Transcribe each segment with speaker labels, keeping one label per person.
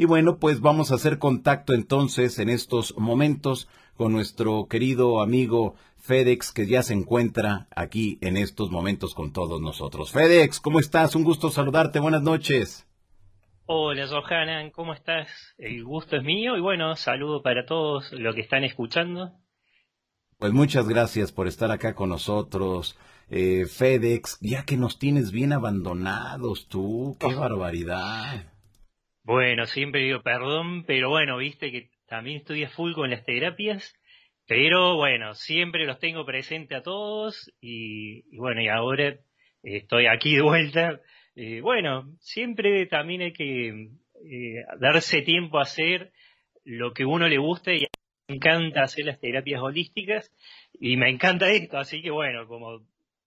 Speaker 1: Y bueno, pues vamos a hacer contacto entonces en estos momentos con nuestro querido amigo FedEx, que ya se encuentra aquí en estos momentos con todos nosotros. FedEx, ¿cómo estás? Un gusto saludarte. Buenas noches.
Speaker 2: Hola Johanan, ¿cómo estás? El gusto es mío y bueno, saludo para todos los que están escuchando.
Speaker 1: Pues muchas gracias por estar acá con nosotros. Eh, FedEx, ya que nos tienes bien abandonados tú, qué barbaridad.
Speaker 2: Bueno, siempre digo perdón, pero bueno, viste que también a full con las terapias, pero bueno, siempre los tengo presente a todos y, bueno, y ahora estoy aquí de vuelta. Eh, bueno, siempre también hay que eh, darse tiempo a hacer lo que uno le gusta y me encanta hacer las terapias holísticas y me encanta esto, así que bueno, como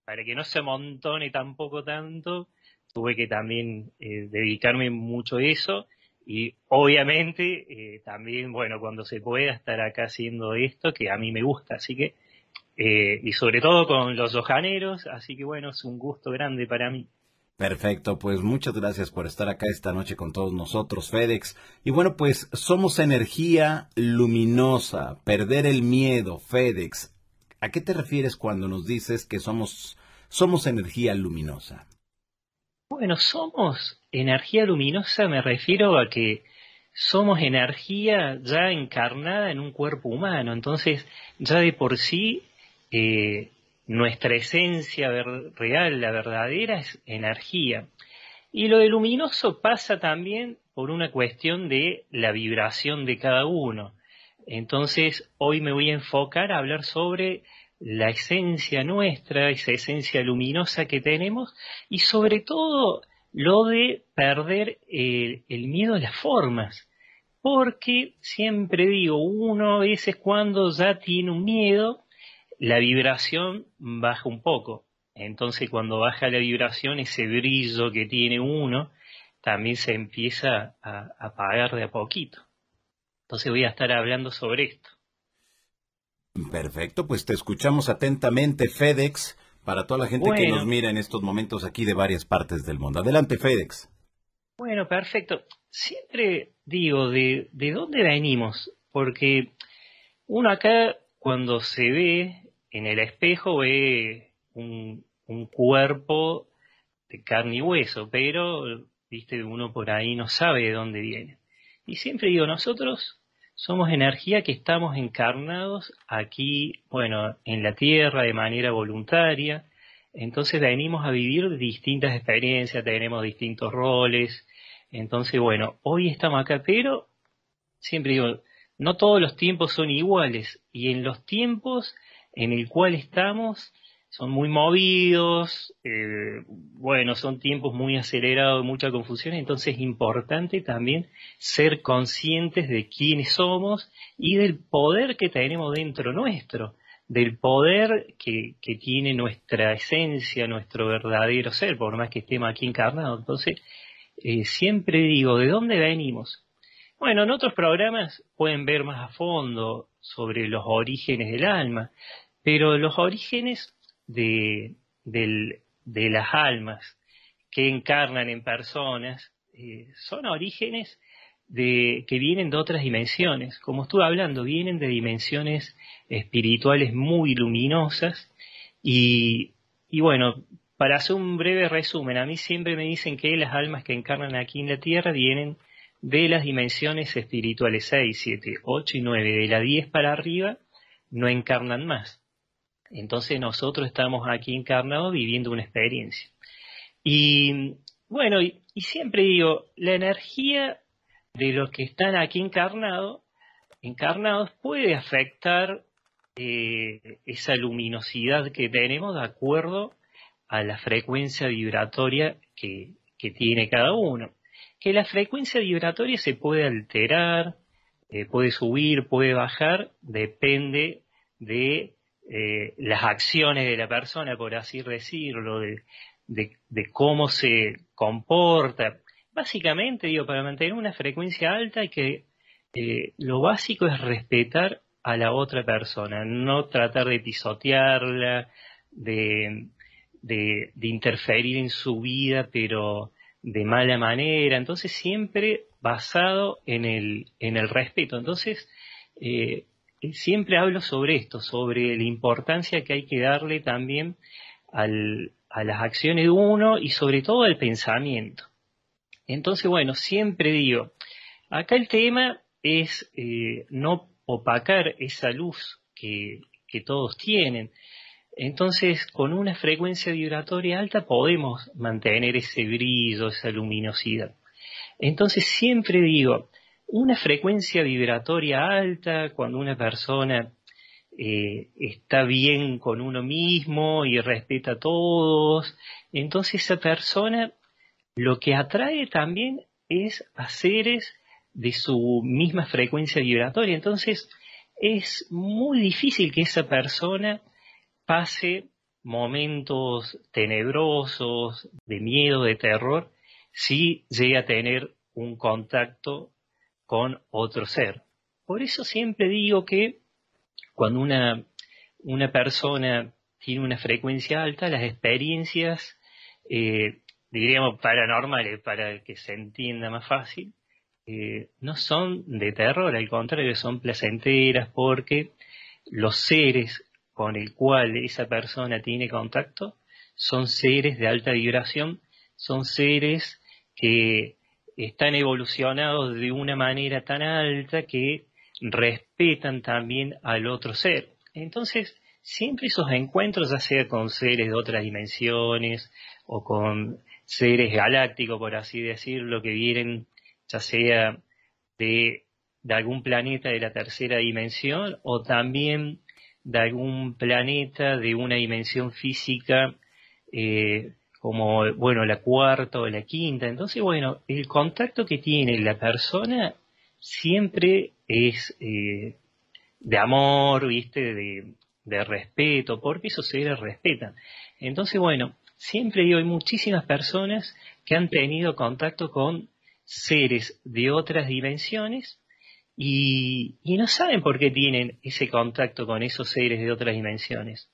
Speaker 2: para que no se amontone tampoco tanto, tuve que también eh, dedicarme mucho a eso y obviamente eh, también, bueno, cuando se pueda estar acá haciendo esto, que a mí me gusta, así que, eh, y sobre todo con los lojaneros, así que bueno, es un gusto grande para mí.
Speaker 1: Perfecto, pues muchas gracias por estar acá esta noche con todos nosotros, FedEx. Y bueno, pues somos energía luminosa, perder el miedo, FedEx. ¿A qué te refieres cuando nos dices que somos, somos energía luminosa?
Speaker 2: Bueno, somos energía luminosa, me refiero a que somos energía ya encarnada en un cuerpo humano, entonces ya de por sí eh, nuestra esencia real, la verdadera, es energía. Y lo de luminoso pasa también por una cuestión de la vibración de cada uno. Entonces, hoy me voy a enfocar a hablar sobre la esencia nuestra, esa esencia luminosa que tenemos, y sobre todo lo de perder el, miedo a las formas. Porque siempre digo, uno a veces cuando ya tiene un miedo, la vibración baja un poco. Entonces cuando baja la vibración, ese brillo que tiene uno, también se empieza a apagar de a poquito. Entonces voy a estar hablando sobre esto.
Speaker 1: Perfecto, pues te escuchamos atentamente, FedEx, para toda la gente que nos mira en estos momentos aquí de varias partes del mundo. Adelante, FedEx.
Speaker 2: Bueno, perfecto. Siempre digo, ¿de, de dónde venimos? Porque uno acá, cuando se ve en el espejo, ve un, un cuerpo de carne y hueso, pero, viste, uno por ahí no sabe de dónde viene. Y siempre digo, nosotros somos energía que estamos encarnados aquí, bueno, en la Tierra de manera voluntaria. Entonces venimos a vivir distintas experiencias, tenemos distintos roles. Entonces, bueno, hoy estamos acá, pero siempre digo, no todos los tiempos son iguales. Y en los tiempos en el cual estamos, son muy movidos, eh, bueno, son tiempos muy acelerados, mucha confusión, entonces es importante también ser conscientes de quiénes somos y del poder que tenemos dentro nuestro, del poder que, tiene nuestra esencia, nuestro verdadero ser, por más que estemos aquí encarnados. Entonces, eh, siempre digo, ¿de dónde venimos? Bueno, en otros programas pueden ver más a fondo sobre los orígenes del alma, pero los orígenes de, las almas que encarnan en personas eh, son orígenes de, que vienen de otras dimensiones. Como estuve hablando, vienen de dimensiones espirituales muy luminosas y, y bueno, para hacer un breve resumen, a mí siempre me dicen que las almas que encarnan aquí en la Tierra vienen de las dimensiones espirituales 6, 7, 8 y 9, de la 10 para arriba, no encarnan más. Entonces nosotros estamos aquí encarnados viviendo una experiencia. Y bueno, y, siempre digo, la energía de los que están aquí encarnados, encarnados puede afectar eh, esa luminosidad que tenemos de acuerdo a la frecuencia vibratoria que, tiene cada uno. Que la frecuencia vibratoria se puede alterar, eh, puede subir, puede bajar, depende de eh, las acciones de la persona, por así decirlo, de, cómo se comporta. Básicamente, digo, para mantener una frecuencia alta hay que, eh, lo básico es respetar a la otra persona, no tratar de pisotearla, de, interferir en su vida, pero de mala manera, entonces siempre basado en el, en el respeto. Entonces, eh, siempre hablo sobre esto, sobre la importancia que hay que darle también a las acciones de uno y sobre todo al pensamiento. Entonces, bueno, siempre digo, acá el tema es eh, no opacar esa luz que, que todos tienen. Entonces, con una frecuencia vibratoria alta podemos mantener ese brillo, esa luminosidad. Entonces, siempre digo, una frecuencia vibratoria alta, cuando una persona eh, está bien con uno mismo y respeta a todos, entonces esa persona lo que atrae también es a seres de su misma frecuencia vibratoria. Entonces es muy difícil que esa persona pase momentos tenebrosos, de miedo, de terror, si llega a tener un contacto con otro ser. Por eso siempre digo que cuando una, una persona tiene una frecuencia alta, las experiencias, eh, diríamos paranormales, para que se entienda más fácil, eh, no son de terror, al contrario, son placenteras porque los seres con el cual esa persona tiene contacto son seres de alta vibración, son seres que están evolucionados de una manera tan alta que respetan también al otro ser. Entonces, siempre esos encuentros, ya sea con seres de otras dimensiones o con seres galácticos, por así decirlo, que vienen ya sea de, algún planeta de la tercera dimensión o también de algún planeta de una dimensión física eh, como, bueno, la cuarta o la quinta. Entonces, bueno, el contacto que tiene la persona siempre es eh, de amor, ¿viste? De, respeto, porque esos seres respetan. Entonces, bueno, siempre digo, hay muchísimas personas que han tenido contacto con seres de otras dimensiones y, y, no saben por qué tienen ese contacto con esos seres de otras dimensiones.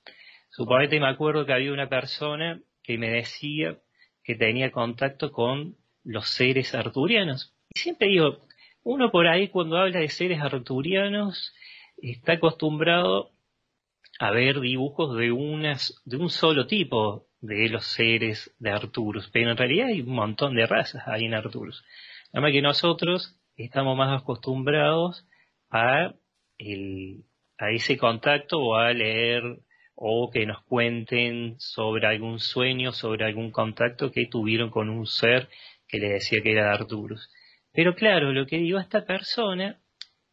Speaker 2: Suponete, me acuerdo que había una persona que me decía que tenía contacto con los seres arturianos. Y siempre digo, uno por ahí cuando habla de seres arturianos está acostumbrado a ver dibujos de, unas, de un solo tipo de los seres de Arturus, pero en realidad hay un montón de razas ahí en Arturus. Nada más que nosotros estamos más acostumbrados a, el, a ese contacto o a leer o que nos cuenten sobre algún sueño, sobre algún contacto que tuvieron con un ser que le decía que era Arturus. Pero claro, lo que digo, esta persona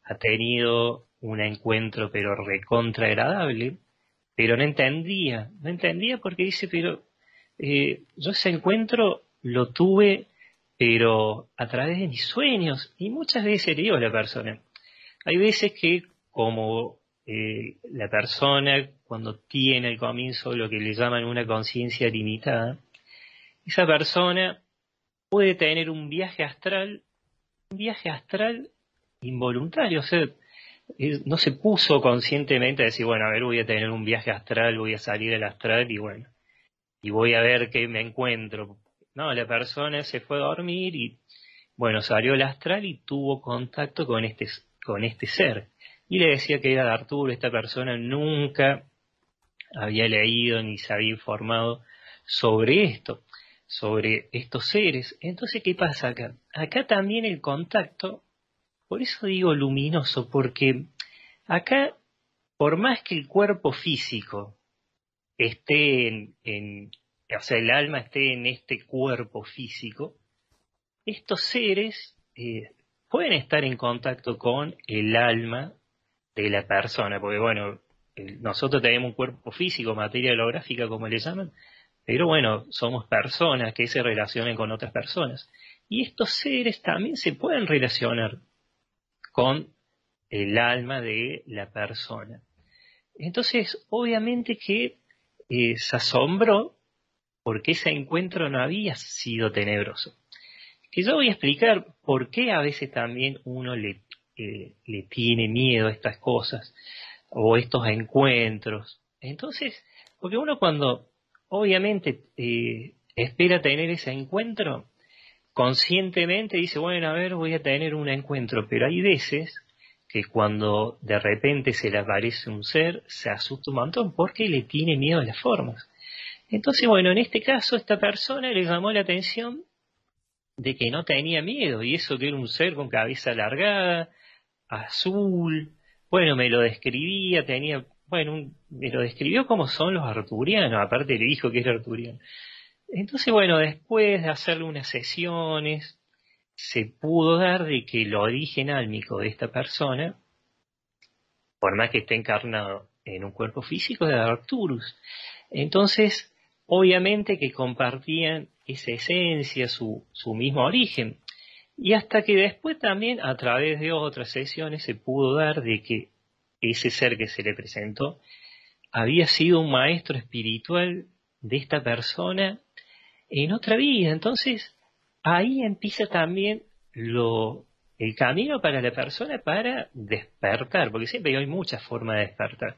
Speaker 2: ha tenido un encuentro pero recontra agradable, pero no entendía, no entendía porque dice, pero eh, yo ese encuentro lo tuve pero a través de mis sueños y muchas veces le digo a la persona, hay veces que como eh, la persona cuando tiene al comienzo lo que le llaman una conciencia limitada, esa persona puede tener un viaje astral un viaje astral involuntario, o sea, no se puso conscientemente a decir, bueno, a ver, voy a tener un viaje astral, voy a salir del astral y bueno, y voy a ver qué me encuentro. No, la persona se fue a dormir y, bueno, salió el astral y tuvo contacto con este, con este ser. Y le decía que era de Arturo, esta persona nunca había leído ni se había informado sobre esto sobre estos seres. Entonces, ¿qué pasa acá? Acá también el contacto, por eso digo luminoso, porque acá, por más que el cuerpo físico esté en, o sea, el alma esté en este cuerpo físico, estos seres eh, pueden estar en contacto con el alma de la persona, porque bueno, nosotros tenemos un cuerpo físico, materia holográfica, como le llaman, pero bueno, somos personas que se relacionan con otras personas. Y estos seres también se pueden relacionar con el alma de la persona. Entonces, obviamente que eh, se asombró porque ese encuentro no había sido tenebroso. Que yo voy a explicar por qué a veces también uno le, le tiene miedo a estas cosas o estos encuentros. Entonces, porque uno cuando obviamente eh, espera tener ese encuentro, conscientemente dice, bueno, a ver, voy a tener un encuentro, pero hay veces que cuando de repente se le aparece un ser, se asusta un montón porque le tiene miedo a las formas. Entonces, bueno, en este caso esta persona le llamó la atención de que no tenía miedo, y eso que era un ser con cabeza alargada, azul, bueno, me lo describía, tenía, bueno, me lo describió como son los arturianos, aparte le dijo que era arturiano. Entonces, bueno, después de hacerle unas sesiones, se pudo dar de que el origen álmico de esta persona, por más que esté encarnado en un cuerpo físico, era Arcturus. Entonces, obviamente que compartían esa esencia, su, su mismo origen. Y hasta que después también, a través de otras sesiones, se pudo dar de que ese ser que se le presentó había sido un maestro espiritual de esta persona en otra vida. Entonces, ahí empieza también lo, el camino para la persona para despertar, porque siempre hay muchas formas de despertar.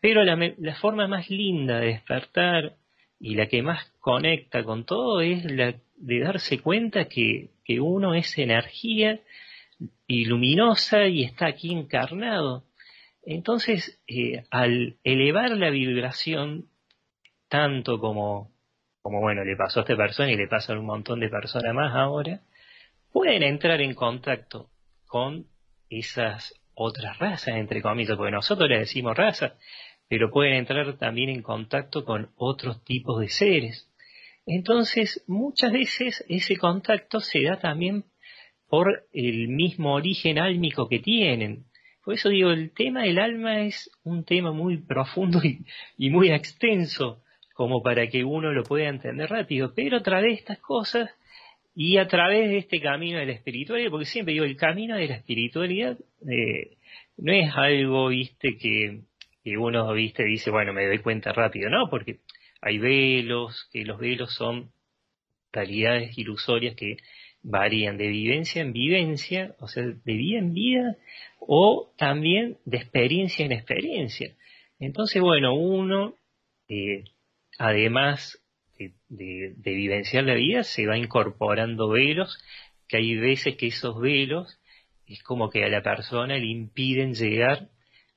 Speaker 2: Pero la, la forma más linda de despertar y la que más conecta con todo es la de darse cuenta que, que uno es energía y luminosa y está aquí encarnado. Entonces, eh, al elevar la vibración, tanto como, como, bueno, le pasó a esta persona y le pasa a un montón de personas más ahora, pueden entrar en contacto con esas otras razas, entre comillas, porque nosotros le decimos razas, pero pueden entrar también en contacto con otros tipos de seres. Entonces, muchas veces ese contacto se da también por el mismo origen álmico que tienen. Por eso digo, el tema del alma es un tema muy profundo y, muy extenso como para que uno lo pueda entender rápido, pero a través de estas cosas y a través de este camino de la espiritualidad, porque siempre digo, el camino de la espiritualidad eh, no es algo, viste, que, y uno, viste, dice, bueno, me doy cuenta rápido, ¿no? Porque hay velos, que los velos son calidades ilusorias que varían de vivencia en vivencia, o sea, de vida en vida, o también de experiencia en experiencia. Entonces, bueno, uno, eh, además de, de, vivenciar la vida, se va incorporando velos, que hay veces que esos velos es como que a la persona le impiden llegar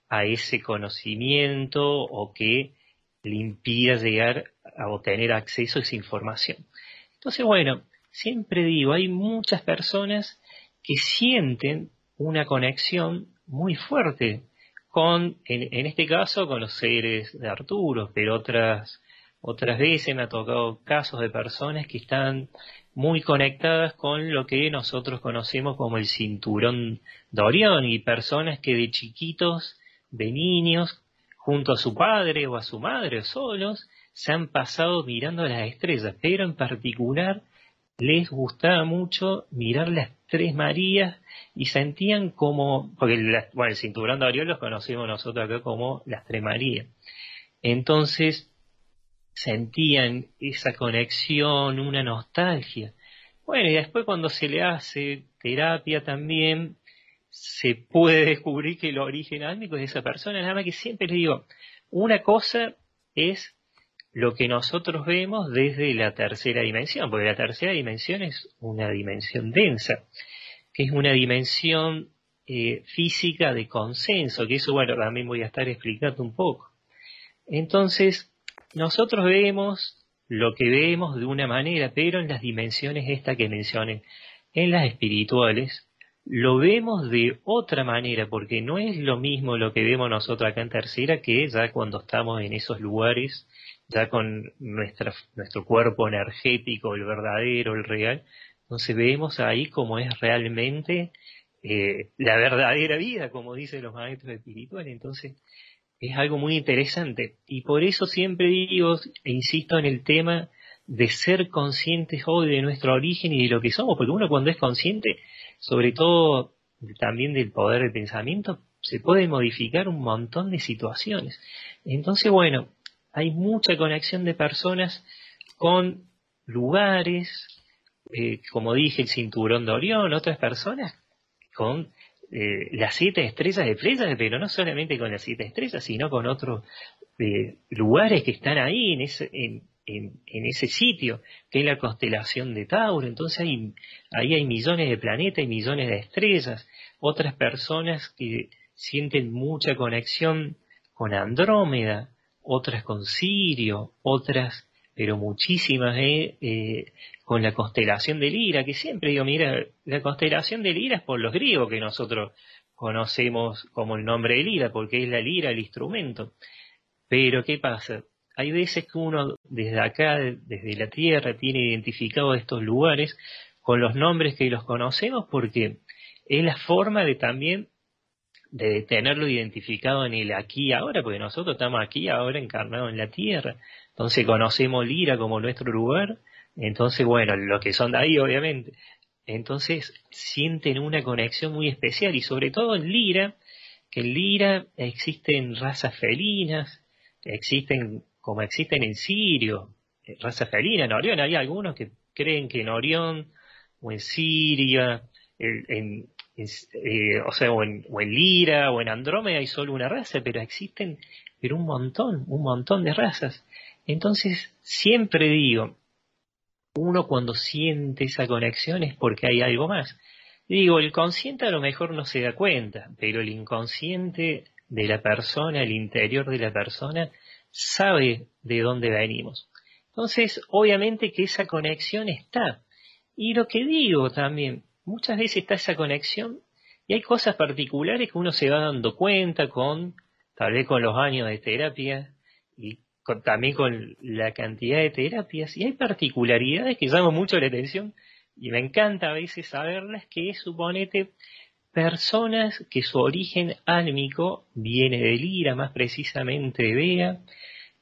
Speaker 2: a ese conocimiento o que le impida llegar a obtener acceso a esa información. Entonces, bueno, siempre digo, hay muchas personas que sienten una conexión muy fuerte con, en, este caso, con los seres de Arturo, pero otras, otras veces me ha tocado casos de personas que están muy conectadas con lo que nosotros conocemos como el cinturón de Orión y personas que de chiquitos de niños, junto a su padre o a su madre solos, se han pasado mirando las estrellas, pero en particular les gustaba mucho mirar las tres Marías y sentían como, porque bueno, el cinturón de Orión los conocemos nosotros acá como las tres Marías. Entonces sentían esa conexión, una nostalgia. Bueno, y después cuando se le hace terapia también, se puede descubrir que el origen álmico es de esa persona. Nada más que siempre les digo, una cosa es lo que nosotros vemos desde la tercera dimensión, porque la tercera dimensión es una dimensión densa, que es una dimensión eh, física de consenso, que eso, bueno, también voy a estar explicando un poco. Entonces, nosotros vemos lo que vemos de una manera, pero en las dimensiones esta que mencioné, en las espirituales, lo vemos de otra manera, porque no es lo mismo lo que vemos nosotros acá en tercera que ya cuando estamos en esos lugares, ya con nuestra, nuestro cuerpo energético, el verdadero, el real, entonces vemos ahí como es realmente eh, la verdadera vida, como dicen los maestros espirituales. Entonces es algo muy interesante. Y por eso siempre digo e insisto en el tema de ser conscientes hoy de nuestro origen y de lo que somos, porque uno cuando es consciente sobre todo también del poder del pensamiento, se puede modificar un montón de situaciones. Entonces, bueno, hay mucha conexión de personas con lugares, eh, como dije, el cinturón de Orión, otras personas con eh, las siete estrellas de Pléyades, pero no solamente con las siete estrellas, sino con otros eh, lugares que están ahí, en, en, ese sitio, que es la constelación de Tauro. Entonces ahí, ahí hay millones de planetas y millones de estrellas. Otras personas que sienten mucha conexión con Andrómeda, otras con Sirio, otras, pero muchísimas, eh, eh, con la constelación de Lira, que siempre digo, mira, la constelación de Lira es por los griegos que nosotros conocemos como el nombre de Lira, porque es la lira el instrumento. Pero ¿qué pasa? Hay veces que uno desde acá, desde la Tierra, tiene identificados estos lugares con los nombres que los conocemos porque es la forma de también de tenerlo identificado en el aquí y ahora, porque nosotros estamos aquí ahora encarnados en la Tierra. Entonces conocemos Lira como nuestro lugar. Entonces, bueno, los que son de ahí, obviamente. Entonces sienten una conexión muy especial y sobre todo en Lira, que en Lira existen razas felinas, existen como existen en Sirio, eh, razas felinas, en Orión hay algunos que creen que en Orión o en Siria, en, eh, o sea, o en, Lira o en Andrómeda hay solo una raza, pero existen pero un montón, un montón de razas. Entonces, siempre digo, uno cuando siente esa conexión es porque hay algo más. Digo, el consciente a lo mejor no se da cuenta, pero el inconsciente de la persona, el interior de la persona, sabe de dónde venimos. Entonces, obviamente que esa conexión está. Y lo que digo también, muchas veces está esa conexión y hay cosas particulares que uno se va dando cuenta con, tal vez con los años de terapia y también con la cantidad de terapias, y hay particularidades que llaman mucho la atención y me encanta a veces saberlas, que es, suponete, personas que su origen álmico viene de Lira, más precisamente de Bea,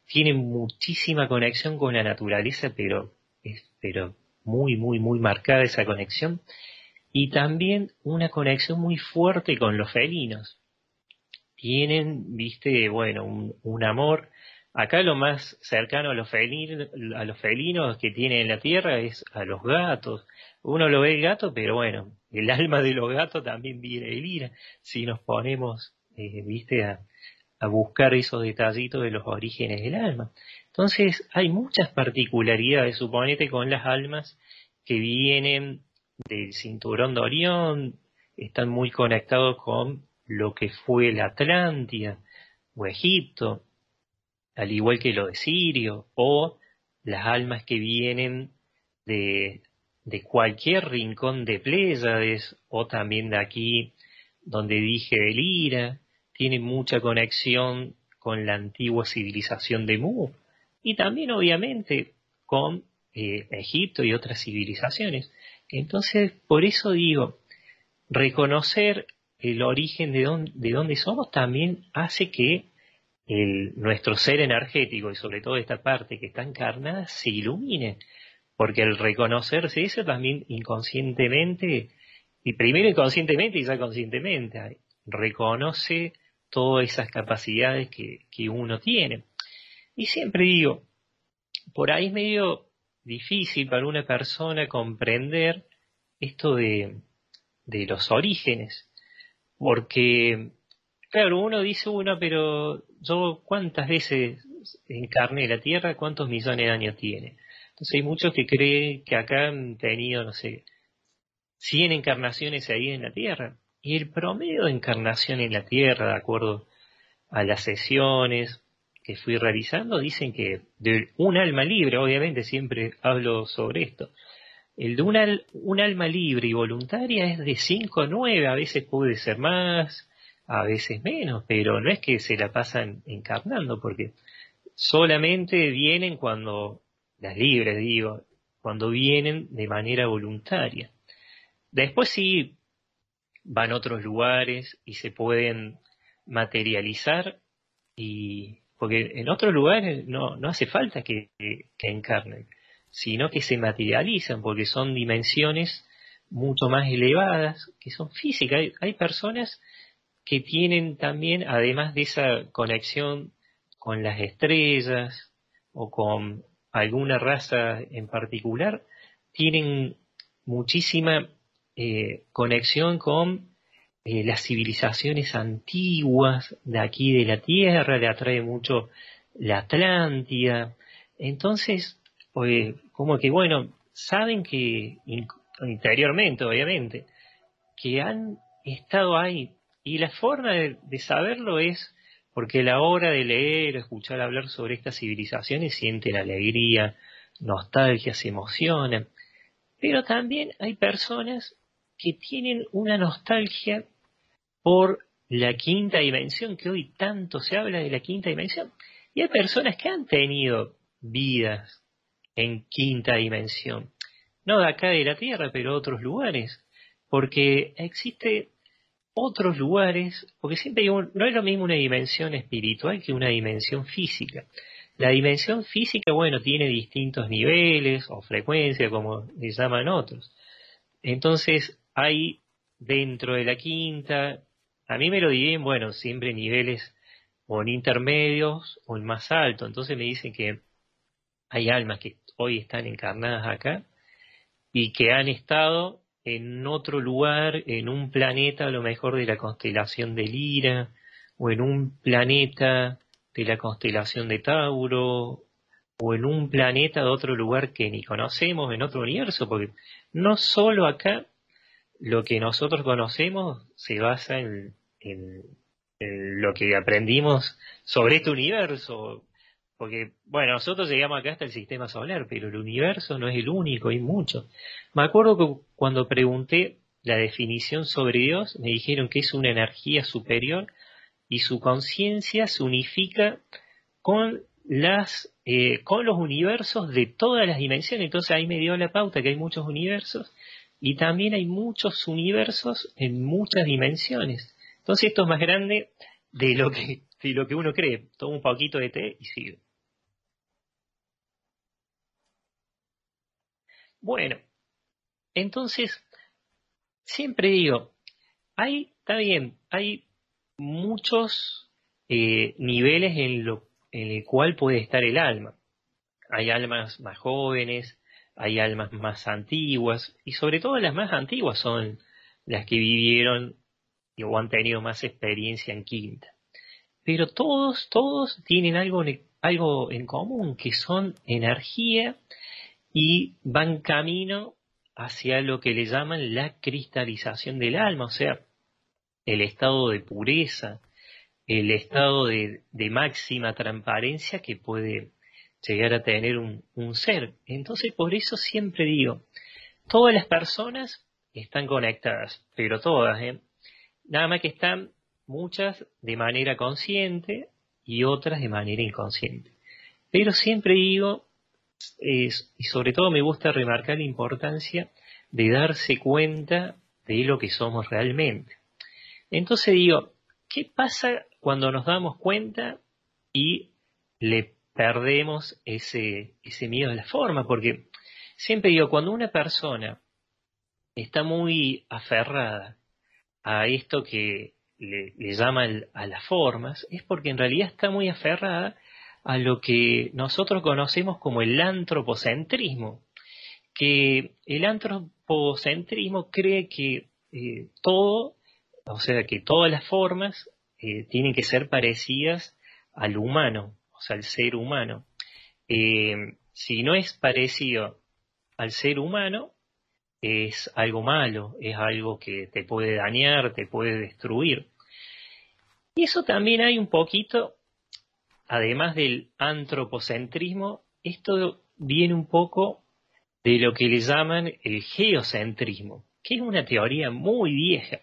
Speaker 2: tienen muchísima conexión con la naturaleza, pero, pero muy, muy, muy marcada esa conexión, y también una conexión muy fuerte con los felinos. Tienen, viste, bueno, un amor Acá lo más cercano a los, a los felinos que tiene en la tierra es a los gatos. Uno lo ve el gato, pero bueno, el alma de los gatos también ira. Si nos ponemos, eh, viste, a, a buscar esos detallitos de los orígenes del alma. Entonces, hay muchas particularidades, suponete, con las almas que vienen del cinturón de Orión, están muy conectados con lo que fue la Atlántida o Egipto, al igual que lo de Sirio, o las almas que vienen de, de cualquier rincón de Pléyades, o también de aquí donde dije de Lira, tienen mucha conexión con la antigua civilización de Mu, y también obviamente con eh, Egipto y otras civilizaciones. Entonces, por eso digo, reconocer el origen de, de dónde somos también hace que nuestro ser energético y sobre todo esta parte que está encarnada se ilumine, porque el reconocerse eso también inconscientemente, y primero inconscientemente y ya conscientemente, reconoce todas esas capacidades que, uno tiene. Y siempre digo, por ahí es medio difícil para una persona comprender esto de, de los orígenes, porque, claro, uno dice uno, pero yo cuántas veces encarné la Tierra, cuántos millones de años tiene. Entonces hay muchos que creen que acá han tenido, no sé, 100 encarnaciones ahí en la Tierra. Y el promedio de encarnación en la Tierra, de acuerdo a las sesiones que fui realizando, dicen que de un alma libre, obviamente siempre hablo sobre esto, el de un, un alma libre y voluntaria es de 5 a 9, a veces puede ser más, a veces menos, pero no es que se la pasan encarnando, porque solamente vienen cuando, las libres digo, cuando vienen de manera voluntaria. Después sí van a otros lugares y se pueden materializar y porque en otros lugares no, no hace falta que, encarnen, sino que se materializan porque son dimensiones mucho más elevadas, que son físicas. hay personas que tienen también, además de esa conexión con las estrellas o con alguna raza en particular, tienen muchísima eh, conexión con eh, las civilizaciones antiguas de aquí de la Tierra, le atrae mucho la Atlántida, Entonces, pues, como que bueno, saben que interiormente, obviamente, que han estado ahí. Y la forma de, saberlo es porque a la hora de leer, escuchar hablar sobre estas civilizaciones, sienten alegría, nostalgia, se emocionan. Pero también hay personas que tienen una nostalgia por la quinta dimensión, que hoy tanto se habla de la quinta dimensión. Y hay personas que han tenido vidas en quinta dimensión. No de acá de la Tierra, pero otros lugares. Porque existe otros lugares, porque siempre digo, no es lo mismo una dimensión espiritual que una dimensión física. La dimensión física, bueno, tiene distintos niveles o frecuencias, como le llaman otros. Entonces, hay dentro de la quinta, a mí me lo dividen, bueno, siempre niveles o en intermedios o en más alto. Entonces me dicen que hay almas que hoy están encarnadas acá y que han estado en otro lugar, en un planeta a lo mejor de la constelación de Lira, o en un planeta de la constelación de Tauro, o en un planeta de otro lugar que ni conocemos, en otro universo, porque no solo acá lo que nosotros conocemos se basa en, en lo que aprendimos sobre este universo, porque, bueno, nosotros llegamos acá hasta el sistema solar, pero el universo no es el único, hay muchos. Me acuerdo que cuando pregunté la definición sobre Dios, me dijeron que es una energía superior y su conciencia se unifica con las eh, con los universos de todas las dimensiones. Entonces ahí me dio la pauta que hay muchos universos y también hay muchos universos en muchas dimensiones. Entonces esto es más grande de lo que, de lo que uno cree. Tomo un poquito de té y sigo. Bueno, entonces, siempre digo, hay, está bien, hay muchos eh, niveles en, lo, en el cual puede estar el alma. Hay almas más jóvenes, hay almas más antiguas, y sobre todo las más antiguas son las que vivieron o han tenido más experiencia en quinta. Pero todos, todos tienen algo, algo en común, que son energía y van camino hacia lo que le llaman la cristalización del alma, o sea, el estado de pureza, el estado de, máxima transparencia que puede llegar a tener un, ser. Entonces, por eso siempre digo, todas las personas están conectadas, pero todas, ¿eh? nada más que están muchas de manera consciente y otras de manera inconsciente. Pero siempre digo, y sobre todo me gusta remarcar la importancia de darse cuenta de lo que somos realmente. Entonces digo, ¿qué pasa cuando nos damos cuenta y le perdemos ese, ese miedo a la forma? Porque siempre digo, cuando una persona está muy aferrada a esto que le, llama a las formas, es porque en realidad está muy aferrada a lo que nosotros conocemos como el antropocentrismo, que el antropocentrismo cree que eh, todo, o sea, que todas las formas eh, tienen que ser parecidas al humano, o sea, al ser humano. Eh, si no es parecido al ser humano, es algo malo, es algo que te puede dañar, te puede destruir. Y eso también hay un poquito además del antropocentrismo, esto viene un poco de lo que le llaman el geocentrismo, que es una teoría muy vieja,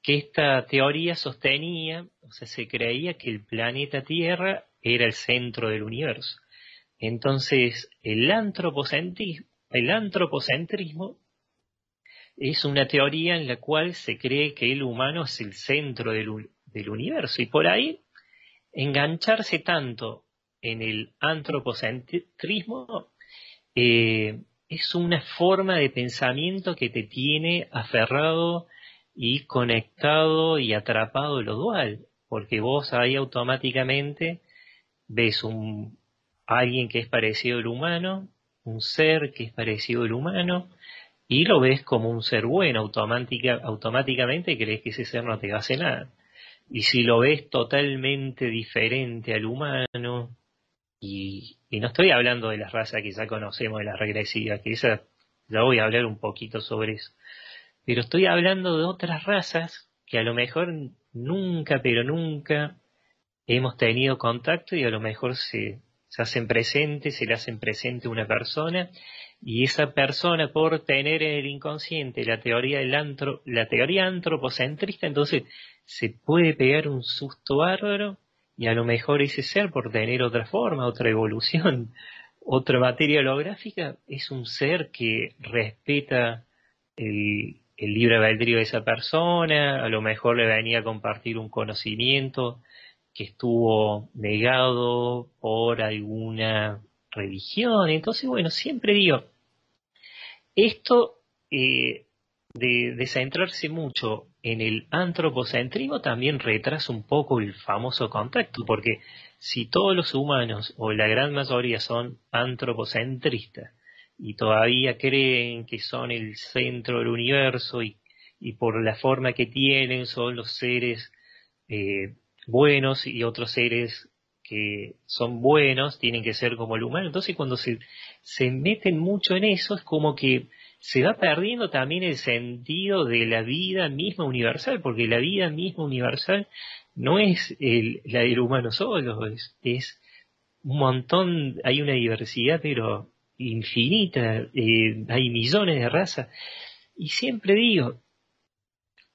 Speaker 2: que esta teoría sostenía, o sea, se creía que el planeta Tierra era el centro del universo. Entonces, el antropocentrismo, el antropocentrismo es una teoría en la cual se cree que el humano es el centro del, del universo y por ahí engancharse tanto en el antropocentrismo eh, es una forma de pensamiento que te tiene aferrado y conectado y atrapado lo dual, porque vos ahí automáticamente ves un alguien que es parecido al humano, un ser que es parecido al humano, y lo ves como un ser bueno, automática, automáticamente crees que ese ser no te hace nada. Y si lo ves totalmente diferente al humano, Y, no estoy hablando de las razas que ya conocemos, de las regresivas, que esa ya voy a hablar un poquito sobre eso. Pero estoy hablando de otras razas que a lo mejor nunca, pero nunca hemos tenido contacto y a lo mejor se, se hacen presentes, se le hacen presente una persona y esa persona por tener en el inconsciente la teoría del antro, la teoría antropocentrista, entonces se puede pegar un susto bárbaro y a lo mejor ese ser por tener otra forma, otra evolución, otra materia holográfica, es un ser que respeta el, el libre albedrío de esa persona, a lo mejor le venía a compartir un conocimiento que estuvo negado por alguna religión. Entonces, bueno, siempre digo, esto eh, de, centrarse mucho en el antropocentrismo también retrasa un poco el famoso contacto, porque si todos los humanos, o la gran mayoría, son antropocentristas, y todavía creen que son el centro del universo y, por la forma que tienen son los seres eh, buenos y otros seres que son buenos tienen que ser como el humano. Entonces cuando se, se meten mucho en eso es como que se va perdiendo también el sentido de la vida misma universal, porque la vida misma universal no es el, la del humano solo, es, un montón, hay una diversidad pero infinita, eh, hay millones de razas. Y siempre digo,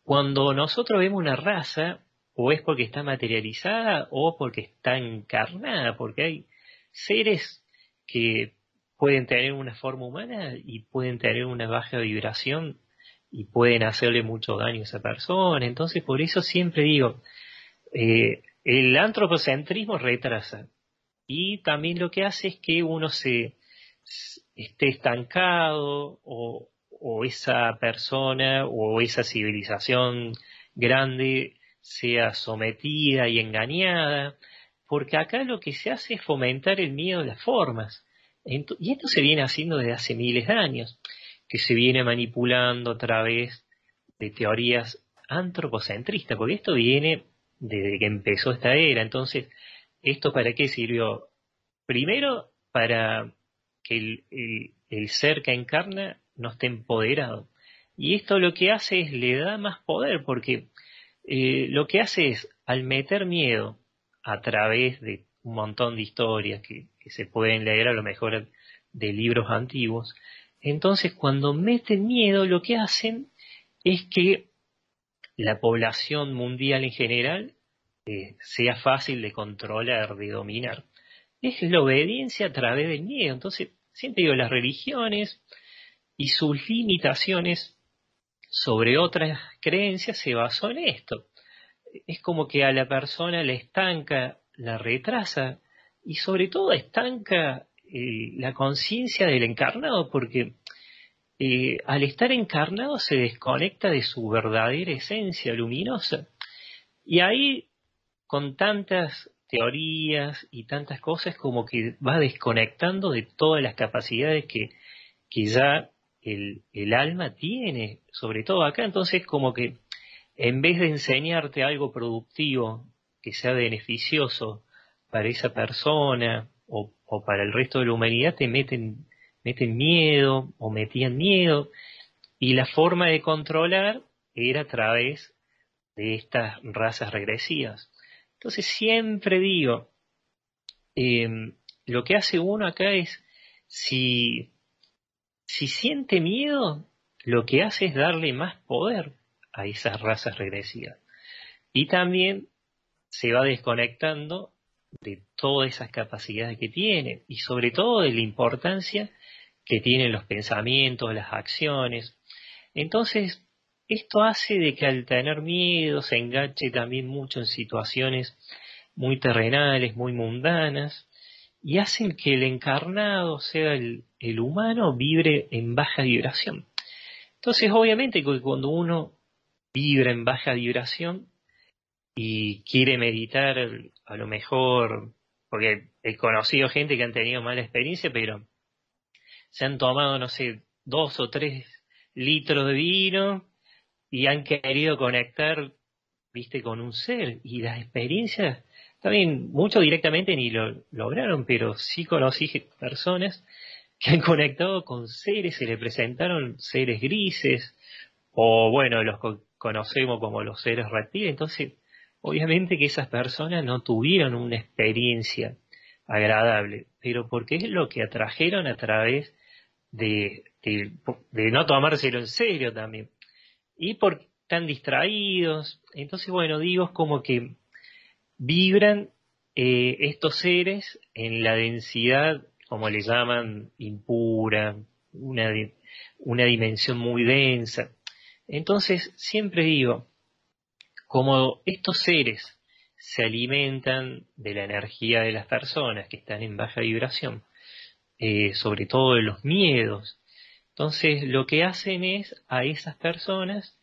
Speaker 2: cuando nosotros vemos una raza, o es porque está materializada o porque está encarnada, porque hay seres que pueden tener una forma humana y pueden tener una baja vibración y pueden hacerle mucho daño a esa persona. Entonces, por eso siempre digo, eh, el antropocentrismo retrasa y también lo que hace es que uno se esté estancado o, o esa persona o esa civilización grande sea sometida y engañada, porque acá lo que se hace es fomentar el miedo de las formas. Y esto se viene haciendo desde hace miles de años, que se viene manipulando a través de teorías antropocentristas, porque esto viene desde que empezó esta era. Entonces, ¿esto para qué sirvió? Primero, para que el, el ser que encarna no esté empoderado. Y esto lo que hace es le da más poder, porque eh, lo que hace es, al meter miedo a través de un montón de historias que, se pueden leer a lo mejor de libros antiguos, entonces cuando meten miedo lo que hacen es que la población mundial en general eh, sea fácil de controlar, de dominar. Es la obediencia a través del miedo. Entonces, siempre digo, las religiones y sus limitaciones sobre otras creencias se basó en esto. Es como que a la persona le estanca, la retrasa y sobre todo estanca eh, la conciencia del encarnado porque eh, al estar encarnado se desconecta de su verdadera esencia luminosa. Y ahí, con tantas teorías y tantas cosas, como que va desconectando de todas las capacidades que, que ya el, alma tiene, sobre todo acá, entonces como que en vez de enseñarte algo productivo que sea beneficioso para esa persona o, para el resto de la humanidad, te meten, meten miedo o metían miedo. Y la forma de controlar era a través de estas razas regresivas. Entonces siempre digo, em, lo que hace uno acá es, si si siente miedo, lo que hace es darle más poder a esas razas regresivas. Y también se va desconectando de todas esas capacidades que tiene y sobre todo de la importancia que tienen los pensamientos, las acciones. Entonces, esto hace de que al tener miedo se enganche también mucho en situaciones muy terrenales, muy mundanas, y hacen que el encarnado, sea, el, humano, vibre en baja vibración. Entonces, obviamente, cuando uno vibra en baja vibración y quiere meditar, a lo mejor, porque he conocido gente que han tenido mala experiencia, pero se han tomado, no sé, dos o tres litros de vino y han querido conectar viste, con un ser y las experiencias, también mucho directamente ni lo lograron, pero sí conocí personas que han conectado con seres, se le presentaron seres grises, o bueno, los conocemos como los seres reptiles, entonces obviamente que esas personas no tuvieron una experiencia agradable, pero porque es lo que atrajeron a través de, no tomárselo en serio también. Y por están distraídos. Entonces, bueno, digo, es como que vibran eh, estos seres en la densidad, como le llaman, impura, una, una dimensión muy densa. Entonces, siempre digo, como estos seres se alimentan de la energía de las personas que están en baja vibración, eh, sobre todo de los miedos, entonces lo que hacen es a esas personas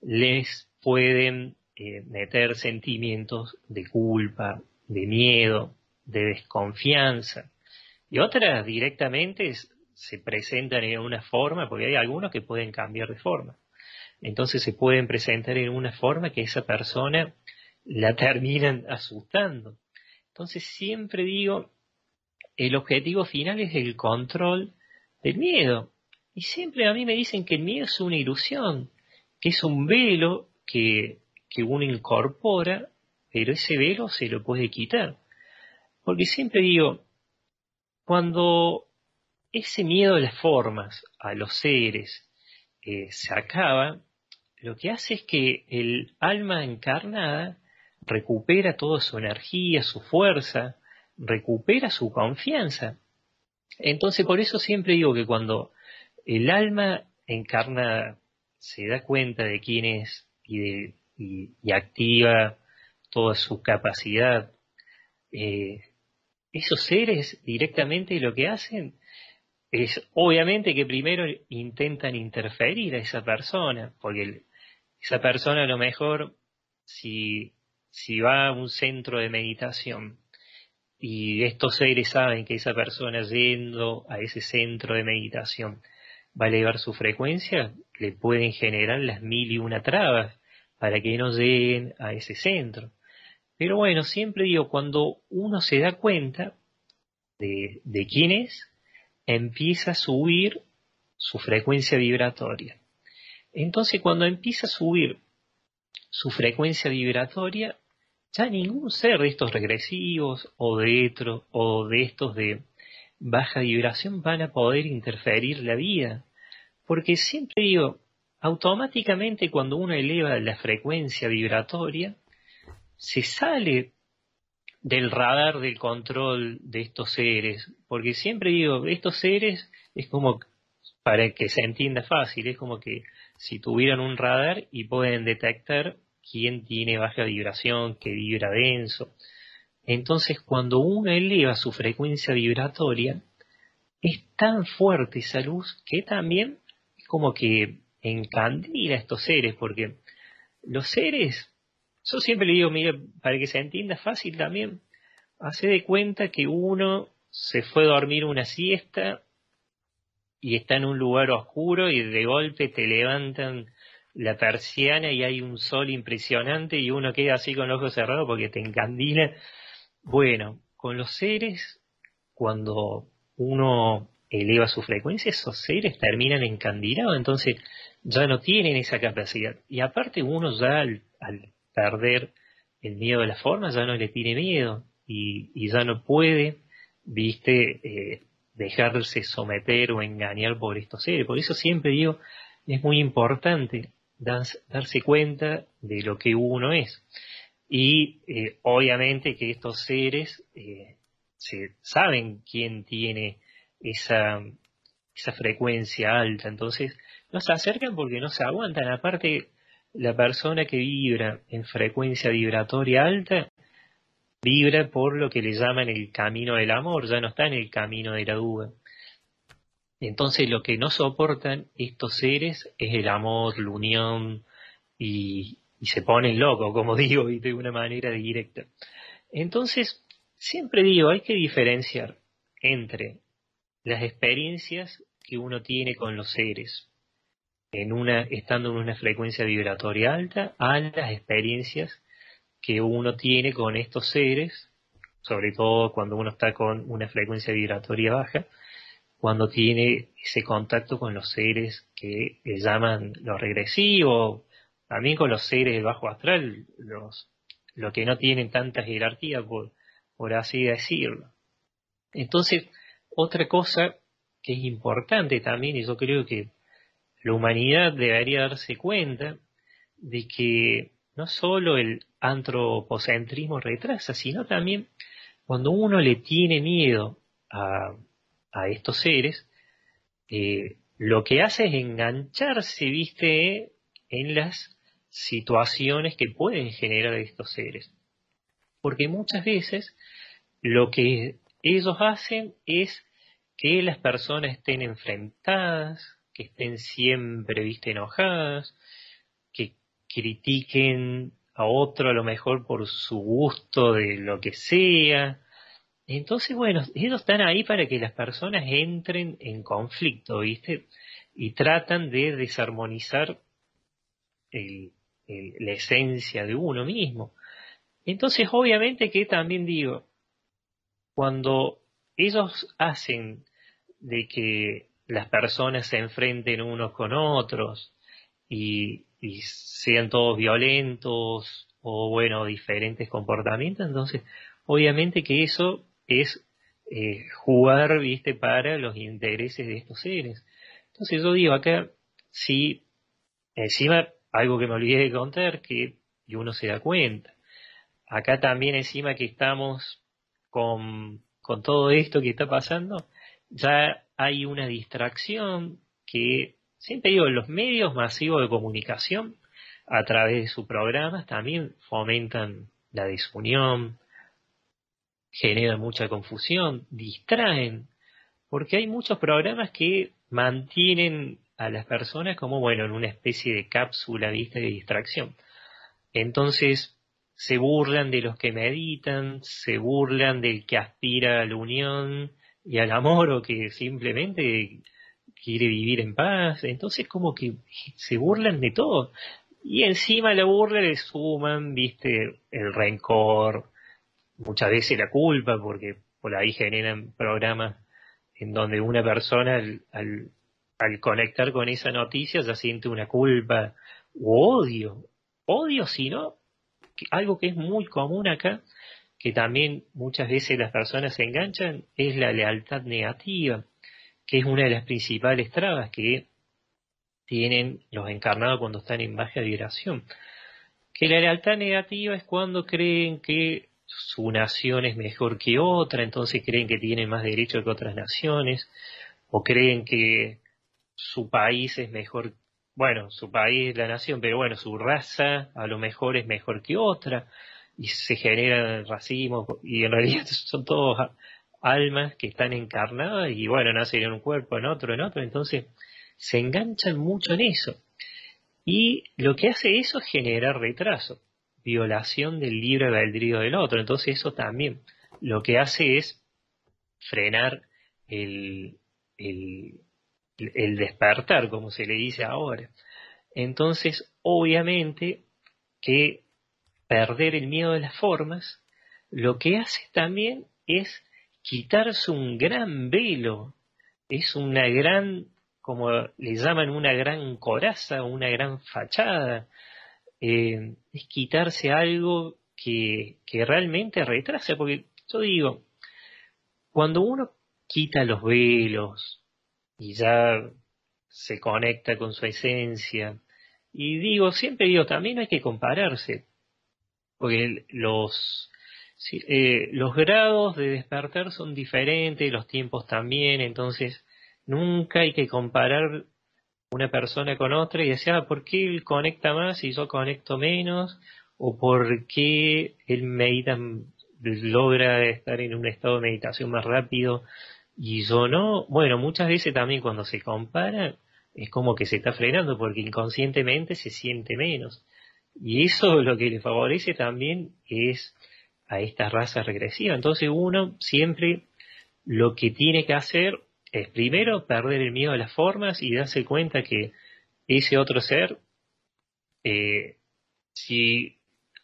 Speaker 2: les pueden eh, meter sentimientos de culpa, de miedo, de desconfianza. Y otras directamente se presentan en una forma, porque hay algunos que pueden cambiar de forma. Entonces se pueden presentar en una forma que esa persona la terminan asustando. Entonces siempre digo, el objetivo final es el control del miedo. Y siempre a mí me dicen que el miedo es una ilusión que es un velo que, uno incorpora, pero ese velo se lo puede quitar. Porque siempre digo, cuando ese miedo a las formas, a los seres, eh, se acaba, lo que hace es que el alma encarnada recupera toda su energía, su fuerza, recupera su confianza. Entonces por eso siempre digo que cuando el alma encarnada se da cuenta de quién es y, y, activa toda su capacidad, eh, esos seres directamente lo que hacen es obviamente que primero intentan interferir a esa persona, porque esa persona a lo mejor si, si va a un centro de meditación y estos seres saben que esa persona yendo a ese centro de meditación va a elevar su frecuencia, le pueden generar las mil y una trabas para que no lleguen a ese centro. Pero bueno, siempre digo, cuando uno se da cuenta de, quién es, empieza a subir su frecuencia vibratoria. Entonces, cuando empieza a subir su frecuencia vibratoria, ya ningún ser de estos regresivos o de o de estos de baja vibración van a poder interferir la vida. Porque siempre digo, automáticamente cuando uno eleva la frecuencia vibratoria, se sale del radar del control de estos seres. Porque siempre digo, estos seres es como, para que se entienda fácil, es como que si tuvieran un radar y pueden detectar quién tiene baja vibración, que vibra denso. Entonces, cuando uno eleva su frecuencia vibratoria, es tan fuerte esa luz que también como que encandila a estos seres, porque los seres, yo siempre le digo, mira, para que se entienda fácil también, hace de cuenta que uno se fue a dormir una siesta y está en un lugar oscuro y de golpe te levantan la persiana y hay un sol impresionante y uno queda así con los ojos cerrados porque te encandila. Bueno, con los seres, cuando uno eleva su frecuencia, esos seres terminan encandilados, entonces ya no tienen esa capacidad. Y aparte uno ya al, perder el miedo a la forma, ya no le tiene miedo y, ya no puede, viste, eh, dejarse someter o engañar por estos seres. Por eso siempre digo, es muy importante darse cuenta de lo que uno es. Y eh, obviamente que estos seres eh, se, saben quién tiene esa, esa frecuencia alta. Entonces, no se acercan porque no se aguantan. Aparte, la persona que vibra en frecuencia vibratoria alta, vibra por lo que le llaman el camino del amor, ya no está en el camino de la duda. Entonces lo que no soportan estos seres es el amor, la unión y, y se ponen locos, como digo, y de una manera directa. Entonces, siempre digo, hay que diferenciar entre las experiencias que uno tiene con los seres en una, estando en una frecuencia vibratoria alta a las experiencias que uno tiene con estos seres, sobre todo cuando uno está con una frecuencia vibratoria baja, cuando tiene ese contacto con los seres que llaman los regresivos, también con los seres del bajo astral, los, los que no tienen tanta jerarquía, por, por así decirlo. Entonces, otra cosa que es importante también, y yo creo que la humanidad debería darse cuenta de que no solo el antropocentrismo retrasa, sino también cuando uno le tiene miedo a, a estos seres, eh, lo que hace es engancharse, viste, en las situaciones que pueden generar estos seres. Porque muchas veces lo que ellos hacen es que las personas estén enfrentadas, que estén siempre, viste, enojadas, que critiquen a otro a lo mejor por su gusto de lo que sea, entonces, bueno, ellos están ahí para que las personas entren en conflicto, ¿viste? Y tratan de desarmonizar la esencia de uno mismo. Entonces, obviamente que también digo, cuando ellos hacen de que las personas se enfrenten unos con otros y, sean todos violentos o, bueno, diferentes comportamientos, entonces, obviamente que eso es eh, jugar, viste, para los intereses de estos seres. Entonces yo digo acá, si encima, algo que me olvidé de contar, que y uno se da cuenta, acá también encima que estamos con, con todo esto que está pasando, ya hay una distracción que, siempre digo, los medios masivos de comunicación, a través de sus programas, también fomentan la desunión, generan mucha confusión, distraen, porque hay muchos programas que mantienen a las personas como, bueno, en una especie de cápsula, vista de distracción. Entonces, se burlan de los que meditan, se burlan del que aspira a la unión y al amor o que simplemente quiere vivir en paz. Entonces, como que se burlan de todo. Y encima la burla le suman, viste, el rencor, muchas veces la culpa, porque por ahí generan programas en donde una persona al, al, conectar con esa noticia ya siente una culpa o odio. Odio, sino algo que es muy común acá, que también muchas veces las personas se enganchan, es la lealtad negativa, que es una de las principales trabas que tienen los encarnados cuando están en baja vibración. Que la lealtad negativa es cuando creen que su nación es mejor que otra, entonces creen que tienen más derecho que otras naciones, o creen que su país es mejor, bueno, su país es la nación, pero bueno, su raza a lo mejor es mejor que otra, y se genera racismo, y en realidad son todos almas que están encarnadas y bueno, nacen en un cuerpo, en otro, en otro, entonces se enganchan mucho en eso. Y lo que hace eso es generar retraso violación del libre albedrío del otro. Entonces eso también lo que hace es frenar el, el, el despertar, como se le dice ahora. Entonces, obviamente que perder el miedo de las formas, lo que hace también es quitarse un gran velo, es una gran, como le llaman, una gran coraza, una gran fachada, eh, es quitarse algo que, que realmente retrasa, porque yo digo, cuando uno quita los velos y ya se conecta con su esencia, y digo, siempre digo, también hay que compararse, porque los, eh, los grados de despertar son diferentes, los tiempos también, entonces nunca hay que comparar una persona con otra y decía, ah, ¿por qué él conecta más y yo conecto menos? ¿O por qué él medita, logra estar en un estado de meditación más rápido y yo no? Bueno, muchas veces también cuando se compara es como que se está frenando porque inconscientemente se siente menos. Y eso lo que le favorece también es a esta raza regresiva. Entonces uno siempre lo que tiene que hacer es primero perder el miedo a las formas y darse cuenta que ese otro ser, eh, si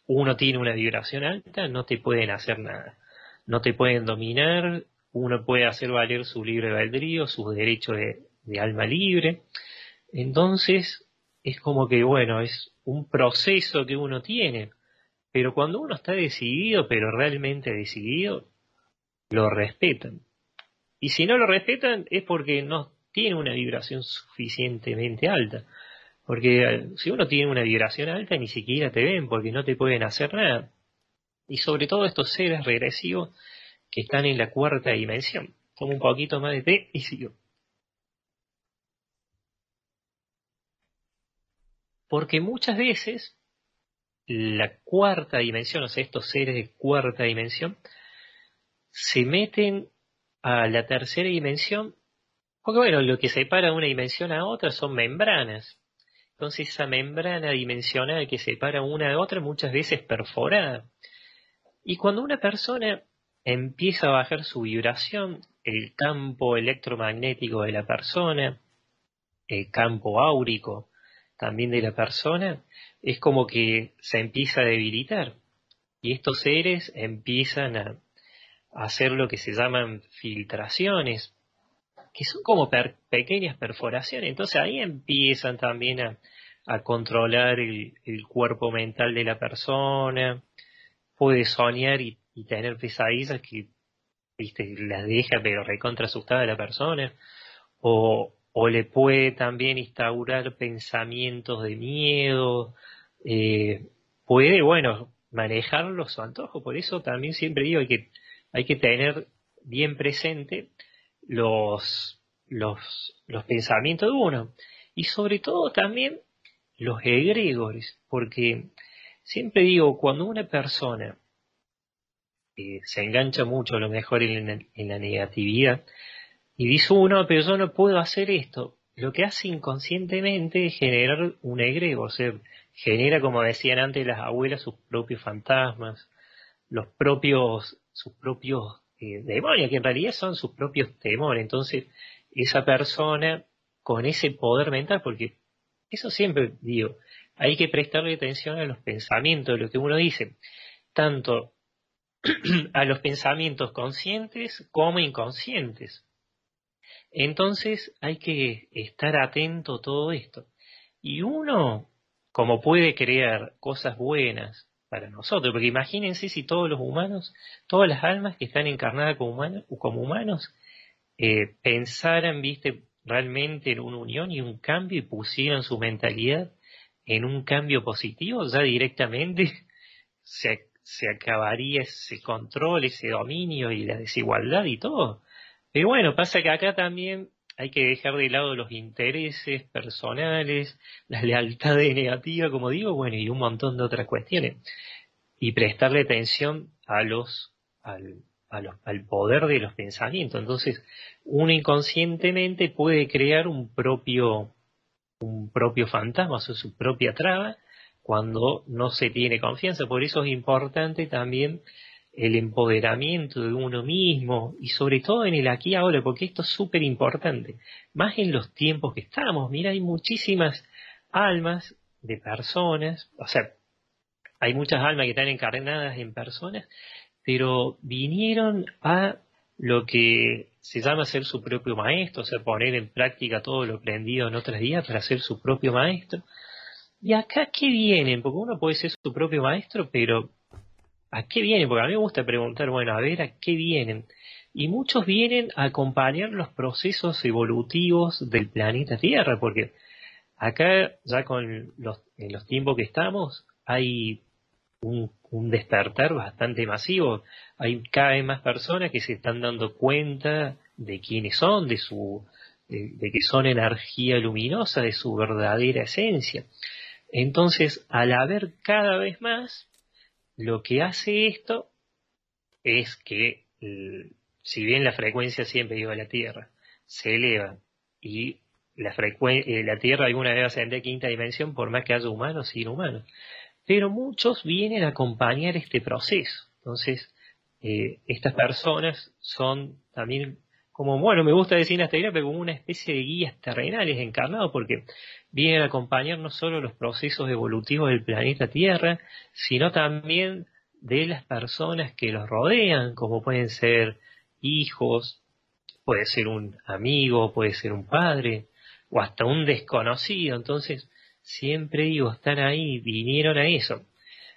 Speaker 2: uno tiene una vibración alta, no te pueden hacer nada, no te pueden dominar, uno puede hacer valer su libre albedrío, sus derechos de alma libre. Entonces, es como que, bueno, es un proceso que uno tiene, pero cuando uno está decidido, pero realmente decidido, lo respetan. Y si no lo respetan es porque no tiene una vibración suficientemente alta. Porque eh, si uno tiene una vibración alta ni siquiera te ven porque no te pueden hacer nada. Y sobre todo estos seres regresivos que están en la cuarta dimensión. Tomo un poquito más de y sigo. Porque muchas veces la cuarta dimensión, o sea, estos seres de cuarta dimensión, se meten a la tercera dimensión, porque bueno, lo que separa una dimensión a otra son membranas. Entonces esa membrana dimensional que separa una de otra muchas veces perforada. Y cuando una persona empieza a bajar su vibración, el campo electromagnético de la persona, el campo áurico también de la persona, es como que se empieza a debilitar. Y estos seres empiezan a hacer lo que se llaman filtraciones, que son como pequeñas perforaciones. Entonces ahí empiezan también a, controlar el, cuerpo mental de la persona, puede soñar y, tener pesadillas que viste, la deja pero recontra asustada la persona, o, o le puede también instaurar pensamientos de miedo, eh, puede, bueno, manejarlo su antojo. Por eso también siempre digo que hay que tener bien presente los, los, los pensamientos de uno y sobre todo también los egregores, porque siempre digo, cuando una persona eh, se engancha mucho a lo mejor en, la negatividad y dice uno, pero yo no puedo hacer esto, lo que hace inconscientemente es generar un egregor, o sea, genera, como decían antes las abuelas, sus propios fantasmas, los propios sus propios eh, demonios, que en realidad son sus propios temores. Entonces, esa persona con ese poder mental, porque eso siempre digo, hay que prestarle atención a los pensamientos, lo que uno dice, tanto a los pensamientos conscientes como inconscientes. Entonces hay que estar atento a todo esto. Y uno, como puede crear cosas buenas para nosotros, porque imagínense si todos los humanos, todas las almas que están encarnadas como humanos, como humanos eh, pensaran, viste, realmente en una unión y un cambio y pusieran su mentalidad en un cambio positivo, ya directamente se, se acabaría ese control, ese dominio y la desigualdad y todo. Pero bueno, pasa que acá también hay que dejar de lado los intereses personales, la lealtad negativa, como digo, bueno, y un montón de otras cuestiones. Y prestarle atención a los, al, al poder de los pensamientos. Entonces, uno inconscientemente puede crear un propio, un propio fantasma, o sea, su propia traba, cuando no se tiene confianza. Por eso es importante también el empoderamiento de uno mismo y sobre todo en el aquí y ahora, porque esto es súper importante, más en los tiempos que estamos. Mira, hay muchísimas almas de personas, o sea, hay muchas almas que están encarnadas en personas, pero vinieron a lo que se llama ser su propio maestro, o sea, poner en práctica todo lo aprendido en otros días para ser su propio maestro. ¿Y acá qué vienen? Porque uno puede ser su propio maestro, pero ¿A qué vienen? Porque a mí me gusta preguntar, bueno, a ver, ¿a qué vienen? Y muchos vienen a acompañar los procesos evolutivos del planeta Tierra, porque acá, ya con los, en los tiempos que estamos, hay un, despertar bastante masivo. Hay cada vez más personas que se están dando cuenta de quiénes son, de su, de que son energía luminosa, de su verdadera esencia. Entonces, al haber cada vez más, lo que hace esto es que, si bien la frecuencia siempre iba a la Tierra se eleva y la, eh, la Tierra alguna vez va a ascender a quinta dimensión por más que haya humanos y inhumanos. Pero muchos vienen a acompañar este proceso. Entonces, eh, estas personas son también como, bueno, me gusta decir asteroide, pero como una especie de guías terrenales encarnados, porque vienen a acompañar no solo los procesos evolutivos del planeta Tierra, sino también de las personas que los rodean, como pueden ser hijos, puede ser un amigo, puede ser un padre, o hasta un desconocido. Entonces, siempre digo, están ahí, vinieron a eso.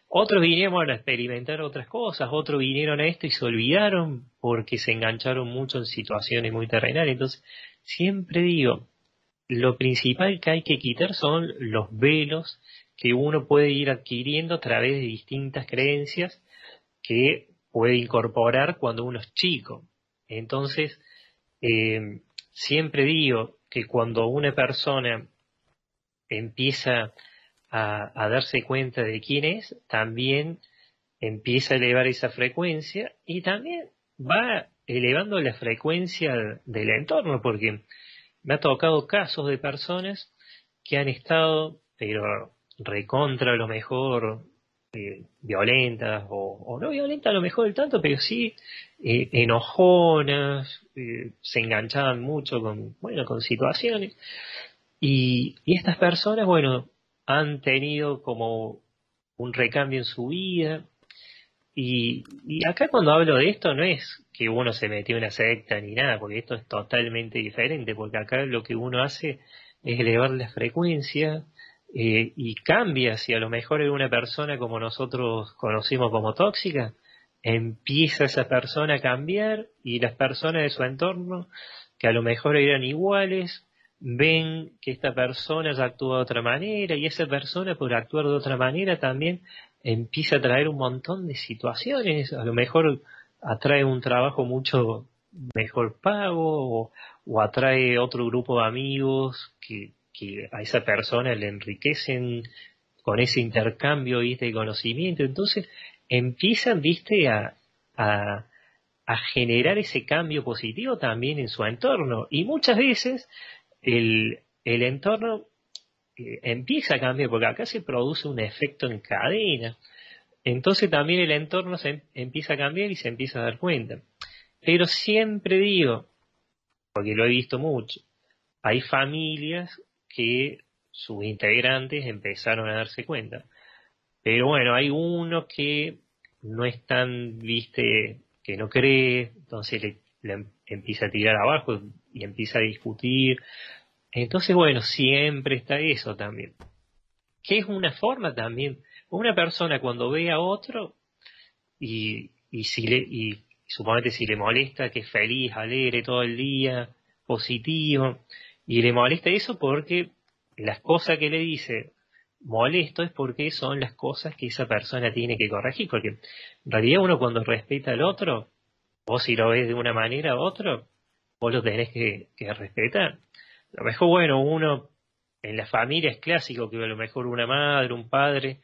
Speaker 2: Otros vinieron a experimentar otras cosas, otros vinieron a esto y se olvidaron porque se engancharon mucho en situaciones muy terrenales. Entonces, siempre digo, lo principal que hay que quitar son los velos que uno puede ir adquiriendo a través de distintas creencias que puede incorporar cuando uno es chico. Entonces, eh, siempre digo que cuando una persona empieza a, darse cuenta de quién es, también empieza a elevar esa frecuencia y también va elevando la frecuencia del entorno, porque me ha tocado casos de personas que han estado, pero recontra a lo mejor eh, violentas o, no violentas a lo mejor del tanto, pero sí eh, enojonas, eh, se enganchaban mucho con, bueno, con situaciones. Y, y estas personas, bueno, han tenido como un recambio en su vida. Y, acá cuando hablo de esto no es que uno se metió en una secta ni nada, porque esto es totalmente diferente, porque acá lo que uno hace es elevar la frecuencia eh, y cambia, si a lo mejor es una persona como nosotros conocimos como tóxica, empieza esa persona a cambiar y las personas de su entorno, que a lo mejor eran iguales, ven que esta persona ya actúa de otra manera y esa persona por actuar de otra manera también empieza a traer un montón de situaciones, a lo mejor atrae un trabajo mucho mejor pago o, atrae otro grupo de amigos que, a esa persona le enriquecen con ese intercambio de conocimiento. Entonces empiezan, viste, a generar ese cambio positivo también en su entorno. Y muchas veces el, el entorno eh, empieza a cambiar, porque acá se produce un efecto en cadena. Entonces también el entorno se em, empieza a cambiar y se empieza a dar cuenta. Pero siempre digo, porque lo he visto mucho, hay familias que sus integrantes empezaron a darse cuenta. Pero bueno, hay uno que no es tan, viste, que no cree, entonces le, le empieza a tirar abajo y empieza a discutir. Entonces, bueno, siempre está eso también. Que es una forma también. Una persona cuando ve a otro y, y si le, y suponete si le molesta que es feliz, alegre todo el día, positivo, y le molesta eso porque las cosas que le dice molesto es porque son las cosas que esa persona tiene que corregir, porque en realidad uno cuando respeta al otro, vos si lo ves de una manera u otro, vos lo tenés que, respetar. A lo mejor, bueno, uno en la familia es clásico que a lo mejor una madre, un padre,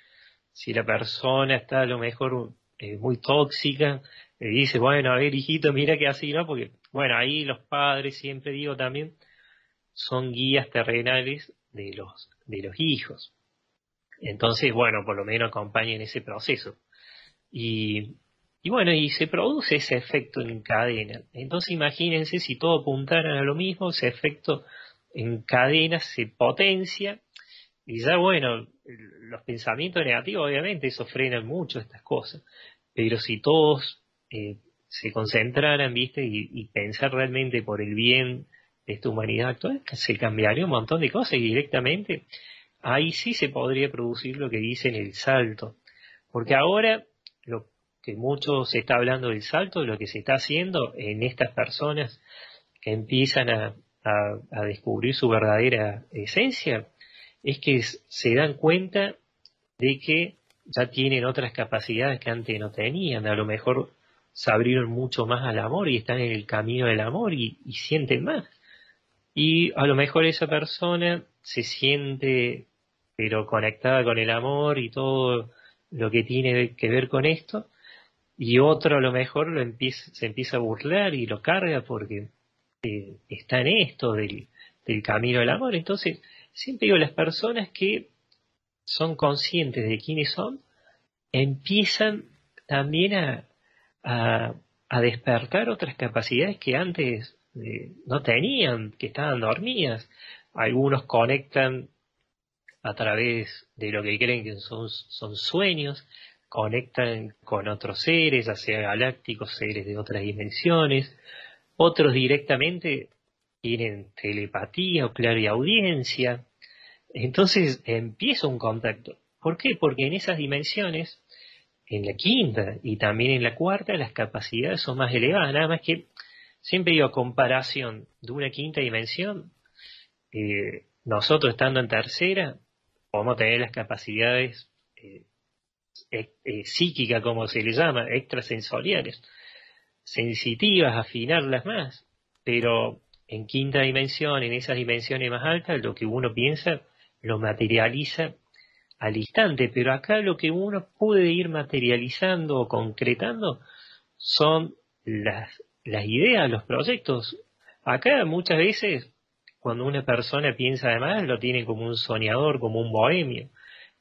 Speaker 2: si la persona está a lo mejor eh, muy tóxica, le dice, bueno, a ver, hijito, mira que así, ¿no? Porque, bueno, ahí los padres, siempre digo también, son guías terrenales de los, de los hijos. Entonces, bueno, por lo menos acompañen ese proceso. Y y bueno, y se produce ese efecto en cadena. Entonces imagínense si todo apuntaran a lo mismo, ese efecto en cadena se potencia y ya bueno, los pensamientos negativos obviamente eso frena mucho estas cosas. Pero si todos eh, se concentraran, viste, y, y, pensar realmente por el bien de esta humanidad actual, se cambiaría un montón de cosas y directamente ahí sí se podría producir lo que dicen el salto. Porque ahora que mucho se está hablando del salto, lo que se está haciendo en estas personas que empiezan a, descubrir su verdadera esencia, es que se dan cuenta de que ya tienen otras capacidades que antes no tenían, a lo mejor se abrieron mucho más al amor y están en el camino del amor y, y sienten más. Y a lo mejor esa persona se siente pero conectada con el amor y todo lo que tiene que ver con esto, y otro a lo mejor se empieza a burlar y lo carga porque eh, está en esto del, camino del amor. Entonces, siempre digo, las personas que son conscientes de quiénes son, empiezan también a, a, despertar otras capacidades que antes no tenían, que estaban dormidas. Algunos conectan a través de lo que creen que son sueños, conectan con otros seres, ya sea galácticos, seres de otras dimensiones. Otros directamente tienen telepatía o clariaudiencia. Entonces empieza un contacto. ¿Por qué? Porque en esas dimensiones, en la quinta y también en la cuarta, las capacidades son más elevadas. Nada más que siempre digo, comparación de una quinta dimensión, eh, nosotros estando en tercera, podemos tener las capacidades eh, eh, psíquicas, como se le llama, extrasensoriales, sensitivas, afinarlas más, pero en quinta dimensión, en esas dimensiones más altas, lo que uno piensa lo materializa al instante, pero acá lo que uno puede ir materializando o concretando son las las ideas, los proyectos. Acá muchas veces, cuando una persona piensa además, lo tiene como un soñador, como un bohemio.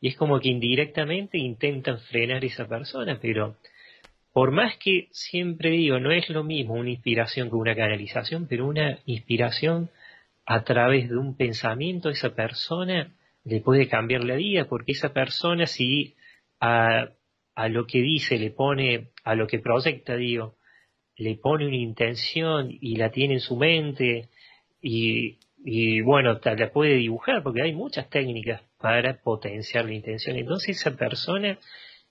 Speaker 2: Y es como que indirectamente intentan frenar esa persona, pero por más que siempre digo, no es lo mismo una inspiración que una canalización, pero una inspiración a través de un pensamiento, esa persona le puede cambiar la vida, porque esa persona si a, a lo que dice le pone, a lo que proyecta, digo, le pone una intención y la tiene en su mente y, y bueno, la puede dibujar porque hay muchas técnicas para potenciar la intención. Entonces esa persona,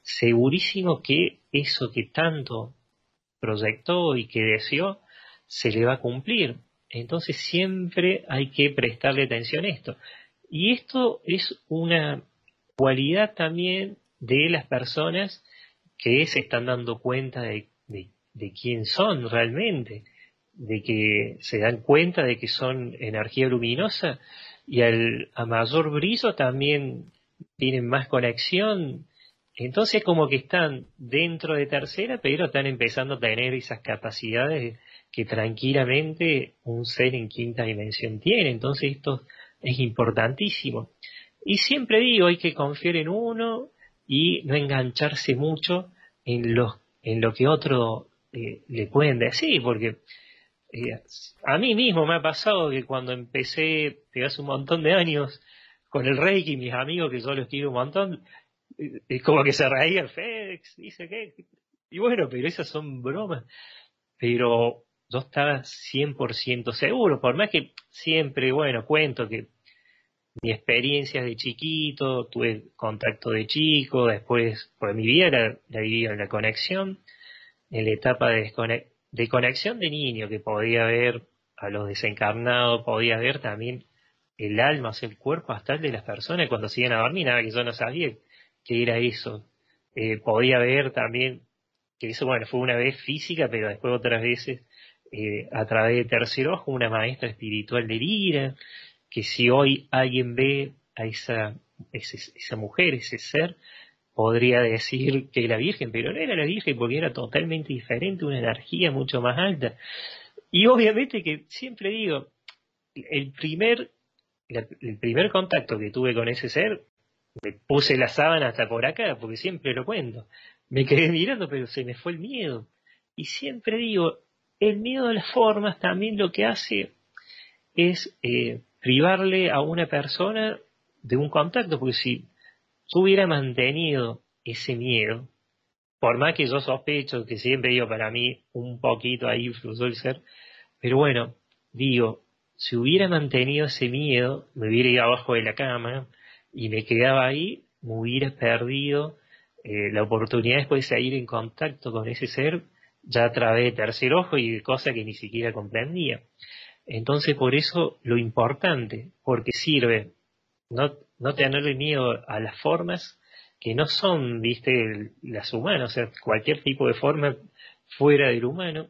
Speaker 2: segurísimo que eso que tanto proyectó y que deseó, se le va a cumplir. Entonces siempre hay que prestarle atención a esto. Y esto es una cualidad también de las personas que se están dando cuenta de, de quién son realmente, de que se dan cuenta de que son energía luminosa y al, a mayor brillo también tienen más conexión. Entonces como que están dentro de tercera, pero están empezando a tener esas capacidades que tranquilamente un ser en quinta dimensión tiene. Entonces esto es importantísimo. Y siempre digo, hay que confiar en uno y no engancharse mucho en, los, en lo que otro eh, le pueden decir, porque eh, a mí mismo me ha pasado que cuando empecé, hace un montón de años, con el Reiki, mis amigos, que yo los quiero un montón, eh, como que se reía el FedEx, dice que, y bueno, pero esas son bromas, pero yo estaba 100% seguro, por más que siempre, bueno, cuento que mi experiencia de chiquito, tuve contacto de chico, después, pues mi vida la, la vivía en la conexión, en la etapa de, de conexión de niño, que podía ver a los desencarnados, podía ver también el alma, o sea, el cuerpo astral de las personas cuando siguen a dormir, nada que yo no sabía que era eso. Eh, podía ver también, que eso, bueno, fue una vez física, pero después otras veces eh, a través de tercer ojo, una maestra espiritual de Lira, que si hoy alguien ve a esa, esa mujer, ese ser, podría decir que la Virgen, pero no era la Virgen porque era totalmente diferente, una energía mucho más alta. Y obviamente que siempre digo, el primer, el primer contacto que tuve con ese ser, me puse la sábana hasta por acá, porque siempre lo cuento. Me quedé mirando, pero se me fue el miedo. Y siempre digo, el miedo a las formas también lo que hace es eh, privarle a una persona de un contacto, porque si hubiera mantenido ese miedo, por más que yo sospecho que siempre digo para mí un poquito ahí fluyó el ser, pero bueno, digo, si hubiera mantenido ese miedo, me hubiera ido abajo de la cama y me quedaba ahí, me hubiera perdido eh, la oportunidad después de seguir en contacto con ese ser ya a través de tercer ojo y de cosas que ni siquiera comprendía. Entonces, por eso lo importante, porque sirve no, no tenerle miedo a las formas que no son, viste, las humanas, o sea, cualquier tipo de forma fuera del humano,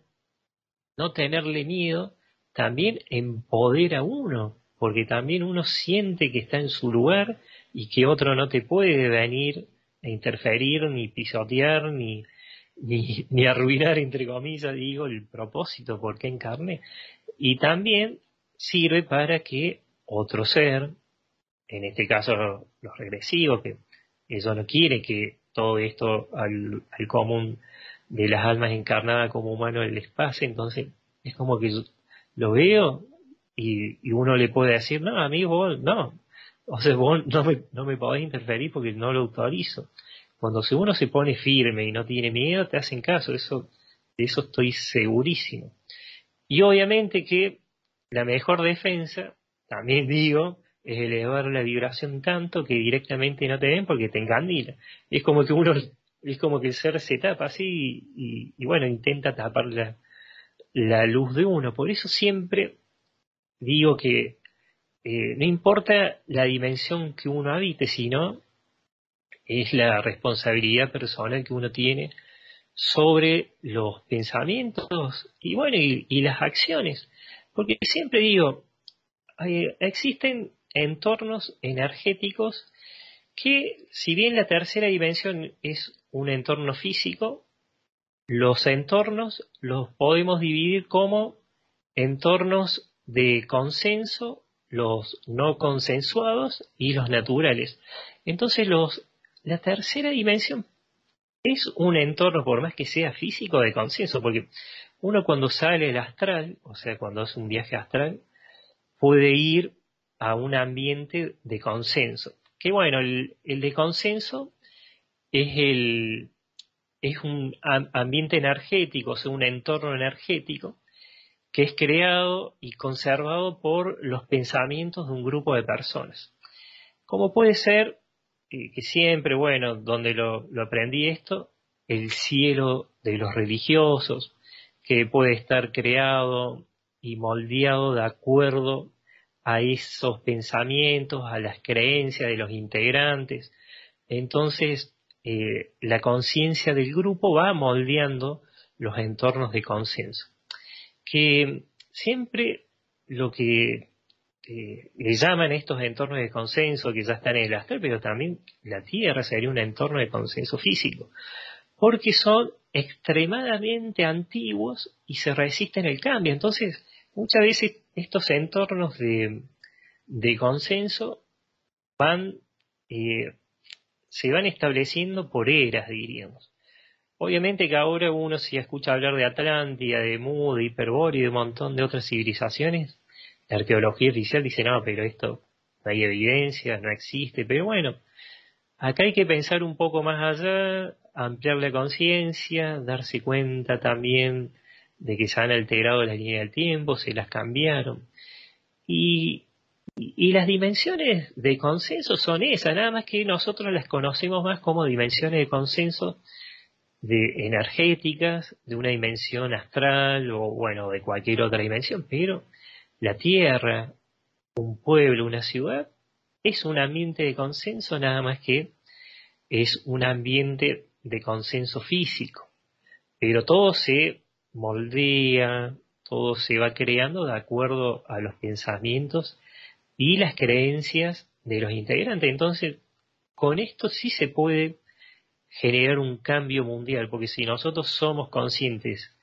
Speaker 2: no tenerle miedo también empodera a uno, porque también uno siente que está en su lugar y que otro no te puede venir a interferir, ni pisotear, ni, ni, ni arruinar, entre comillas, digo, el propósito por qué encarne. Y también sirve para que otro ser, en este caso los regresivos, que eso no quiere que todo esto al, común de las almas encarnadas como humanos les pase, entonces es como que lo veo y, uno le puede decir, no, amigo, vos, no, o sea, vos no me, no me podés interferir porque no lo autorizo. Cuando uno se pone firme y no tiene miedo, te hacen caso, eso, de eso estoy segurísimo. Y obviamente que la mejor defensa, también digo, es elevar la vibración tanto que directamente no te ven porque te encandila. Es como que uno, es como que el ser se tapa así y, bueno, intenta tapar la, la luz de uno. Por eso siempre digo que eh, no importa la dimensión que uno habite, sino es la responsabilidad personal que uno tiene sobre los pensamientos y bueno, y, las acciones. Porque siempre digo, existen entornos energéticos que, si bien la tercera dimensión es un entorno físico, los entornos los podemos dividir como entornos de consenso, los no consensuados y los naturales. Entonces los, la tercera dimensión es un entorno, por más que sea físico, de consenso, porque uno cuando sale el astral, o sea, cuando hace un viaje astral, puede ir a un ambiente de consenso. Que bueno, el, de consenso es el es un ambiente energético, o sea, un entorno energético que es creado y conservado por los pensamientos de un grupo de personas. Como puede ser eh, que siempre, bueno, donde lo, lo aprendí esto, el cielo de los religiosos, que puede estar creado y moldeado de acuerdo a esos pensamientos, a las creencias de los integrantes. Entonces, eh, la conciencia del grupo va moldeando los entornos de consenso. Que siempre lo que eh, le llaman estos entornos de consenso que ya están en el astral, pero también la Tierra sería un entorno de consenso físico, porque son extremadamente antiguos y se resisten al cambio. Entonces, muchas veces estos entornos de, consenso van, eh, se van estableciendo por eras, diríamos. Obviamente que ahora uno si escucha hablar de Atlántida, de Muda, de Hiperbórea y de un montón de otras civilizaciones, la arqueología oficial dice, no, pero esto no hay evidencia, no existe, pero bueno, acá hay que pensar un poco más allá, ampliar la conciencia, darse cuenta también de que se han alterado las líneas del tiempo, se las cambiaron. Y, las dimensiones de consenso son esas, nada más que nosotros las conocemos más como dimensiones de consenso de energéticas, de una dimensión astral o bueno, de cualquier otra dimensión, pero la Tierra, un pueblo, una ciudad, es un ambiente de consenso nada más que es un ambiente de consenso físico, pero todo se moldea, todo se va creando de acuerdo a los pensamientos y las creencias de los integrantes. Entonces, con esto sí se puede generar un cambio mundial, porque si nosotros somos conscientes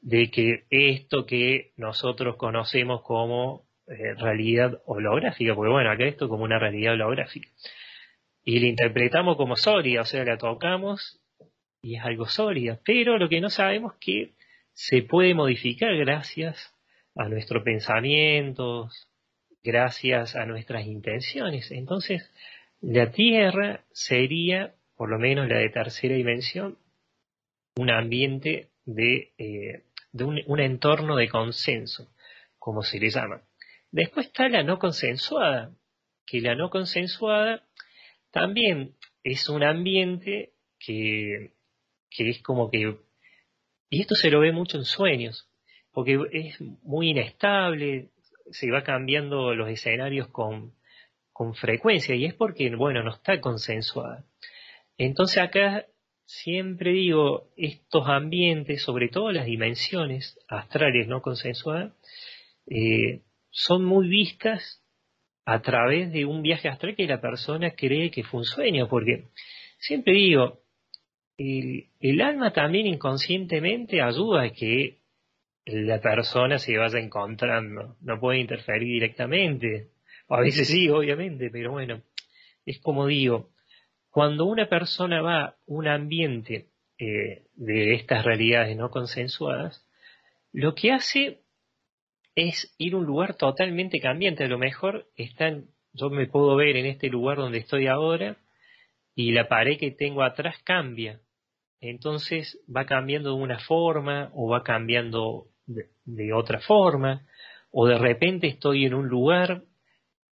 Speaker 2: de que esto que nosotros conocemos como eh, realidad holográfica, porque bueno, acá esto como una realidad holográfica, y la interpretamos como sólida, o sea, la tocamos y es algo sólida, pero lo que no sabemos es que se puede modificar gracias a nuestros pensamientos, gracias a nuestras intenciones. Entonces, la Tierra sería, por lo menos la de tercera dimensión, un ambiente de, eh, un, entorno de consenso, como se le llama. Después está la no consensuada, que la no consensuada también es un ambiente que es como que y esto se lo ve mucho en sueños, porque es muy inestable, se va cambiando los escenarios con, con frecuencia y es porque, bueno, no está consensuada. Entonces acá siempre digo, estos ambientes, sobre todo las dimensiones astrales no consensuadas, eh, son muy vistas a través de un viaje astral que la persona cree que fue un sueño, porque siempre digo, el, alma también inconscientemente ayuda a que la persona se vaya encontrando. No puede interferir directamente. a veces sí, obviamente, pero bueno, es como digo, cuando una persona va a un ambiente eh, de estas realidades no consensuadas, lo que hace es ir a un lugar totalmente cambiante. A lo mejor están, yo me puedo ver en este lugar donde estoy ahora y la pared que tengo atrás cambia. Entonces va cambiando de una forma o va cambiando de, otra forma o de repente estoy en un lugar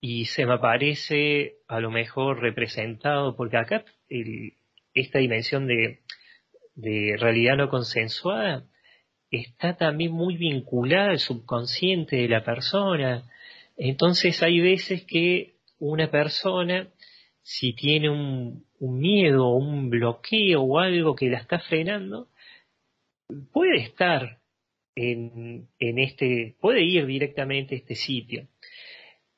Speaker 2: y se me aparece a lo mejor representado, porque acá esta dimensión de, de realidad no consensuada está también muy vinculada al subconsciente de la persona. Entonces hay veces que una persona, si tiene un, un miedo, un bloqueo o algo que la está frenando, puede estar en, en este, puede ir directamente a este sitio.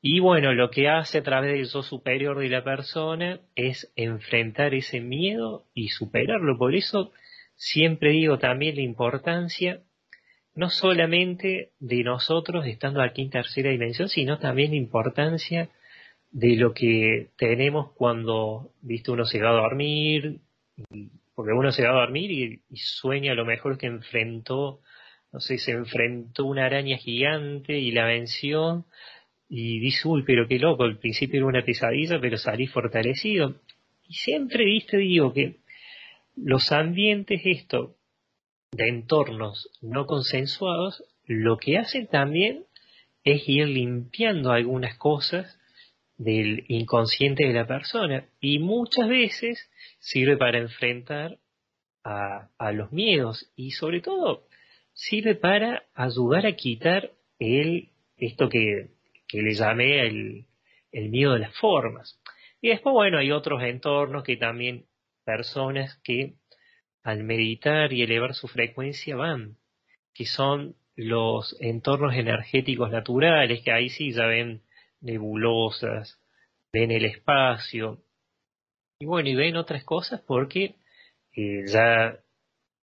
Speaker 2: Y bueno, lo que hace a través del yo superior de la persona es enfrentar ese miedo y superarlo. Por eso siempre digo también la importancia no solamente de nosotros estando aquí en tercera dimensión, sino también la importancia de lo que tenemos cuando, viste, uno se va a dormir, porque uno se va a dormir y, sueña a lo mejor que enfrentó, no sé, se enfrentó una araña gigante y la venció, y dice, uy, pero qué loco, al principio era una pesadilla, pero salí fortalecido. Y siempre, viste, digo que los ambientes, esto, de entornos no consensuados, lo que hacen también es ir limpiando algunas cosas del inconsciente de la persona y muchas veces sirve para enfrentar a, los miedos y sobre todo sirve para ayudar a quitar el, esto que, que le llamé el, el miedo de las formas. Y después, bueno, hay otros entornos que también personas que al meditar y elevar su frecuencia van, que son los entornos energéticos naturales, que ahí sí ya ven nebulosas, ven el espacio, y bueno, y ven otras cosas porque eh, ya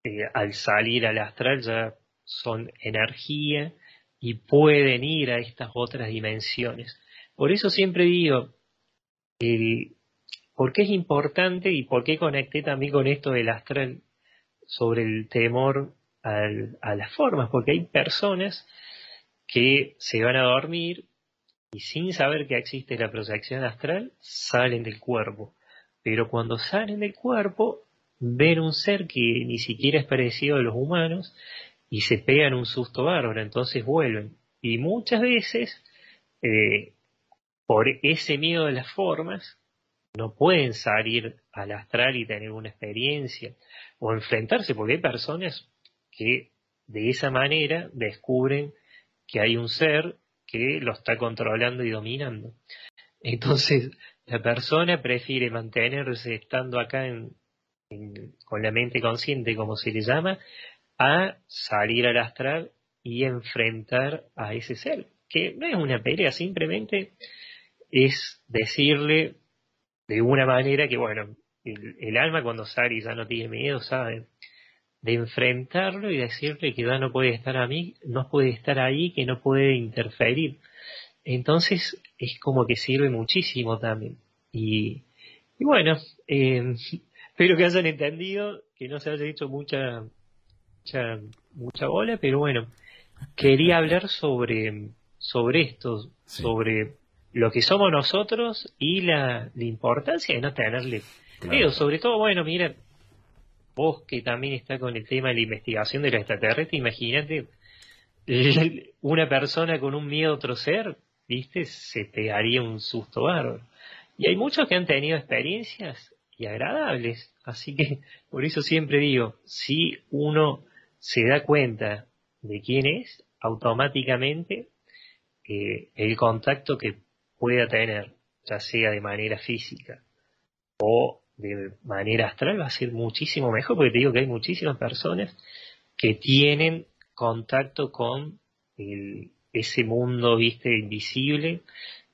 Speaker 2: eh, al salir al astral ya son energía y pueden ir a estas otras dimensiones. Por eso siempre digo, el, ¿por qué es importante y por qué conecté también con esto del astral sobre el temor a las formas, porque hay personas que se van a dormir y sin saber que existe la proyección astral, salen del cuerpo. Pero cuando salen del cuerpo, ven un ser que ni siquiera es parecido a los humanos y se pegan un susto bárbaro, entonces vuelven. Y muchas veces, eh, por ese miedo de las formas, no pueden salir al astral y tener una experiencia o enfrentarse, porque hay personas que de esa manera descubren que hay un ser que lo está controlando y dominando. Entonces, la persona prefiere mantenerse estando acá con la mente consciente, como se le llama, a salir al astral y enfrentar a ese ser, que no es una pelea, simplemente es decirle de una manera que, bueno, el, alma cuando sale y ya no tiene miedo, sabe, de enfrentarlo y decirle que ya no puede estar a mí, no puede estar ahí, que no puede interferir. Entonces es como que sirve muchísimo también. Y, bueno, eh, espero que hayan entendido, que no se haya hecho mucha, mucha, mucha bola, pero bueno, quería hablar sobre, sobre esto, sobre lo que somos nosotros y la, importancia de no tenerle miedo. Sobre todo, bueno, mira, vos que también está con el tema de la investigación de la extraterrestre, imagínate una persona con un miedo a otro ser, viste, se te haría un susto bárbaro. Y hay muchos que han tenido experiencias y agradables, así que por eso siempre digo, si uno se da cuenta de quién es, automáticamente eh, el contacto que pueda tener, ya sea de manera física o de manera astral, va a ser muchísimo mejor, porque te digo que hay muchísimas personas que tienen contacto con ese mundo, viste, invisible,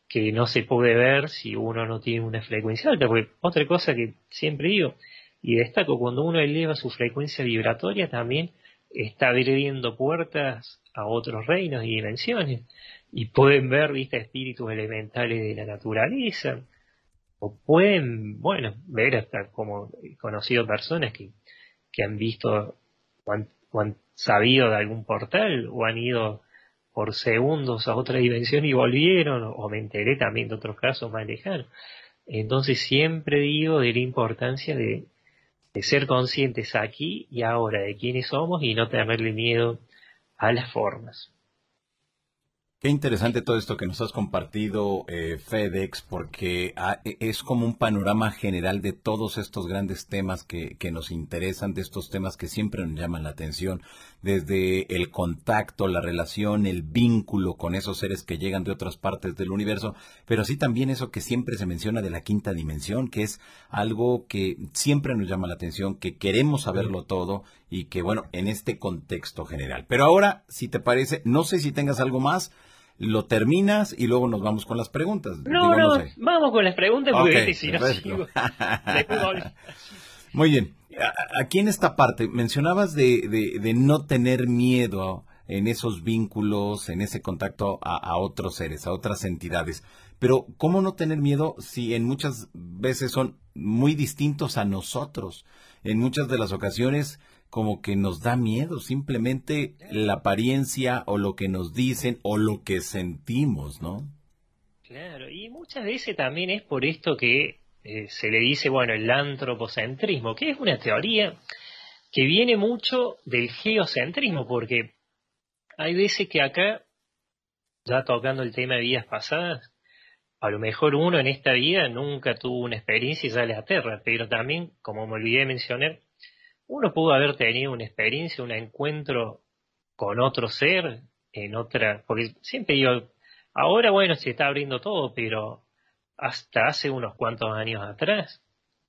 Speaker 2: que no se puede ver si uno no tiene una frecuencia alta, porque otra cosa que siempre digo, y destaco, cuando uno eleva su frecuencia vibratoria también está abriendo puertas a otros reinos y dimensiones y pueden ver, viste, espíritus elementales de la naturaleza, o pueden, bueno, ver hasta como he conocido personas que, que han visto o han, sabido de algún portal o han ido por segundos a otra dimensión y volvieron, o me enteré también de otros casos más lejanos. Entonces siempre digo de la importancia de, de ser conscientes aquí y ahora de quiénes somos y no tenerle miedo a las formas.
Speaker 1: Qué interesante todo esto que nos has compartido, eh, FedEx, porque ah, e, es como un panorama general de todos estos grandes temas que, que, nos interesan, de estos temas que siempre nos llaman la atención, desde el contacto, la relación, el vínculo con esos seres que llegan de otras partes del universo, pero así también eso que siempre se menciona de la quinta dimensión, que es algo que siempre nos llama la atención, que queremos saberlo todo y que bueno, en este contexto general. Pero ahora, si te parece, no sé si tengas algo más, lo terminas y luego nos vamos con las preguntas.
Speaker 2: No, no, vamos con las preguntas porque si no
Speaker 1: Muy bien. Aquí en esta parte mencionabas de, de, no tener miedo en esos vínculos, en ese contacto a, a, otros seres, a otras entidades. Pero ¿cómo no tener miedo si en muchas veces son muy distintos a nosotros? En muchas de las ocasiones como que nos da miedo, simplemente la apariencia o lo que nos dicen o lo que sentimos, ¿no?
Speaker 2: Claro, y muchas veces también es por esto que eh, se le dice, bueno, el antropocentrismo, que es una teoría que viene mucho del geocentrismo, porque hay veces que acá, ya tocando el tema de vidas pasadas, a lo mejor uno en esta vida nunca tuvo una experiencia y sale a tierra, pero también, como me olvidé de mencionar, uno pudo haber tenido una experiencia, un encuentro con otro ser, en otra, porque siempre digo, ahora bueno, se está abriendo todo, pero hasta hace unos cuantos años atrás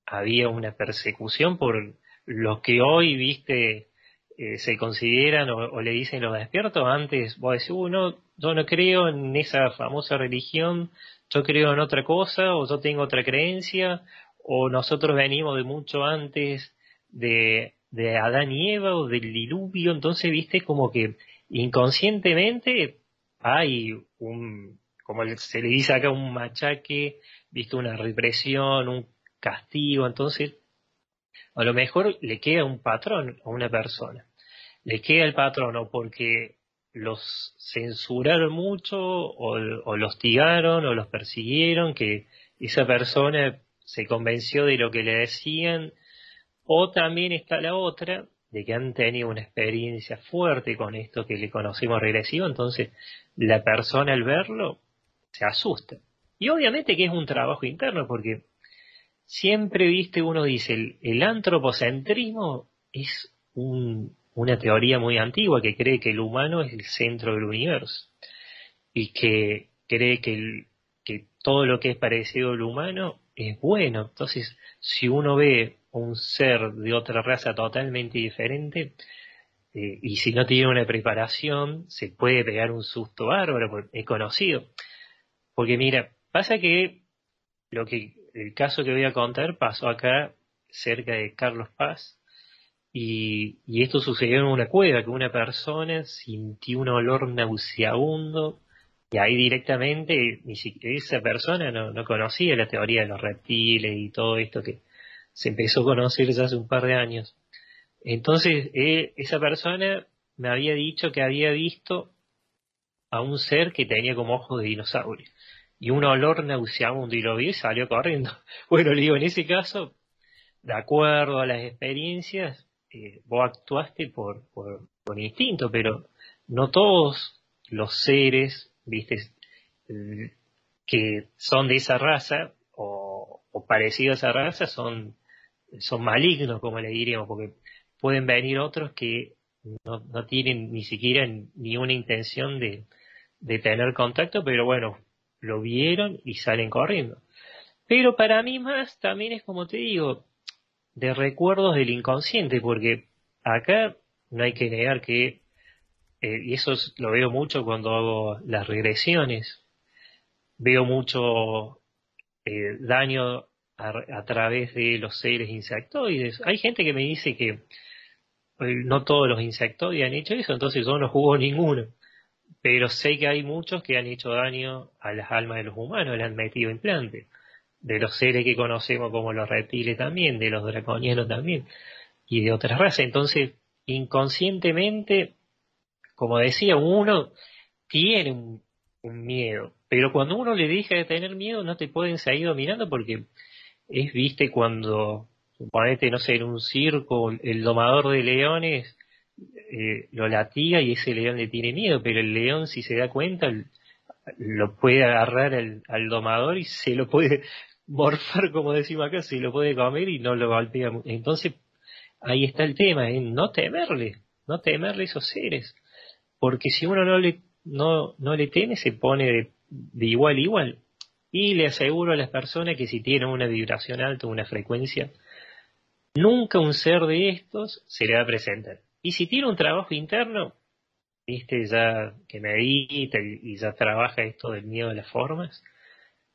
Speaker 2: había una persecución por lo que hoy, viste, eh, se consideran o, le dicen los despiertos. Antes vos decís, uno, yo no creo en esa famosa religión, yo creo en otra cosa, o yo tengo otra creencia, o nosotros venimos de mucho antes de, de Adán y Eva o del diluvio, entonces viste como que inconscientemente hay un, como se le dice acá, un machaque, viste una represión, un castigo, entonces a lo mejor le queda un patrón a una persona. Le queda el patrón o porque los censuraron mucho o, los hostigaron o los persiguieron, que esa persona se convenció de lo que le decían o también está la otra, de que han tenido una experiencia fuerte con esto que le conocemos regresivo, entonces la persona al verlo se asusta. Y obviamente que es un trabajo interno, porque siempre, viste, uno dice, el, antropocentrismo es una teoría muy antigua que cree que el humano es el centro del universo y que cree que, que todo lo que es parecido al humano es bueno. Entonces, si uno ve un ser de otra raza totalmente diferente, eh, y si no tiene una preparación, se puede pegar un susto bárbaro, he conocido. Porque mira, pasa que lo que el caso que voy a contar pasó acá cerca de Carlos Paz y, y esto sucedió en una cueva que una persona sintió un olor nauseabundo y ahí directamente ni siquiera esa persona no, no conocía la teoría de los reptiles y todo esto que, se empezó a conocer hace un par de años. Entonces, eh, esa persona me había dicho que había visto a un ser que tenía como ojos de dinosaurio y un olor nauseabundo y lo vi y salió corriendo. Bueno, le digo, en ese caso, de acuerdo a las experiencias, eh, vos actuaste por, por, instinto, pero no todos los seres, viste, que son de esa raza o parecidos a esa raza son son malignos, como le diríamos, porque pueden venir otros que no, tienen ni siquiera ni una intención de, de tener contacto, pero bueno, lo vieron y salen corriendo. Pero para mí más también es como te digo, de recuerdos del inconsciente, porque acá no hay que negar que, eh, y eso lo veo mucho cuando hago las regresiones, veo mucho eh, daño a, través de los seres insectoides. Hay gente que me dice que eh, no todos los insectoides han hecho eso, entonces yo no jugó ninguno. Pero sé que hay muchos que han hecho daño a las almas de los humanos, le han metido implantes. De los seres que conocemos como los reptiles también, de los draconianos también, y de otras razas. Entonces, inconscientemente, como decía, uno tiene un, miedo, pero cuando uno le deja de tener miedo no te pueden seguir dominando porque es, viste, cuando, suponete, no sé, en un circo, el domador de leones eh, lo latiga y ese león le tiene miedo, pero el león si se da cuenta lo puede agarrar al domador y se lo puede morfar, como decimos acá, se lo puede comer y no lo golpea. Entonces, ahí está el tema, no temerle, no temerle esos seres, porque si uno no le, no, no le teme, se pone de, de igual a igual. Y le aseguro a las personas que si tienen una vibración alta, una frecuencia, nunca un ser de estos se le va a presentar. Y si tiene un trabajo interno, viste, ya que medita y, ya trabaja esto del miedo a las formas,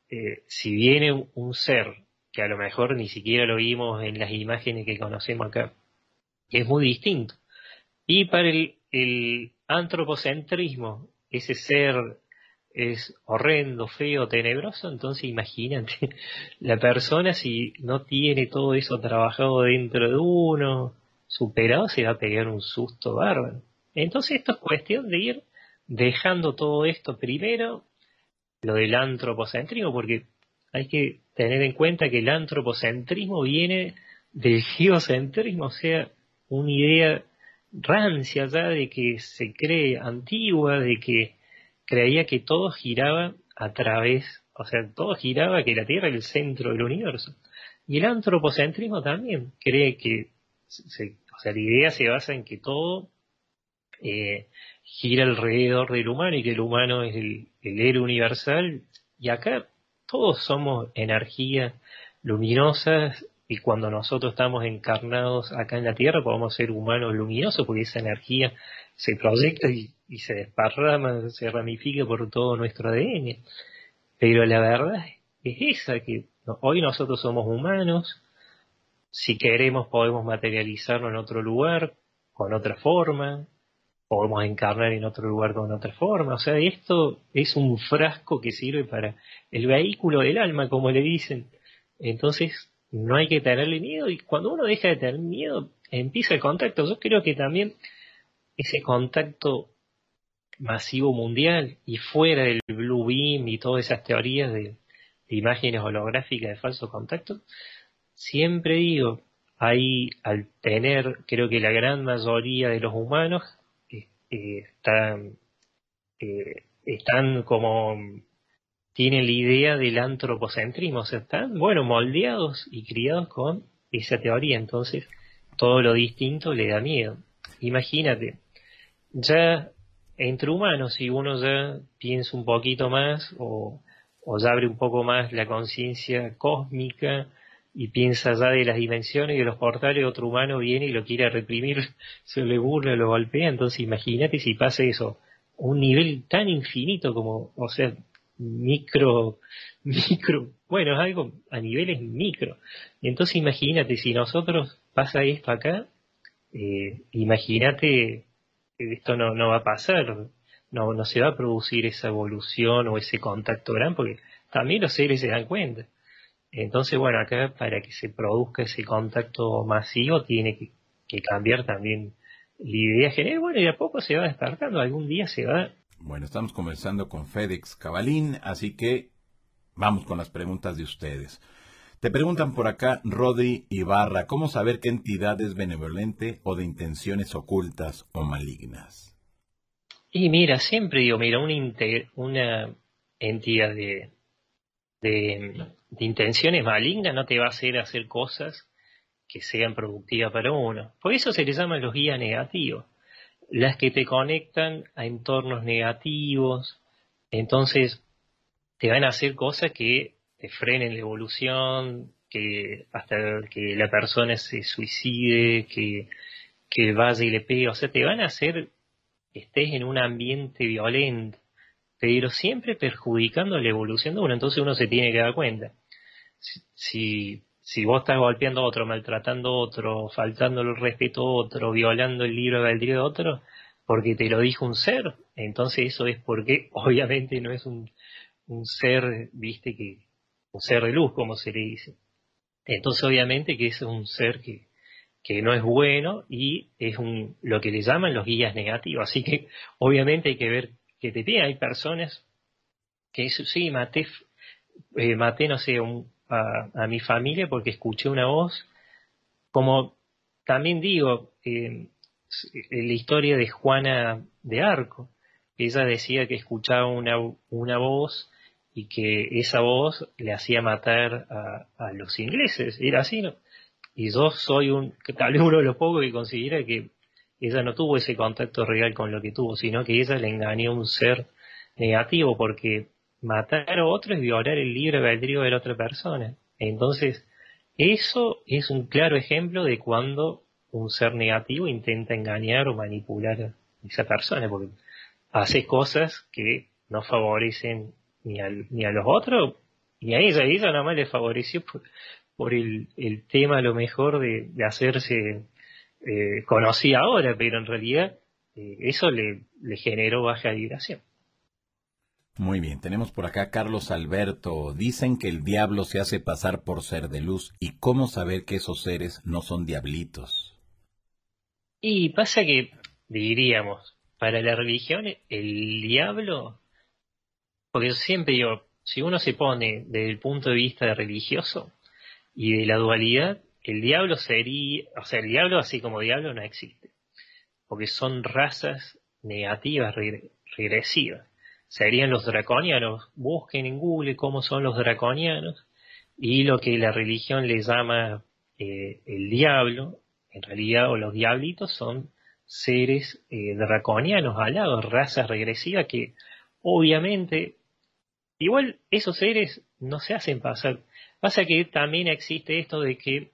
Speaker 2: eh, si viene un ser que a lo mejor ni siquiera lo vimos en las imágenes que conocemos acá, es muy distinto. Y para el, el antropocentrismo, ese ser es horrendo, feo, tenebroso, entonces imagínate, la persona si no tiene todo eso trabajado dentro de uno, superado, se va a pegar un susto bárbaro. Entonces esto es cuestión de ir dejando todo esto primero, lo del antropocentrismo, porque hay que tener en cuenta que el antropocentrismo viene del geocentrismo, o sea, una idea rancia ya de que se cree antigua, de que creía que todo giraba a través, o sea, todo giraba, que la Tierra era el centro del universo. Y el antropocentrismo también cree que se, o sea, la idea se basa en que todo eh, gira alrededor del humano y que el humano es el, el héroe universal. Y acá todos somos energía luminosas y cuando nosotros estamos encarnados acá en la Tierra podemos ser humanos luminosos porque esa energía se proyecta y, y se desparrama, se ramifica por todo nuestro ADN. Pero la verdad es esa, que hoy nosotros somos humanos, si queremos podemos materializarlo en otro lugar, con otra forma, podemos encarnar en otro lugar con otra forma. O sea, esto es un frasco que sirve para el vehículo del alma, como le dicen. Entonces, no hay que tenerle miedo y cuando uno deja de tener miedo, empieza el contacto. Yo creo que también ese contacto masivo mundial y fuera del Blue Beam y todas esas teorías de imágenes holográficas de falso contacto, siempre digo, ahí al tener, creo que la gran mayoría de los humanos eh, eh, están, eh, están como, tienen la idea del antropocentrismo, o sea, están, bueno, moldeados y criados con esa teoría, entonces todo lo distinto le da miedo. Imagínate, ya entre humanos, si uno ya piensa un poquito más o, o ya abre un poco más la conciencia cósmica, y piensa ya de las dimensiones y de los portales, otro humano viene y lo quiere reprimir, se le burla, lo golpea, entonces imagínate si pasa eso, un nivel tan infinito como, o sea, micro, micro, bueno, es algo a niveles micro. Entonces imagínate si nosotros pasa esto acá, eh, imagínate esto no, no va a pasar, no, no se va a producir esa evolución o ese contacto gran, porque también los seres se dan cuenta. Entonces, bueno, acá para que se produzca ese contacto masivo tiene que, cambiar también la idea general. Bueno, y a poco se va despertando, algún día se va.
Speaker 1: Bueno, estamos conversando con Fédex Cabalín, así que vamos con las preguntas de ustedes. Te preguntan por acá, Rodri Ibarra, ¿cómo saber qué entidad es benevolente o de intenciones ocultas o malignas?
Speaker 2: Y mira, siempre digo, mira, una, entidad de, intenciones malignas no te va a hacer hacer cosas que sean productivas para uno. Por eso se les llama los guías negativos, las que te conectan a entornos negativos, entonces te van a hacer cosas que te frenen la evolución, que hasta que la persona se suicide, que, que vaya y le pegue, o sea, te van a hacer que estés en un ambiente violento pero siempre perjudicando la evolución de uno, entonces uno se tiene que dar cuenta. Si, si vos estás golpeando a otro, maltratando a otro, faltando el respeto a otro, violando el libro del de otro, porque te lo dijo un ser, entonces eso es porque obviamente no es un, un ser, viste, que un ser de luz, como se le dice. Entonces obviamente que es un ser que, que no es bueno y es un, lo que le llaman los guías negativos. Así que obviamente hay que ver que te piden. Hay personas que sí, maté, eh, maté no sé, a, mi familia porque escuché una voz. Como también digo, eh, la historia de Juana de Arco, ella decía que escuchaba una, una voz y que esa voz le hacía matar a, los ingleses. Era así, ¿no? Y yo soy un, tal vez uno de los pocos que considera que ella no tuvo ese contacto real con lo que tuvo, sino que ella le engañó a un ser negativo, porque matar a otro es violar el libre albedrío de la otra persona. Entonces, eso es un claro ejemplo de cuando un ser negativo intenta engañar o manipular a esa persona, porque hace cosas que no favorecen ni, ni a los otros, ni a ella. A ella nada más le favoreció por el, el tema a lo mejor de, hacerse eh, conocida ahora, pero en realidad eh, eso le, le generó baja vibración.
Speaker 1: Muy bien, tenemos por acá Carlos Alberto. Dicen que el diablo se hace pasar por ser de luz. ¿Y cómo saber que esos seres no son diablitos?
Speaker 2: Y pasa que, diríamos, para la religión, el diablo, porque siempre digo, si uno se pone desde el punto de vista religioso, y de la dualidad, el diablo sería, o sea, el diablo así como diablo no existe, porque son razas negativas, regresivas. Serían los draconianos. Busquen en Google cómo son los draconianos y lo que la religión le llama eh, el diablo, en realidad, o los diablitos son seres eh, draconianos lado razas regresivas que obviamente, igual esos seres no se hacen pasar Pasa que también existe esto de que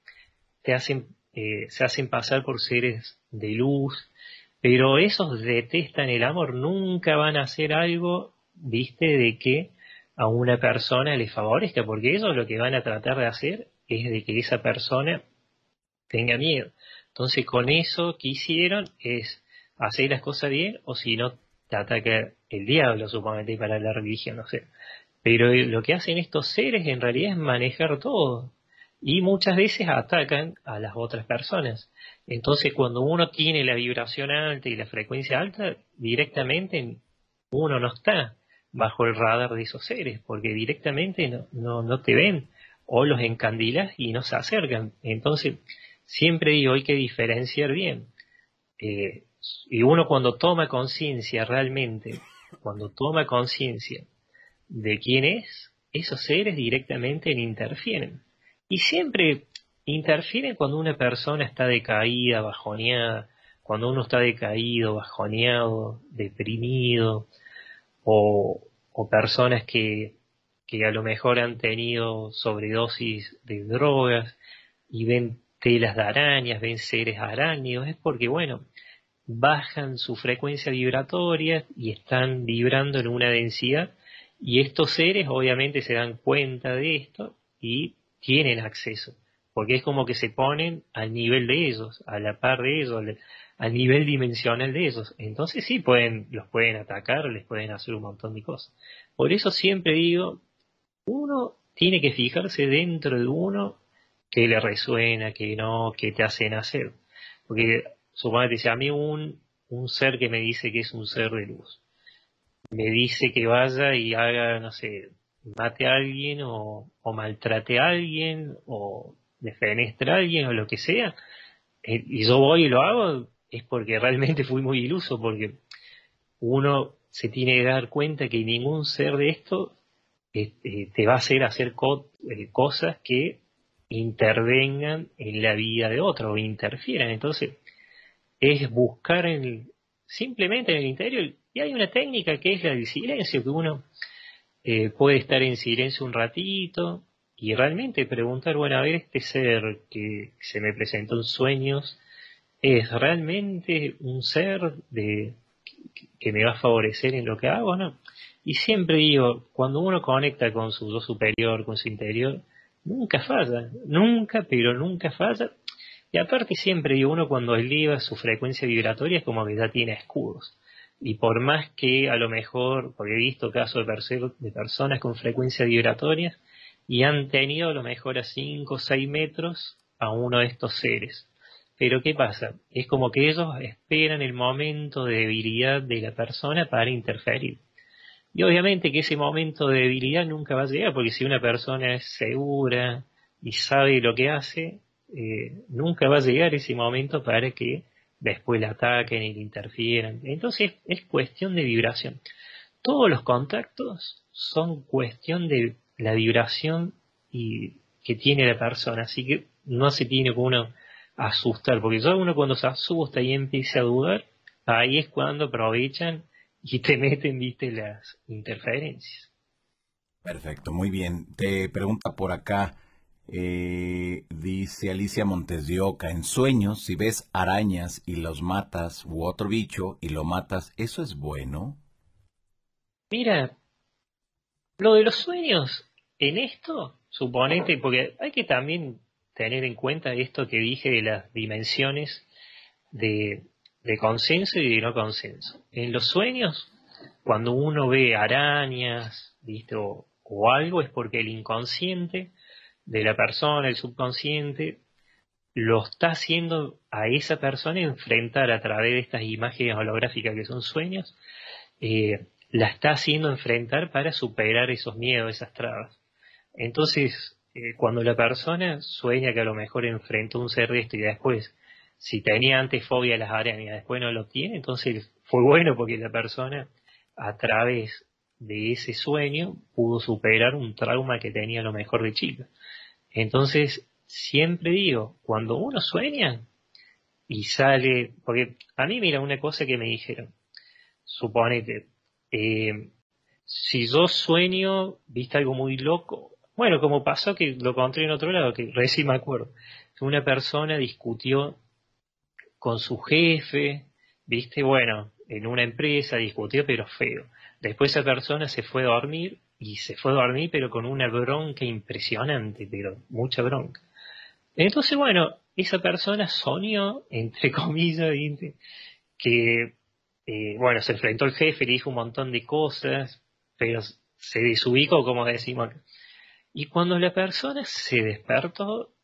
Speaker 2: hacen, eh, se hacen pasar por seres de luz, pero esos detestan el amor, nunca van a hacer algo, viste, de que a una persona le favorezca, porque ellos lo que van a tratar de hacer es de que esa persona tenga miedo. Entonces con eso que hicieron es hacer las cosas bien o si no ataca el diablo, suponete, para la religión, no sé. Pero lo que hacen estos seres en realidad es manejar todo. Y muchas veces atacan a las otras personas. Entonces cuando uno tiene la vibración alta y la frecuencia alta, directamente uno no está bajo el radar de esos seres, porque directamente no, no, te ven o los encandilas y no se acercan. Entonces, siempre digo, hay que diferenciar bien. Eh, y uno cuando toma conciencia realmente, cuando toma conciencia de quién es, esos seres directamente interfieren. Y siempre interfieren cuando una persona está decaída, bajoneada, cuando uno está decaído, bajoneado, deprimido, o, personas que, que a lo mejor han tenido sobredosis de drogas y ven telas de arañas, ven seres arácnidos, es porque, bueno, bajan su frecuencia vibratoria y están vibrando en una densidad y estos seres obviamente se dan cuenta de esto y tienen acceso, porque es como que se ponen al nivel de ellos, a la par de ellos, al, nivel dimensional de ellos. Entonces sí pueden, los pueden atacar, les pueden hacer un montón de cosas. Por eso siempre digo, uno tiene que fijarse dentro de uno que le resuena, que no, que te hacen hacer. Porque suponete, si a mí un, un ser que me dice que es un ser de luz, me dice que vaya y haga, no sé, mate a alguien o, maltrate a alguien o defenestre a alguien o lo que sea, eh, y yo voy y lo hago, es porque realmente fui muy iluso, porque uno se tiene que dar cuenta que ningún ser de esto eh, eh, te va a hacer hacer cosas que intervengan en la vida de otro o interfieran. Entonces, es buscar en, simplemente en el interior y hay una técnica que es la del silencio, que uno eh, puede estar en silencio un ratito y realmente preguntar, bueno, a ver, este ser que se me presentó en sueños, ¿es realmente un ser de, que me va a favorecer en lo que hago? ¿no? Y siempre digo, cuando uno conecta con su yo superior, con su interior, nunca falla, nunca, pero nunca falla. Y aparte siempre digo, uno cuando eleva su frecuencia vibratoria es como que ya tiene escudos y por más que a lo mejor, porque he visto casos de, de personas con frecuencia vibratoria y han tenido a lo mejor a 5 o 6 metros a uno de estos seres. Pero ¿qué pasa? Es como que ellos esperan el momento de debilidad de la persona para interferir. Y obviamente que ese momento de debilidad nunca va a llegar, porque si una persona es segura y sabe lo que hace, eh, nunca va a llegar ese momento para que después la ataquen y le interfieran. Entonces es cuestión de vibración. Todos los contactos son cuestión de la vibración y que tiene la persona, así que no se tiene que uno asustar, porque ya uno cuando se asusta y empieza a dudar, ahí es cuando aprovechan y te meten, viste, las interferencias.
Speaker 1: Perfecto, muy bien. Te pregunta por acá, eh, dice Alicia Montes de en sueños, si ves arañas y los matas, u otro bicho y lo matas, ¿eso es bueno?
Speaker 2: Mira, lo de los sueños, en esto, suponete, porque hay que también tener en cuenta esto que dije de las dimensiones de, consenso y de no consenso. En los sueños, cuando uno ve arañas, ¿viste? o algo, es porque el inconsciente de la persona, el subconsciente, lo está haciendo a esa persona enfrentar a través de estas imágenes holográficas que son sueños, eh, la está haciendo enfrentar para superar esos miedos, esas trabas. Entonces, eh, cuando la persona sueña que a lo mejor enfrentó un ser de esto y después, si tenía antes fobia a las arañas, después no lo tiene, entonces fue bueno porque la persona, a través de ese sueño, pudo superar un trauma que tenía lo mejor de chica. Entonces, siempre digo, cuando uno sueña y sale, porque a mí mira una cosa que me dijeron, suponete, eh, si yo sueño, viste algo muy loco, bueno, como pasó que lo encontré en otro lado, que recién me acuerdo, una persona discutió con su jefe, viste, bueno, en una empresa discutió pero feo. Después esa persona se fue a dormir y se fue a dormir pero con una bronca impresionante, pero mucha bronca. Entonces, bueno, esa persona soñó, entre comillas, que, eh, bueno, se enfrentó al jefe, le dijo un montón de cosas, pero se desubicó, como decimos Y cuando la persona se despertó,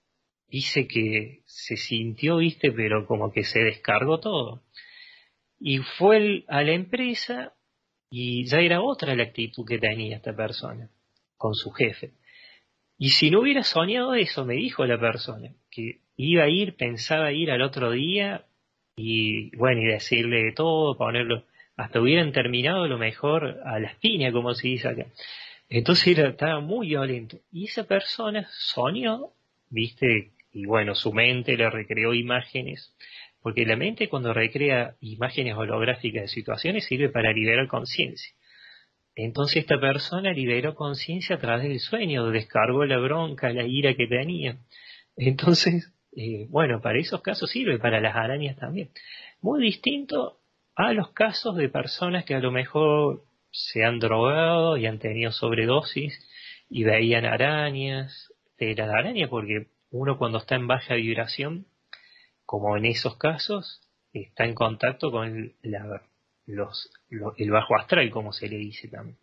Speaker 2: dice que se sintió, viste, pero como que se descargó todo. Y fue a la empresa y ya era otra la actitud que tenía esta persona con su jefe. Y si no hubiera soñado eso, me dijo la persona, que iba a ir, pensaba ir al otro día y bueno, y decirle todo, ponerlo, hasta hubieran terminado lo mejor a la espina, como se dice acá. Entonces estaba muy violento. Y esa persona soñó, viste, y bueno, su mente le recreó imágenes porque la mente cuando recrea imágenes holográficas de situaciones sirve para liberar conciencia. Entonces esta persona liberó conciencia a través del sueño, descargó la bronca, la ira que tenía. Entonces, eh, bueno, para esos casos sirve, para las arañas también. Muy distinto a los casos de personas que a lo mejor se han drogado y han tenido sobredosis y veían arañas, de la araña porque uno cuando está en baja vibración como en esos casos, está en contacto con el bajo astral, como se le dice también.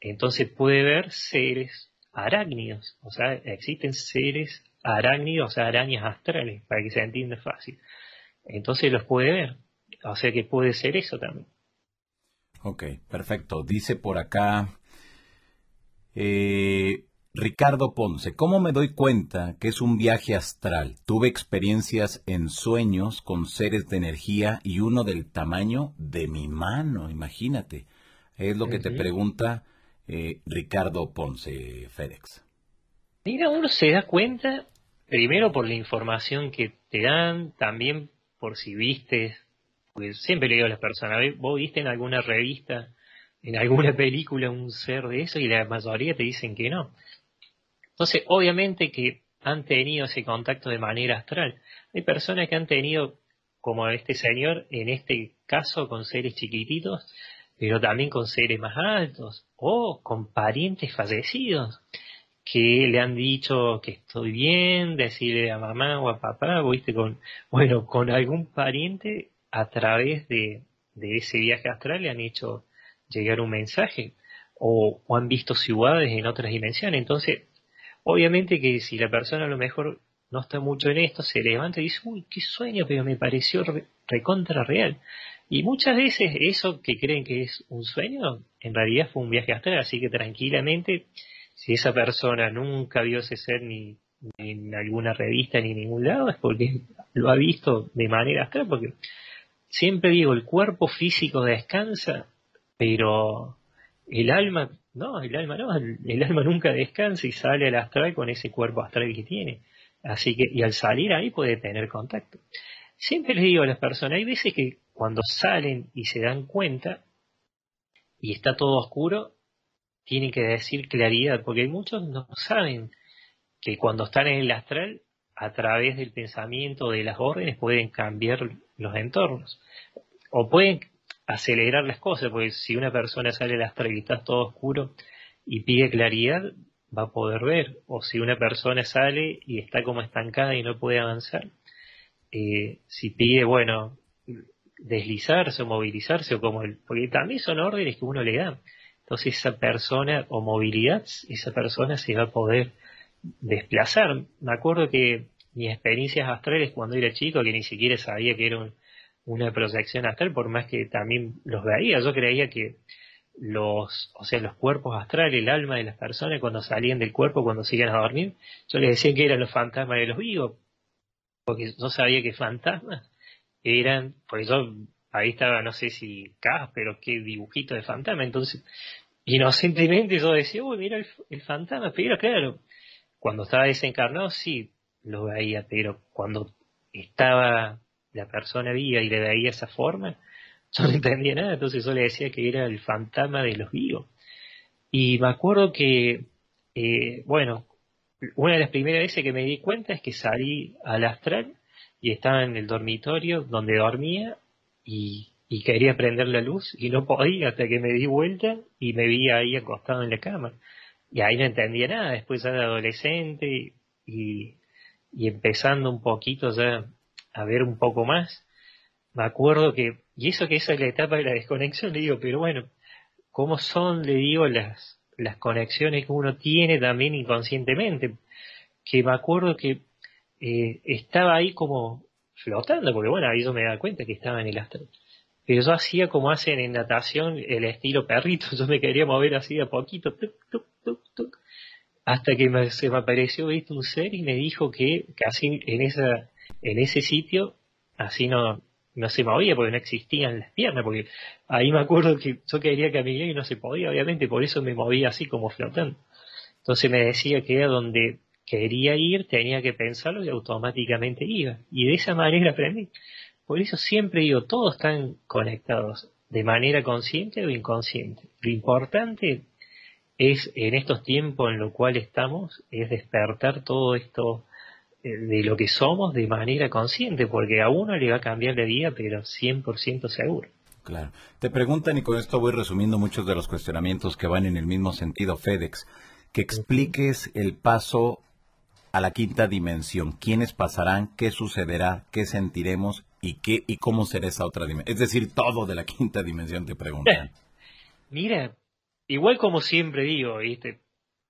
Speaker 2: Entonces puede ver seres arácnidos, o sea, existen seres arácnidos, o sea, arañas astrales, para que se entienda fácil. Entonces los puede ver, o sea que puede ser eso también.
Speaker 1: Ok, perfecto. Dice por acá, eh, Ricardo Ponce, ¿cómo me doy cuenta que es un viaje astral? Tuve experiencias en sueños con seres de energía y uno del tamaño de mi mano, imagínate. Es lo que te pregunta eh, Ricardo Ponce, FedEx.
Speaker 2: Mira, uno se da cuenta, primero por la información que te dan, también por si viste, porque siempre le digo a las personas, vos viste en alguna revista, en alguna película un ser de eso y la mayoría te dicen que no. Entonces, obviamente que han tenido ese contacto de manera astral. Hay personas que han tenido, como este señor, en este caso con seres chiquititos, pero también con seres más altos, o con parientes fallecidos, que le han dicho que estoy bien, decirle a mamá o a papá, viste, con, bueno, con algún pariente a través de, ese viaje astral le han hecho llegar un mensaje, o, o han visto ciudades en otras dimensiones. Entonces, Obviamente que si la persona a lo mejor no está mucho en esto, se levanta y dice, uy, qué sueño, pero me pareció recontra real. Y muchas veces eso que creen que es un sueño, en realidad fue un viaje astral, así que tranquilamente, si esa persona nunca vio ese ser ni, en alguna revista ni en ningún lado, es porque lo ha visto de manera astral, porque siempre digo, el cuerpo físico descansa, pero el alma, no, el alma no, el, alma nunca descansa y sale al astral con ese cuerpo astral que tiene. Así que, y al salir ahí puede tener contacto. Siempre les digo a las personas, hay veces que cuando salen y se dan cuenta y está todo oscuro, tienen que decir claridad, porque muchos no saben que cuando están en el astral, a través del pensamiento, de las órdenes, pueden cambiar los entornos. O pueden acelerar las cosas, porque si una persona sale al astral y está todo oscuro y pide claridad, va a poder ver. O si una persona sale y está como estancada y no puede avanzar, eh, si pide, bueno, deslizarse o movilizarse, o como el, porque también son órdenes que uno le da. Entonces esa persona, o movilidad, esa persona se va a poder desplazar. Me acuerdo que mis experiencias astrales cuando era chico, que ni siquiera sabía que era una proyección astral, por más que también los veía, yo creía que los, o sea, los cuerpos astrales, el alma de las personas cuando salían del cuerpo, cuando se a dormir, yo les decía que eran los fantasmas de los vivos, porque yo sabía que fantasmas eran, por eso ahí estaba, no sé si pero qué dibujito de fantasma, entonces, inocentemente yo decía, uy, mira el, fantasma, pero claro, cuando estaba desencarnado sí lo veía, pero cuando estaba la persona viva y le veía esa forma, yo no entendía nada, entonces yo le decía que era el fantasma de los vivos. Y me acuerdo que, eh, bueno, una de las primeras veces que me di cuenta es que salí al astral y estaba en el dormitorio donde dormía y, quería prender la luz y no podía hasta que me di vuelta y me vi ahí acostado en la cama. Y ahí no entendía nada, después ya de adolescente y, y empezando un poquito ya a ver un poco más, me acuerdo que, y eso que esa es la etapa de la desconexión, le digo, pero bueno, ¿cómo son, le digo, las, las conexiones que uno tiene también inconscientemente? Que me acuerdo que eh, estaba ahí como flotando, porque bueno, ahí yo me da cuenta que estaba en el astral. Pero yo hacía como hacen en natación el estilo perrito, yo me quería mover así a poquito, hasta que se me apareció ¿viste? un ser y me dijo que casi en esa en ese sitio así no no se movía porque no existían las piernas, porque ahí me acuerdo que yo quería caminar y no se podía, obviamente, por eso me movía así como flotando. Entonces me decía que era donde quería ir, tenía que pensarlo y automáticamente iba. Y de esa manera aprendí. Por eso siempre digo, todos están conectados de manera consciente o inconsciente. Lo importante es en estos tiempos en los cuales estamos, es despertar todo esto de lo que somos de manera consciente, porque a uno le va a cambiar la vida, pero 100% seguro.
Speaker 1: Claro. Te preguntan, y con esto voy resumiendo muchos de los cuestionamientos que van en el mismo sentido, FedEx, que expliques el paso a la quinta dimensión. ¿Quiénes pasarán? ¿Qué sucederá? ¿Qué sentiremos? ¿Y qué y cómo será esa otra dimensión? Es decir, todo de la quinta dimensión te preguntan.
Speaker 2: Mira, igual como siempre digo, ¿viste?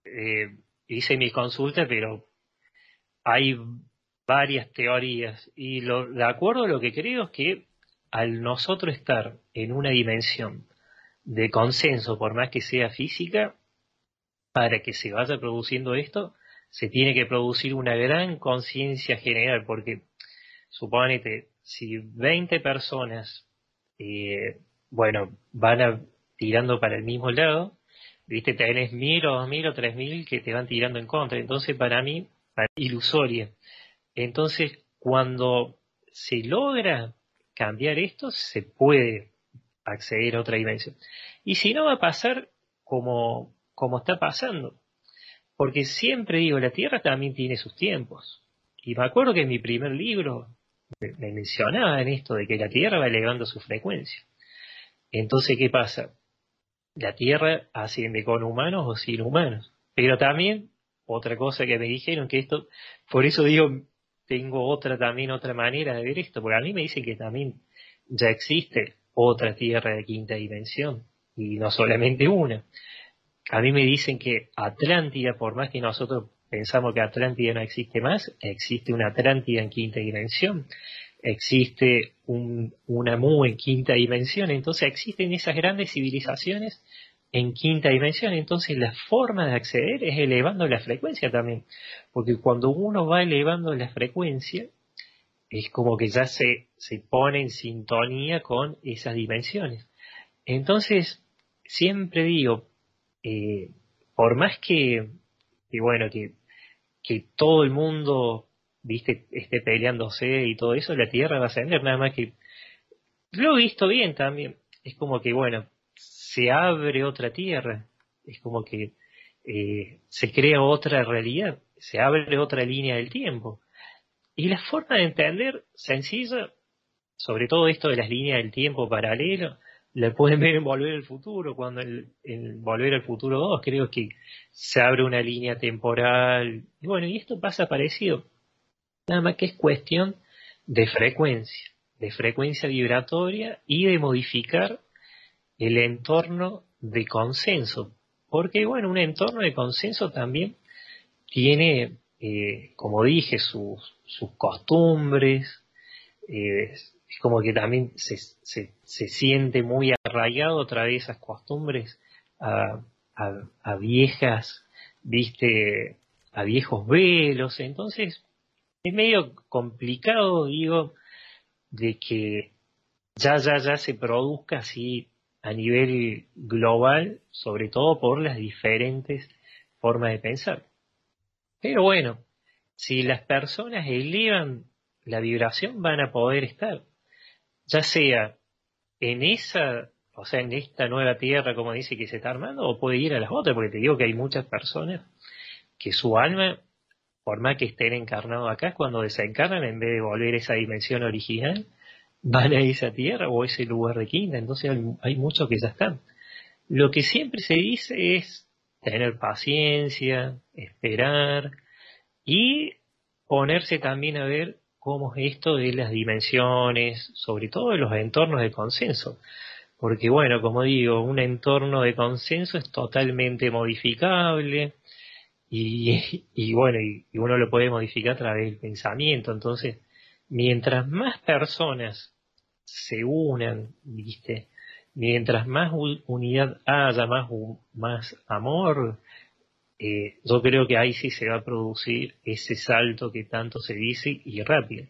Speaker 2: Eh, hice mi consulta, pero hay varias teorías y lo, de acuerdo a lo que creo es que al nosotros estar en una dimensión de consenso, por más que sea física, para que se vaya produciendo esto, se tiene que producir una gran conciencia general, porque supónete, si 20 personas, eh, bueno, van a, tirando para el mismo lado, viste, tenés mil o dos mil o tres mil que te van tirando en contra, entonces para mí, ilusoria. Entonces, cuando se logra cambiar esto, se puede acceder a otra dimensión. Y si no va a pasar como, como está pasando, porque siempre digo, la Tierra también tiene sus tiempos. Y me acuerdo que en mi primer libro me mencionaba en esto de que la Tierra va elevando su frecuencia. Entonces, ¿qué pasa? La Tierra asciende con humanos o sin humanos. Pero también, otra cosa que me dijeron, que esto, por eso digo, tengo otra también, otra manera de ver esto, porque a mí me dicen que también ya existe otra Tierra de quinta dimensión, y no solamente una. A mí me dicen que Atlántida, por más que nosotros pensamos que Atlántida no existe más, existe una Atlántida en quinta dimensión, existe un, una Mu en quinta dimensión, entonces existen esas grandes civilizaciones en quinta dimensión, entonces la forma de acceder es elevando la frecuencia también, porque cuando uno va elevando la frecuencia, es como que ya se, se pone en sintonía con esas dimensiones. Entonces, siempre digo, eh, por más que, bueno, que, que todo el mundo, viste, esté peleándose y todo eso, la Tierra va a ascender, nada más que lo he visto bien también. Es como que, bueno, se abre otra Tierra, es como que eh, se crea otra realidad, se abre otra línea del tiempo. Y la forma de entender sencilla, sobre todo esto de las líneas del tiempo paralelo, la pueden ver en Volver al Futuro, cuando en, Volver al Futuro 2 creo que se abre una línea temporal. Y bueno, y esto pasa parecido. Nada más que es cuestión de frecuencia, de frecuencia vibratoria y de modificar el entorno de consenso. Porque bueno, un entorno de consenso también tiene, eh, como dije, sus, costumbres, eh, es como que también se, se, se, siente muy arraigado otra vez esas costumbres a, a, viejas, viste, a viejos velos, entonces es medio complicado, digo, de que ya, ya, ya se produzca así a nivel global, sobre todo por las diferentes formas de pensar. Pero bueno, si las personas elevan la vibración van a poder estar ya sea en esa, o sea, en esta nueva tierra, como dice, que se está armando, o puede ir a las otras, porque te digo que hay muchas personas que su alma, por más que estén encarnados acá, cuando desencarnan, en vez de volver a esa dimensión original, van a esa tierra o ese lugar de quinta, entonces hay, hay muchos que ya están. Lo que siempre se dice es tener paciencia, esperar y ponerse también a ver cómo es esto de las dimensiones, sobre todo de los entornos de consenso. Porque bueno, como digo, un entorno de consenso es totalmente modificable y, bueno, y, uno lo puede modificar a través del pensamiento. Entonces, mientras más personas se unan, viste, mientras más unidad haya, más, amor, eh, yo creo que ahí sí se va a producir ese salto que tanto se dice y rápido.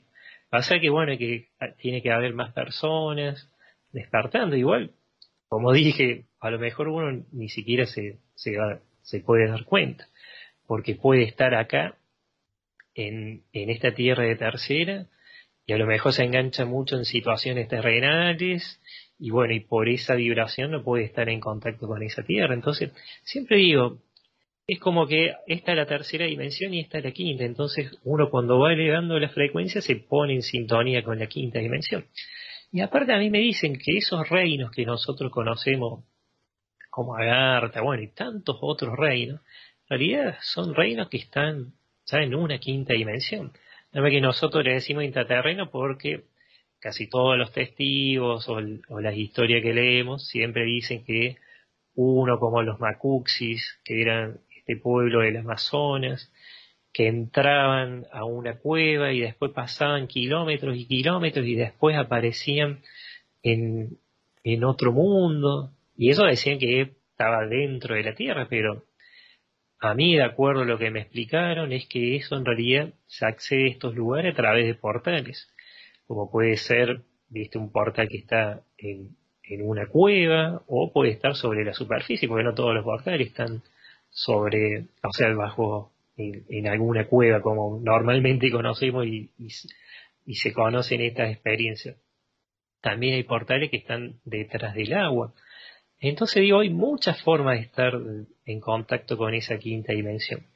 Speaker 2: Pasa que bueno, que tiene que haber más personas despertando igual. Como dije, a lo mejor uno ni siquiera se, se, se puede dar cuenta, porque puede estar acá en, en esta tierra de tercera y a lo mejor se engancha mucho en situaciones terrenales y bueno, y por esa vibración no puede estar en contacto con esa tierra. Entonces, siempre digo, es como que esta es la tercera dimensión y esta es la quinta. Entonces uno cuando va elevando la frecuencia se pone en sintonía con la quinta dimensión. Y aparte a mí me dicen que esos reinos que nosotros conocemos como Agartha, bueno, y tantos otros reinos, en realidad son reinos que están ya en una quinta dimensión. Que nosotros le decimos intraterreno porque casi todos los testigos o, las historias que leemos siempre dicen que uno como los Macuxis, que eran este pueblo del Amazonas, que entraban a una cueva y después pasaban kilómetros y kilómetros y después aparecían en, en otro mundo. Y eso decían que estaba dentro de la Tierra, pero a mí, de acuerdo a lo que me explicaron, es que eso en realidad se accede a estos lugares a través de portales, como puede ser, viste, un portal que está en, una cueva o puede estar sobre la superficie, porque no todos los portales están sobre, o sea, bajo en, alguna cueva como normalmente conocemos y, se conocen estas experiencias. También hay portales que están detrás del agua. Entonces digo, hay muchas formas de estar en contacto con esa quinta dimensión.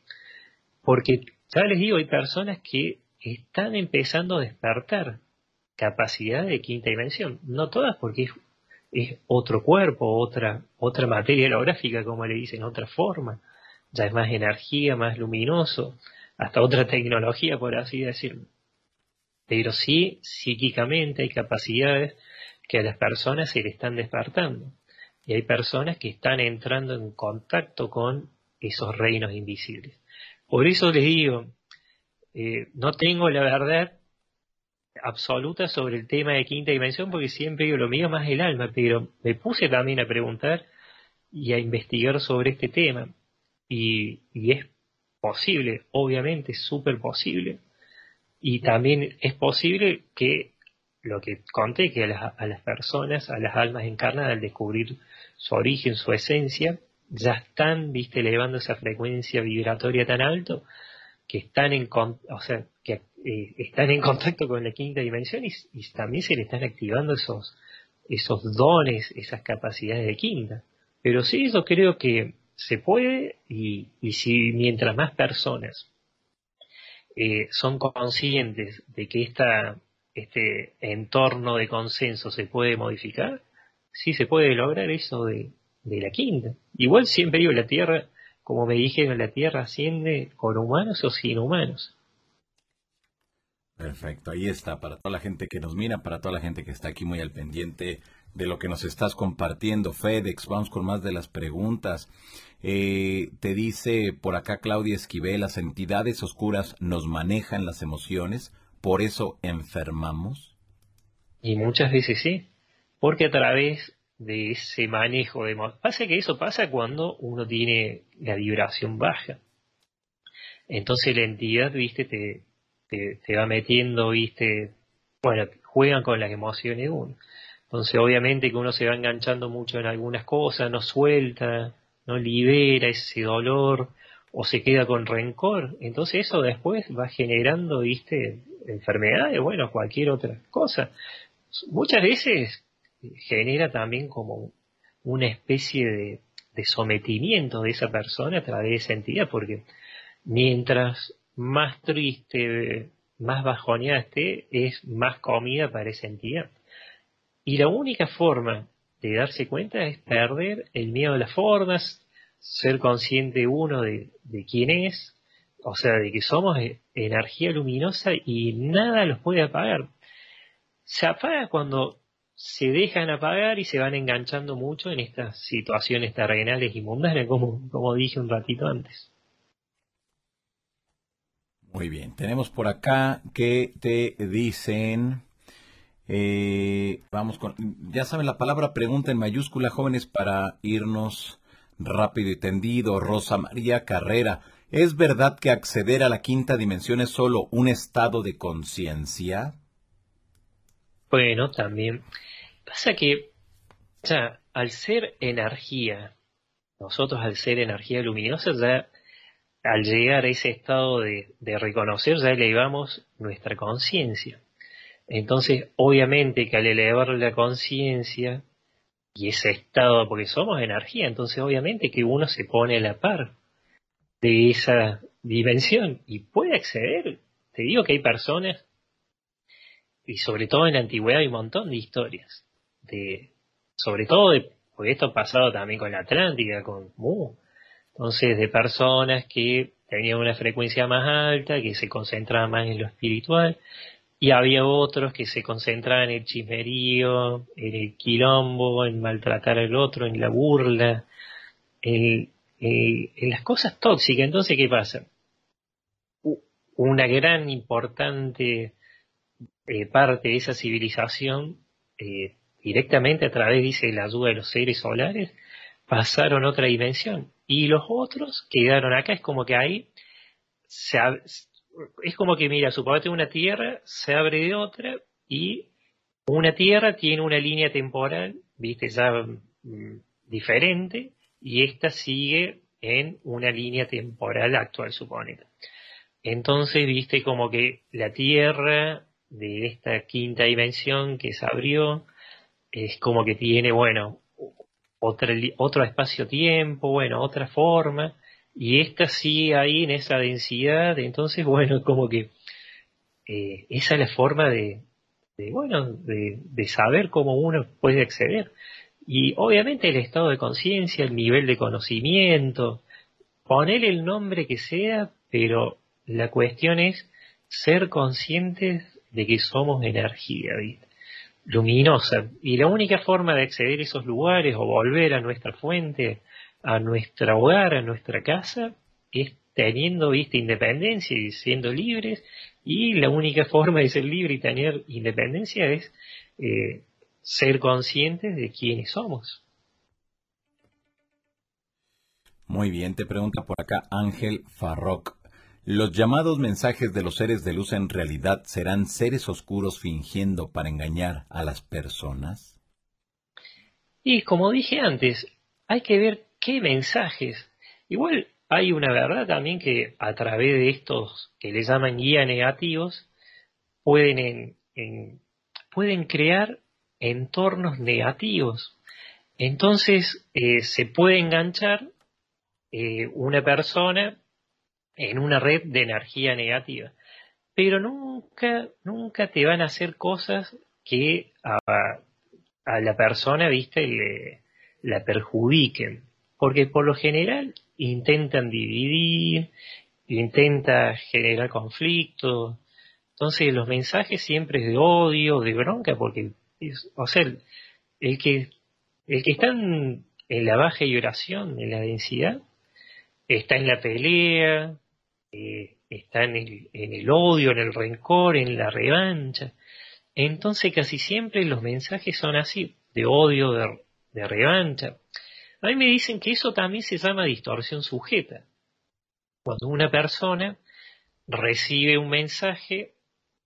Speaker 2: Porque, ya les digo, hay personas que están empezando a despertar capacidad de quinta dimensión. No todas porque es, otro cuerpo, otra, otra materia holográfica, como le dicen, otra forma ya es más energía, más luminoso, hasta otra tecnología, por así decirlo. Pero sí, psíquicamente hay capacidades que a las personas se le están despertando. Y hay personas que están entrando en contacto con esos reinos invisibles. Por eso les digo, eh, no tengo la verdad absoluta sobre el tema de quinta dimensión porque siempre digo lo mío más el alma, pero me puse también a preguntar y a investigar sobre este tema y, es posible, obviamente súper posible y también es posible que lo que conté, que a las, a las personas, a las almas encarnadas al descubrir su origen, su esencia, ya están, viste, elevando esa frecuencia vibratoria tan alto que están en, o sea, que eh, están en contacto con la quinta dimensión y, también se le están activando esos, esos dones, esas capacidades de quinta. Pero sí, yo creo que se puede y, si mientras más personas eh, son conscientes de que este entorno de consenso se puede modificar, sí se puede lograr eso de, de la quinta. Igual siempre digo, la Tierra como me dijeron, la Tierra asciende con humanos o sin humanos.
Speaker 1: Perfecto, ahí está, para toda la gente que nos mira, para toda la gente que está aquí muy al pendiente de lo que nos estás compartiendo, FedEx, vamos con más de las preguntas. Eh, te dice por acá Claudia Esquivel, las entidades oscuras nos manejan las emociones, por eso enfermamos.
Speaker 2: Y muchas veces sí, porque a través de ese manejo de... Pasa que eso pasa cuando uno tiene la vibración baja. Entonces la entidad, viste, te, te, va metiendo, viste, bueno, juegan con las emociones de uno. Entonces obviamente que uno se va enganchando mucho en algunas cosas, no suelta, no libera ese dolor o se queda con rencor. Entonces eso después va generando, viste, enfermedades, bueno, cualquier otra cosa. Muchas veces genera también como una especie de, sometimiento de esa persona a través de esa entidad, porque mientras más triste, más bajoneada esté, es más comida para esa entidad. Y la única forma de darse cuenta es perder el miedo a las formas, ser consciente uno de, de quién es, o sea, de que somos e, energía luminosa y nada los puede apagar. Se apaga cuando se dejan apagar y se van enganchando mucho en estas situaciones terrenales y mundanas, como, como dije un ratito antes.
Speaker 1: Muy bien, tenemos por acá que te dicen, eh, vamos con, ya saben la palabra pregunta en mayúscula, jóvenes, para irnos rápido y tendido. Rosa María Carrera, ¿es verdad que acceder a la quinta dimensión es solo un estado de conciencia?
Speaker 2: Bueno, también Pasa que, ya, al ser energía, nosotros al ser energía luminosa, ya al llegar a ese estado de, reconocer, ya elevamos nuestra conciencia. Entonces, obviamente que al elevar la conciencia y ese estado, porque somos energía, entonces obviamente que uno se pone a la par de esa dimensión y puede acceder. Te digo que hay personas, y sobre todo en la antigüedad hay un montón de historias, sobre todo, de, porque esto ha pasado también con la Atlántica, con Mu, entonces de personas que tenían una frecuencia más alta, que se concentraban más en lo espiritual, y había otros que se concentraban en el chismerío, en el quilombo, en maltratar al otro, en la burla, en, las cosas tóxicas. Entonces, ¿qué pasa? Una gran importante eh, parte de esa civilización eh, directamente a través, dice, la ayuda de los seres solares, pasaron a otra dimensión. Y los otros quedaron acá, es como que ahí, se, es como que, mira, suponete una tierra, se abre de otra, y una tierra tiene una línea temporal, viste, ya mm, diferente, y esta sigue en una línea temporal actual, suponete. Entonces, viste, como que la tierra de esta quinta dimensión que se abrió, es como que tiene, bueno, otra, otro espacio-tiempo, bueno, otra forma, y esta sigue ahí en esa densidad, entonces, bueno, como que eh, esa es la forma de, bueno, de, de, saber cómo uno puede acceder. Y obviamente el estado de conciencia, el nivel de conocimiento, poner el nombre que sea, pero la cuestión es ser conscientes de que somos energía, luminosa. Y la única forma de acceder a esos lugares o volver a nuestra fuente, a nuestro hogar, a nuestra casa, es teniendo, viste, independencia y siendo libres, y la única forma de ser libre y tener independencia es eh, ser conscientes de quiénes somos.
Speaker 1: Muy bien, te pregunta por acá Ángel Farrock. ¿Los llamados mensajes de los seres de luz en realidad serán seres oscuros fingiendo para engañar a las personas?
Speaker 2: Y como dije antes, hay que ver qué mensajes. Igual hay una verdad también que a través de estos que le llaman guía negativos, pueden, pueden crear entornos negativos. Entonces eh, se puede enganchar eh, una persona en una red de energía negativa. Pero nunca, nunca te van a hacer cosas que a, la persona, viste, le, la perjudiquen. Porque por lo general intentan dividir, intenta generar conflicto. Entonces los mensajes siempre es de odio, de bronca, porque, o sea, el, que, el que está en, la baja vibración, en la densidad, está en la pelea, eh, está en el, odio, en el rencor, en la revancha. Entonces casi siempre los mensajes son así, de odio, de, de revancha. A mí me dicen que eso también se llama distorsión sujeta. Cuando una persona recibe un mensaje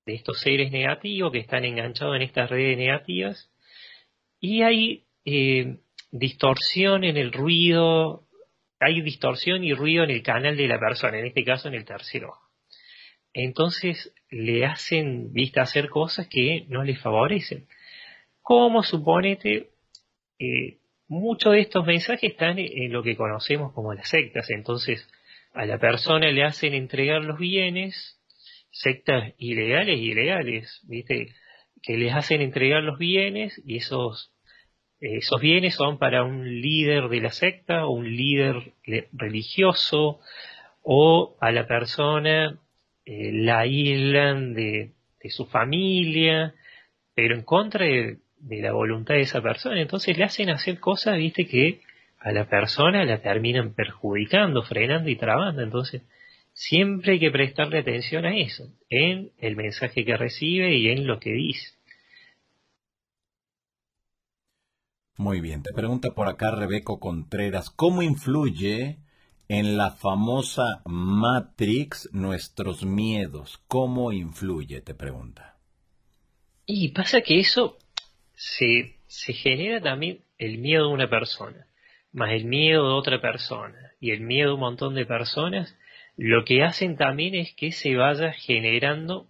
Speaker 2: de estos seres negativos que están enganchados en estas redes negativas y hay eh, distorsión en el ruido, hay distorsión y ruido en el canal de la persona, en este caso en el tercer ojo. Entonces le hacen vista hacer cosas que no les favorecen. Como suponete, eh, muchos de estos mensajes están en lo que conocemos como las sectas. Entonces, a la persona le hacen entregar los bienes, sectas ilegales y ilegales, ¿viste? Que les hacen entregar los bienes y esos, esos bienes son para un líder de la secta o un líder religioso o a la persona eh, la aíslan de, de su familia, pero en contra de, de la voluntad de esa persona. Entonces le hacen hacer cosas, viste, que a la persona la terminan perjudicando, frenando y trabando. Entonces, siempre hay que prestarle atención a eso, en el mensaje que recibe y en lo que dice.
Speaker 1: Muy bien, te pregunta por acá Rebeco Contreras, ¿cómo influye en la famosa Matrix nuestros miedos? ¿Cómo influye? Te pregunta.
Speaker 2: Y pasa que eso se, se genera también el miedo de una persona, más el miedo de otra persona y el miedo de un montón de personas, lo que hacen también es que se vaya generando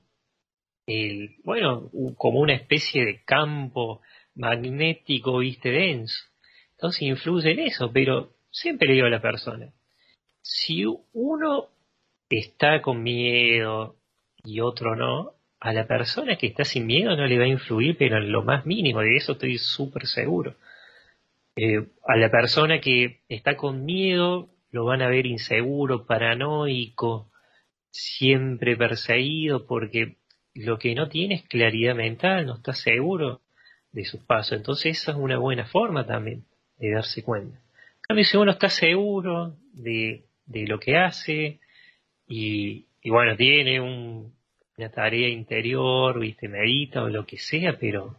Speaker 2: el, bueno, como una especie de campo magnético, viste, denso. Entonces influye en eso, pero siempre le digo a la persona, si uno está con miedo y otro no, a la persona que está sin miedo no le va a influir, pero en lo más mínimo, de eso estoy súper seguro. Eh, a la persona que está con miedo lo van a ver inseguro, paranoico, siempre perseguido, porque lo que no tiene es claridad mental, no está seguro de sus pasos. Entonces esa es una buena forma también de darse cuenta. En cambio, si uno está seguro de, de lo que hace y, bueno, tiene un, una tarea interior, viste, medita o lo que sea, pero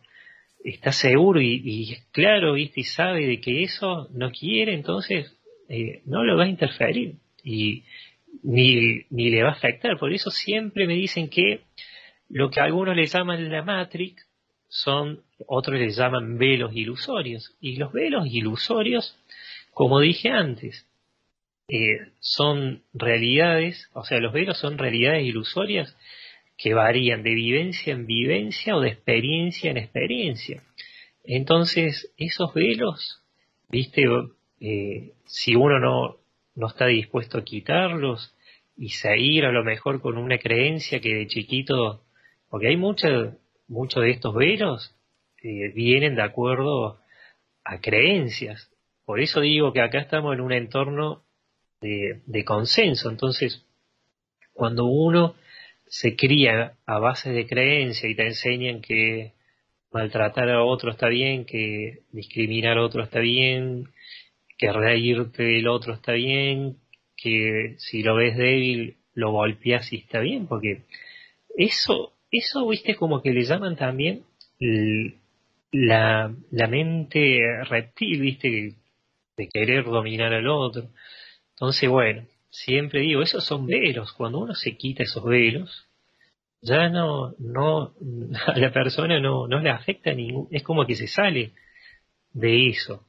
Speaker 2: está seguro y, es claro, viste, y sabe de que eso no quiere, entonces eh, no lo va a interferir y ni, ni le va a afectar. Por eso siempre me dicen que lo que algunos le llaman la Matrix son, otros le llaman velos ilusorios. Y los velos ilusorios, como dije antes, eh, son realidades, o sea, los velos son realidades ilusorias que varían de vivencia en vivencia o de experiencia en experiencia. Entonces, esos velos, viste, eh, si uno no, no está dispuesto a quitarlos y seguir a lo mejor con una creencia que de chiquito, porque hay muchos muchos de estos velos eh, vienen de acuerdo a creencias. Por eso digo que acá estamos en un entorno de, de consenso. Entonces, cuando uno se cría a base de creencia y te enseñan que maltratar a otro está bien, que discriminar a otro está bien, que reírte del otro está bien, que si lo ves débil lo golpeas y está bien, porque eso, eso, viste, como que le llaman también la, la mente reptil, viste, de querer dominar al otro. Entonces, bueno, siempre digo, esos son velos. Cuando uno se quita esos velos, ya no, no, a la persona no, no le afecta ningún, es como que se sale de eso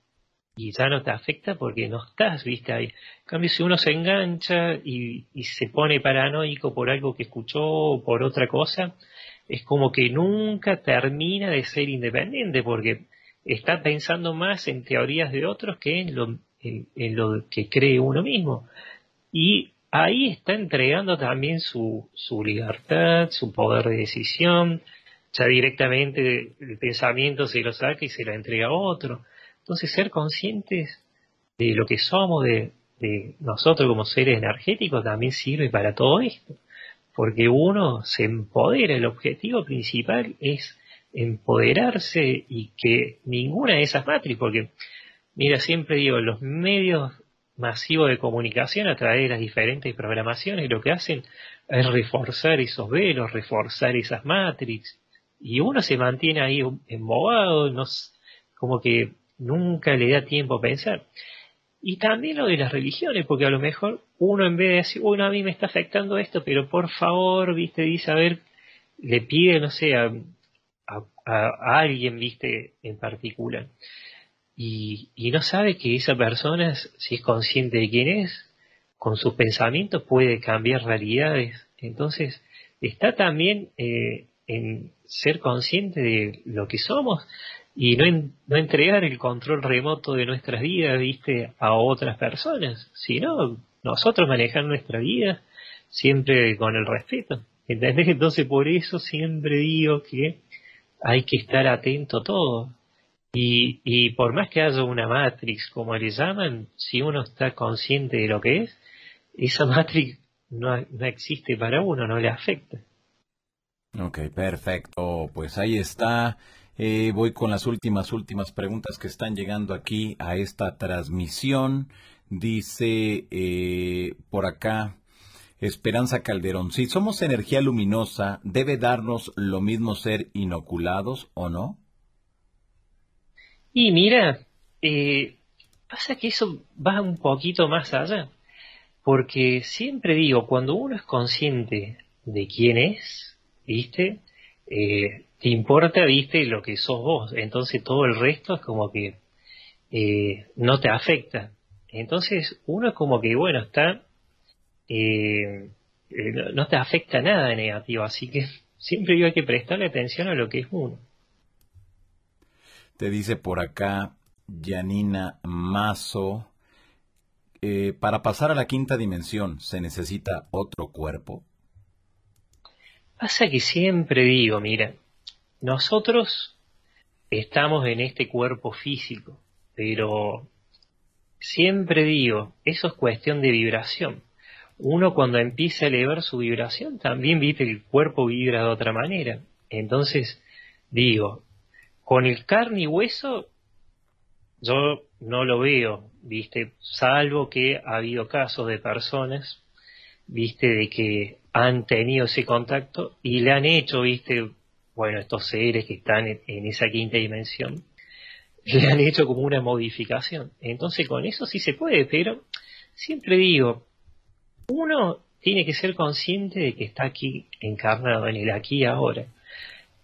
Speaker 2: y ya no te afecta porque no estás, viste, ahí. En cambio, si uno se engancha y, y se pone paranoico por algo que escuchó o por otra cosa, es como que nunca termina de ser independiente porque está pensando más en teorías de otros que en lo, en, lo que cree uno mismo. Y ahí está entregando también su, su libertad, su poder de decisión, ya directamente el pensamiento se lo saca y se lo entrega a otro. Entonces ser conscientes de lo que somos, de, de nosotros como seres energéticos, también sirve para todo esto. Porque uno se empodera, el objetivo principal es empoderarse y que ninguna de esas matrices, porque mira, siempre digo, los medios masivos de comunicación a través de las diferentes programaciones lo que hacen es reforzar esos velos, reforzar esas matrices, y uno se mantiene ahí embobado, no, como que nunca le da tiempo a pensar. Y también lo de las religiones, porque a lo mejor uno en vez de decir, bueno, a mí me está afectando esto, pero por favor, viste, dice, a ver, le pide, no sé, a, a, alguien, viste, en particular. Y, y, no sabe que esa persona, si es consciente de quién es, con sus pensamientos puede cambiar realidades. Entonces, está también eh, en ser consciente de lo que somos y no, no entregar el control remoto de nuestras vidas, viste, a otras personas, sino nosotros manejar nuestra vida siempre con el respeto. ¿Entendés? Entonces por eso siempre digo que hay que estar atento todo. Y, y por más que haya una matrix, como le llaman, si uno está consciente de lo que es, esa matrix no, no existe para uno, no le afecta.
Speaker 1: Ok, perfecto. Pues ahí está. Eh, voy con las últimas, últimas preguntas que están llegando aquí a esta transmisión. Dice eh, por acá Esperanza Calderón, si somos energía luminosa, ¿debe darnos lo mismo ser inoculados o no?
Speaker 2: Y mira, eh, pasa que eso va un poquito más allá, porque siempre digo, cuando uno es consciente de quién es, ¿viste? Eh, te importa, viste, lo que sos vos. Entonces todo el resto es como que eh, no te afecta. Entonces uno es como que, bueno, está... Eh, no te afecta nada de negativo. Así que siempre hay que prestarle atención a lo que es uno.
Speaker 1: Te dice por acá Janina Mazo. para pasar a la quinta dimensión, ¿se necesita otro cuerpo?
Speaker 2: Pasa que siempre digo, mira, nosotros estamos en este cuerpo físico, pero siempre digo, eso es cuestión de vibración. Uno cuando empieza a elevar su vibración, también viste que el cuerpo vibra de otra manera. Entonces, digo, con el carne y hueso, yo no lo veo, viste, salvo que ha habido casos de personas, viste, de que han tenido ese contacto y le han hecho, viste, bueno, estos seres que están en, esa quinta dimensión, le han hecho como una modificación. Entonces con eso sí se puede, pero siempre digo, uno tiene que ser consciente de que está aquí encarnado en el aquí y ahora.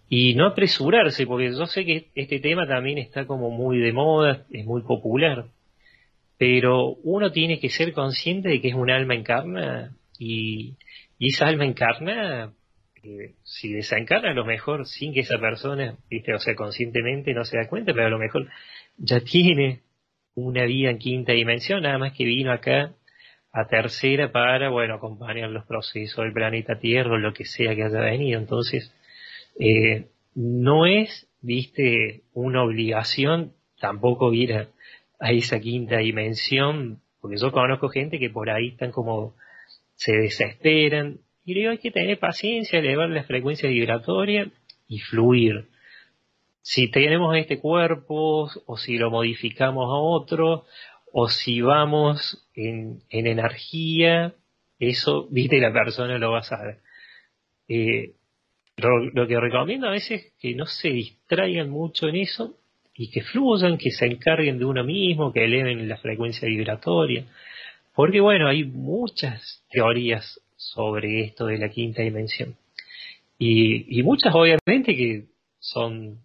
Speaker 2: Y no apresurarse, porque yo sé que este tema también está como muy de moda, es muy popular. Pero uno tiene que ser consciente de que es un alma encarnada y, y esa alma encarna, si desencarna a lo mejor sin que esa persona, viste, o sea, conscientemente no se da cuenta, pero a lo mejor ya tiene una vida en quinta dimensión, nada más que vino acá a tercera para, bueno, acompañar los procesos del planeta Tierra o lo que sea que haya venido. Entonces, eh, no es, viste, una obligación tampoco ir a, esa quinta dimensión, porque yo conozco gente que por ahí están como se desesperan. Y digo, hay que tener paciencia, elevar la frecuencia vibratoria y fluir. Si tenemos este cuerpo o si lo modificamos a otro o si vamos en, energía, eso, viste, la persona lo va a saber. Eh, lo, que recomiendo a veces es que no se distraigan mucho en eso y que fluyan, que se encarguen de uno mismo, que eleven la frecuencia vibratoria. Porque bueno, hay muchas teorías sobre esto de la quinta dimensión. Y, muchas obviamente que son,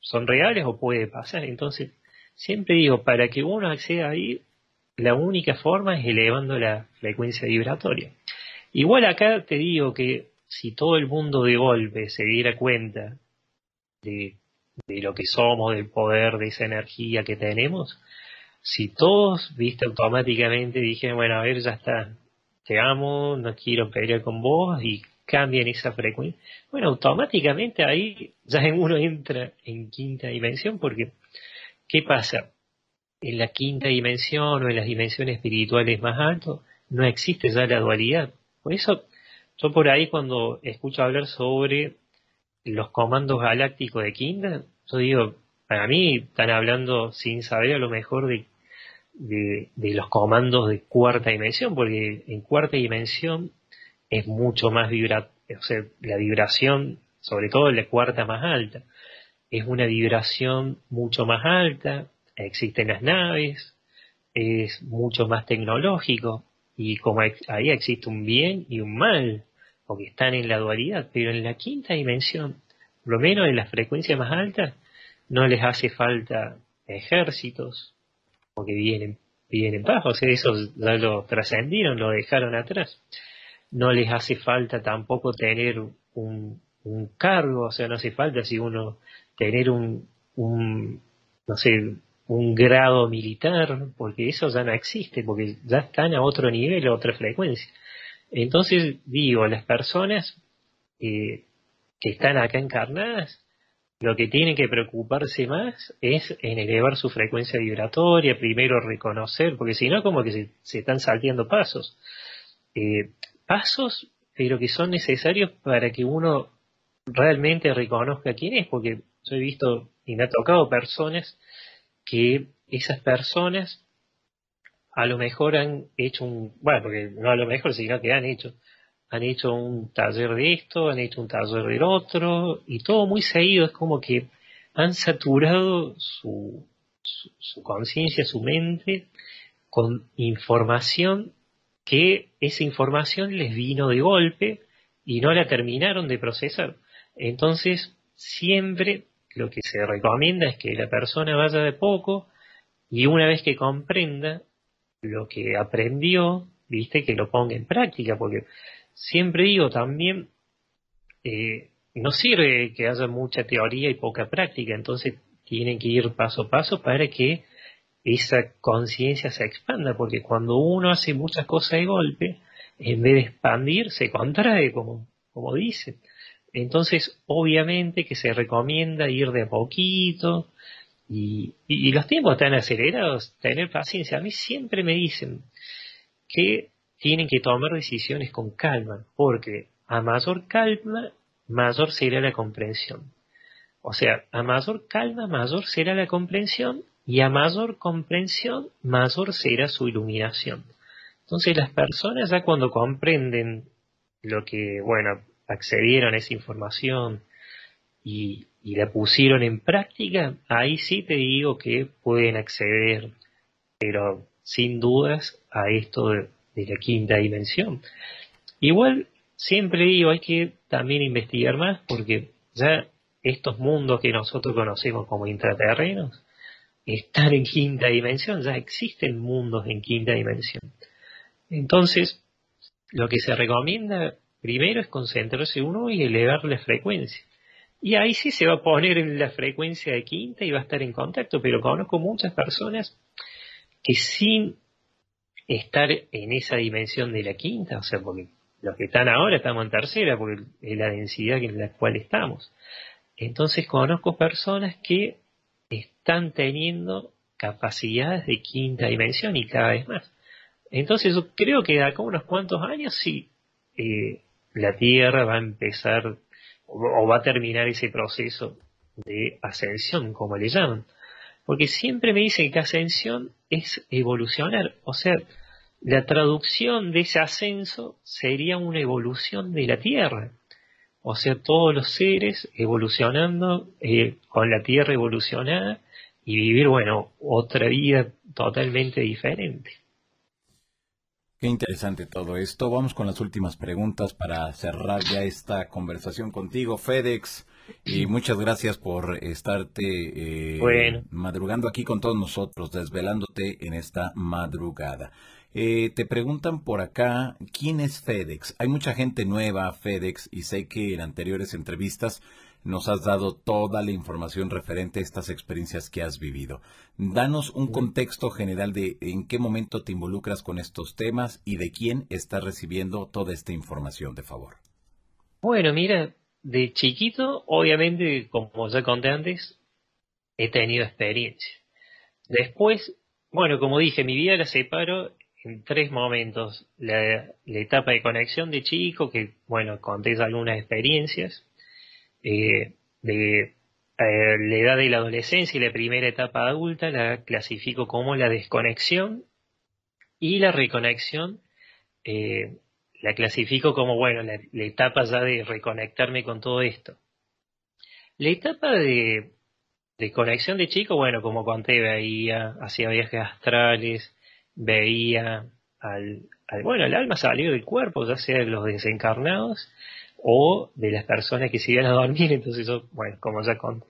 Speaker 2: son reales o puede pasar. Entonces, siempre digo, para que uno acceda ahí, la única forma es elevando la frecuencia vibratoria. Igual acá te digo que si todo el mundo de golpe se diera cuenta de, de lo que somos, del poder, de esa energía que tenemos, si todos, viste, automáticamente dijeron, bueno, a ver, ya está, te amo, no quiero pelear con vos y cambian esa frecuencia, bueno, automáticamente ahí ya uno entra en quinta dimensión porque, ¿qué pasa? En la quinta dimensión o en las dimensiones espirituales más altas no existe ya la dualidad. Por eso, yo por ahí cuando escucho hablar sobre los comandos galácticos de quinta, yo digo, para mí están hablando sin saber a lo mejor de de, los comandos de cuarta dimensión, porque en cuarta dimensión es mucho más vibra, o sea, la vibración, sobre todo en la cuarta más alta, es una vibración mucho más alta, existen las naves, es mucho más tecnológico, y como ahí existe un bien y un mal, porque están en la dualidad, pero en la quinta dimensión, por lo menos en las frecuencias más altas, no les hace falta ejércitos, que vienen, vienen bajo, o sea, eso ya lo trascendieron, lo dejaron atrás. No les hace falta tampoco tener un, un cargo, o sea, no hace falta si uno tener un, un, no sé, un grado militar, porque eso ya no existe, porque ya están a otro nivel, a otra frecuencia. Entonces, digo, las personas eh, que están acá encarnadas lo que tienen que preocuparse más es en elevar su frecuencia vibratoria, primero reconocer, porque si no, como que se, están salteando pasos. Eh, pasos, pero que son necesarios para que uno realmente reconozca quién es, porque yo he visto y me ha tocado personas que esas personas a lo mejor han hecho un, bueno, porque no a lo mejor, sino que han hecho han hecho un taller de esto, han hecho un taller del otro, y todo muy seguido, es como que han saturado su, su, conciencia, su mente, con información que esa información les vino de golpe y no la terminaron de procesar. Entonces, siempre lo que se recomienda es que la persona vaya de poco y una vez que comprenda lo que aprendió, viste, que lo ponga en práctica, porque siempre digo también, eh, no sirve que haya mucha teoría y poca práctica, entonces tienen que ir paso a paso para que esa conciencia se expanda, porque cuando uno hace muchas cosas de golpe, en vez de expandir, se contrae, como, dicen. Entonces, obviamente que se recomienda ir de a poquito, y, y, los tiempos están acelerados, tener paciencia. A mí siempre me dicen que tienen que tomar decisiones con calma, porque a mayor calma, mayor será la comprensión. O sea, a mayor calma, mayor será la comprensión, y a mayor comprensión, mayor será su iluminación. Entonces las personas ya cuando comprenden lo que, bueno, accedieron a esa información y, la pusieron en práctica, ahí sí te digo que pueden acceder, pero sin dudas, a esto de, de la quinta dimensión. Igual, siempre digo, hay que también investigar más porque ya estos mundos que nosotros conocemos como intraterrenos están en quinta dimensión, ya existen mundos en quinta dimensión. Entonces, lo que se recomienda primero es concentrarse uno y elevar la frecuencia. Y ahí sí se va a poner en la frecuencia de quinta y va a estar en contacto, pero conozco muchas personas que sin estar en esa dimensión de la quinta, o sea, porque los que están ahora estamos en tercera, porque es la densidad en la cual estamos. Entonces conozco personas que están teniendo capacidades de quinta dimensión y cada vez más. Entonces yo creo que de acá unos cuantos años sí, eh, la Tierra va a empezar o va a terminar ese proceso de ascensión, como le llaman. Porque siempre me dicen que ascensión es evolucionar. O sea, la traducción de ese ascenso sería una evolución de la Tierra. O sea, todos los seres evolucionando, eh, con la Tierra evolucionada y vivir, bueno, otra vida totalmente diferente.
Speaker 1: Qué interesante todo esto. Vamos con las últimas preguntas para cerrar ya esta conversación contigo, FedEx. Y muchas gracias por estarte eh, madrugando aquí con todos nosotros, desvelándote en esta madrugada. Eh, te preguntan por acá, ¿quién es FedEx? Hay mucha gente nueva a FedEx y sé que en anteriores entrevistas nos has dado toda la información referente a estas experiencias que has vivido. Danos un contexto general de en qué momento te involucras con estos temas y de quién estás recibiendo toda esta información, de favor.
Speaker 2: Bueno, mira, de chiquito, obviamente, como ya conté antes, he tenido experiencia. Después, bueno, como dije, mi vida la separo en tres momentos. La, etapa de conexión de chico, que bueno, conté algunas experiencias, eh, de eh, la edad de la adolescencia y la primera etapa adulta, la clasifico como la desconexión y la reconexión. Eh, la clasifico como, bueno, la, etapa ya de reconectarme con todo esto. La etapa de, de conexión de chico, bueno, como conté, veía, hacía viajes astrales, veía al, bueno, el alma salir del cuerpo, ya sea de los desencarnados o de las personas que se iban a dormir, entonces yo, bueno, como ya conté.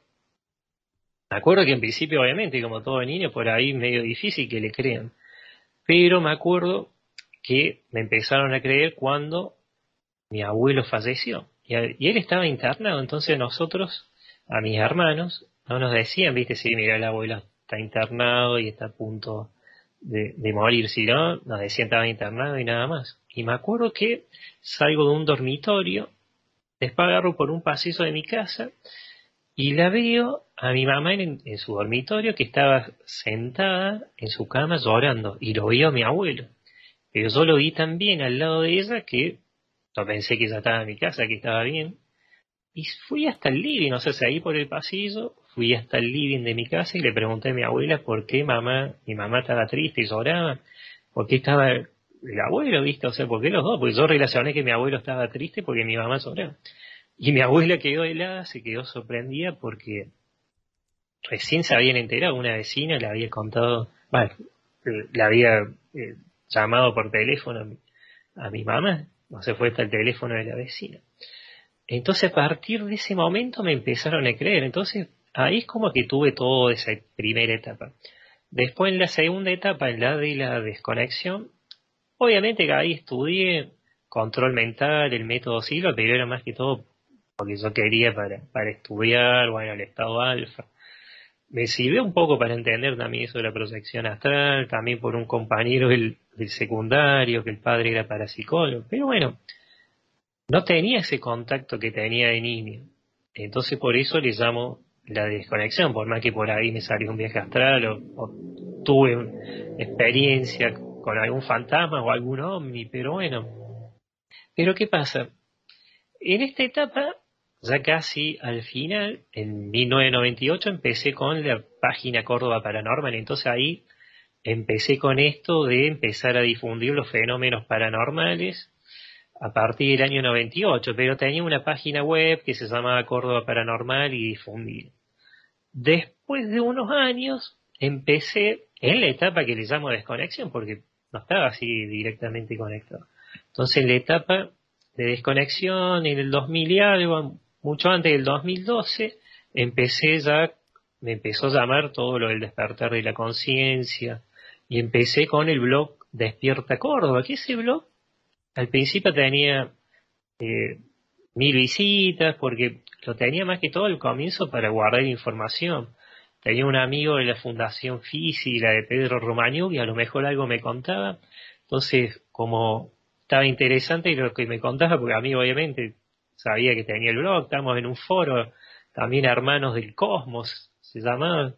Speaker 2: Me acuerdo que en principio, obviamente, como todo niño, por ahí medio difícil que le crean. Pero me acuerdo que me empezaron a creer cuando mi abuelo falleció. Y, él estaba internado, entonces nosotros, a mis hermanos, no nos decían, viste, sí, mira, el abuelo está internado y está a punto de, morir, si no, nos decían estaba internado y nada más. Y me acuerdo que salgo de un dormitorio, después por un pasillo de mi casa y la veo a mi mamá en, su dormitorio que estaba sentada en su cama llorando y lo vio a mi abuelo. Pero yo lo vi también al lado de ella que yo pensé que ya estaba en mi casa, que estaba bien. Y fui hasta el living, sé, si ahí por el pasillo, fui hasta el living de mi casa y le pregunté a mi abuela por qué mamá, mi mamá estaba triste y lloraba, por qué estaba el abuelo, ¿viste? O sea, ¿por qué los dos? Porque yo relacioné que mi abuelo estaba triste porque mi mamá lloraba. Y mi abuela quedó helada, se quedó sorprendida porque recién se habían enterado, una vecina le había contado, bueno, le había eh, llamado por teléfono a mi, mamá, no se fue hasta el teléfono de la vecina. Entonces a partir de ese momento me empezaron a creer, entonces ahí es como que tuve toda esa primera etapa. Después en la segunda etapa, en la de la desconexión, obviamente que ahí estudié control mental, el método Silva, pero era más que todo porque yo quería para, para estudiar, bueno, el estado alfa. Me sirvió un poco para entender también eso de la proyección astral, también por un compañero del, secundario, que el padre era parapsicólogo, pero bueno, no tenía ese contacto que tenía de niño. Entonces por eso le llamo la desconexión, por más que por ahí me salió un viaje astral o, tuve experiencia con algún fantasma o algún ovni, pero bueno. Pero ¿qué pasa? En esta etapa, ya casi al final, en 1998, empecé con la página Córdoba Paranormal, entonces ahí empecé con esto de empezar a difundir los fenómenos paranormales a partir del año 98, pero tenía una página web que se llamaba Córdoba Paranormal y difundía. Después de unos años empecé en la etapa que le llamo desconexión, porque no estaba así directamente conectado. Entonces en la etapa de desconexión, en el 2000 y algo, mucho antes del 2012, empecé ya, me empezó a llamar todo lo del despertar de la conciencia, y empecé con el blog Despierta Córdoba, que ese blog al principio tenía eh, mil visitas porque lo tenía más que todo al comienzo para guardar información. Tenía un amigo de la Fundación Física de Pedro Romagnú y a lo mejor algo me contaba. Entonces, como estaba interesante lo que me contaba, porque a mí obviamente sabía que tenía el blog, estamos en un foro, también Hermanos del Cosmos se llamaba.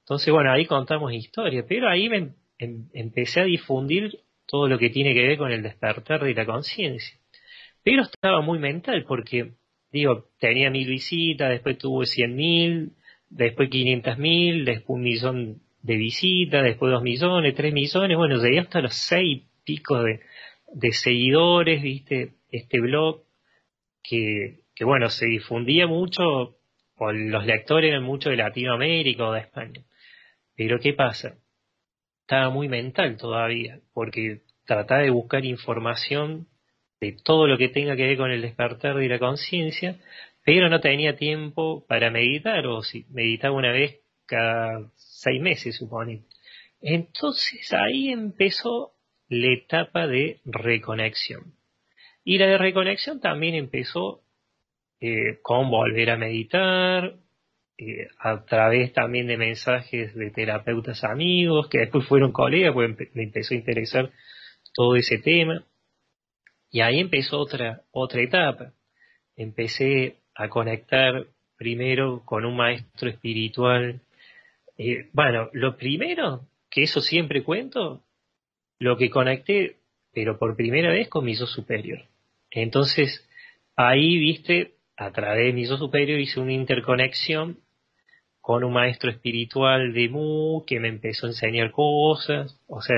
Speaker 2: Entonces, bueno, ahí contamos historias, pero ahí me em, empecé a difundir todo lo que tiene que ver con el despertar de la conciencia. Pero estaba muy mental porque, digo, tenía mil visitas, después tuvo cien mil, después quinientas mil, después un millón de visitas, después dos millones, tres millones, bueno, llegué hasta los seis picos de seguidores, viste, este blog que, bueno, se difundía mucho, o los lectores eran mucho de Latinoamérica o de España. Pero ¿qué pasa? Estaba muy mental todavía, porque trataba de buscar información de todo lo que tenga que ver con el despertar de la conciencia, pero no tenía tiempo para meditar, o si meditaba una vez cada seis meses, supone. Entonces ahí empezó la etapa de reconexión. Y la de reconexión también empezó eh, con volver a meditar, eh, a través también de mensajes de terapeutas amigos, que después fueron colegas, pues me empezó a interesar todo ese tema. Y ahí empezó otra, otra etapa. Empecé a conectar primero con un maestro espiritual. Eh, bueno, lo primero, que eso siempre cuento, lo que conecté, pero por primera vez con mi yo superior. Entonces, ahí, viste, a través de mi yo superior hice una interconexión con un maestro espiritual de Mu que me empezó a enseñar cosas. O sea,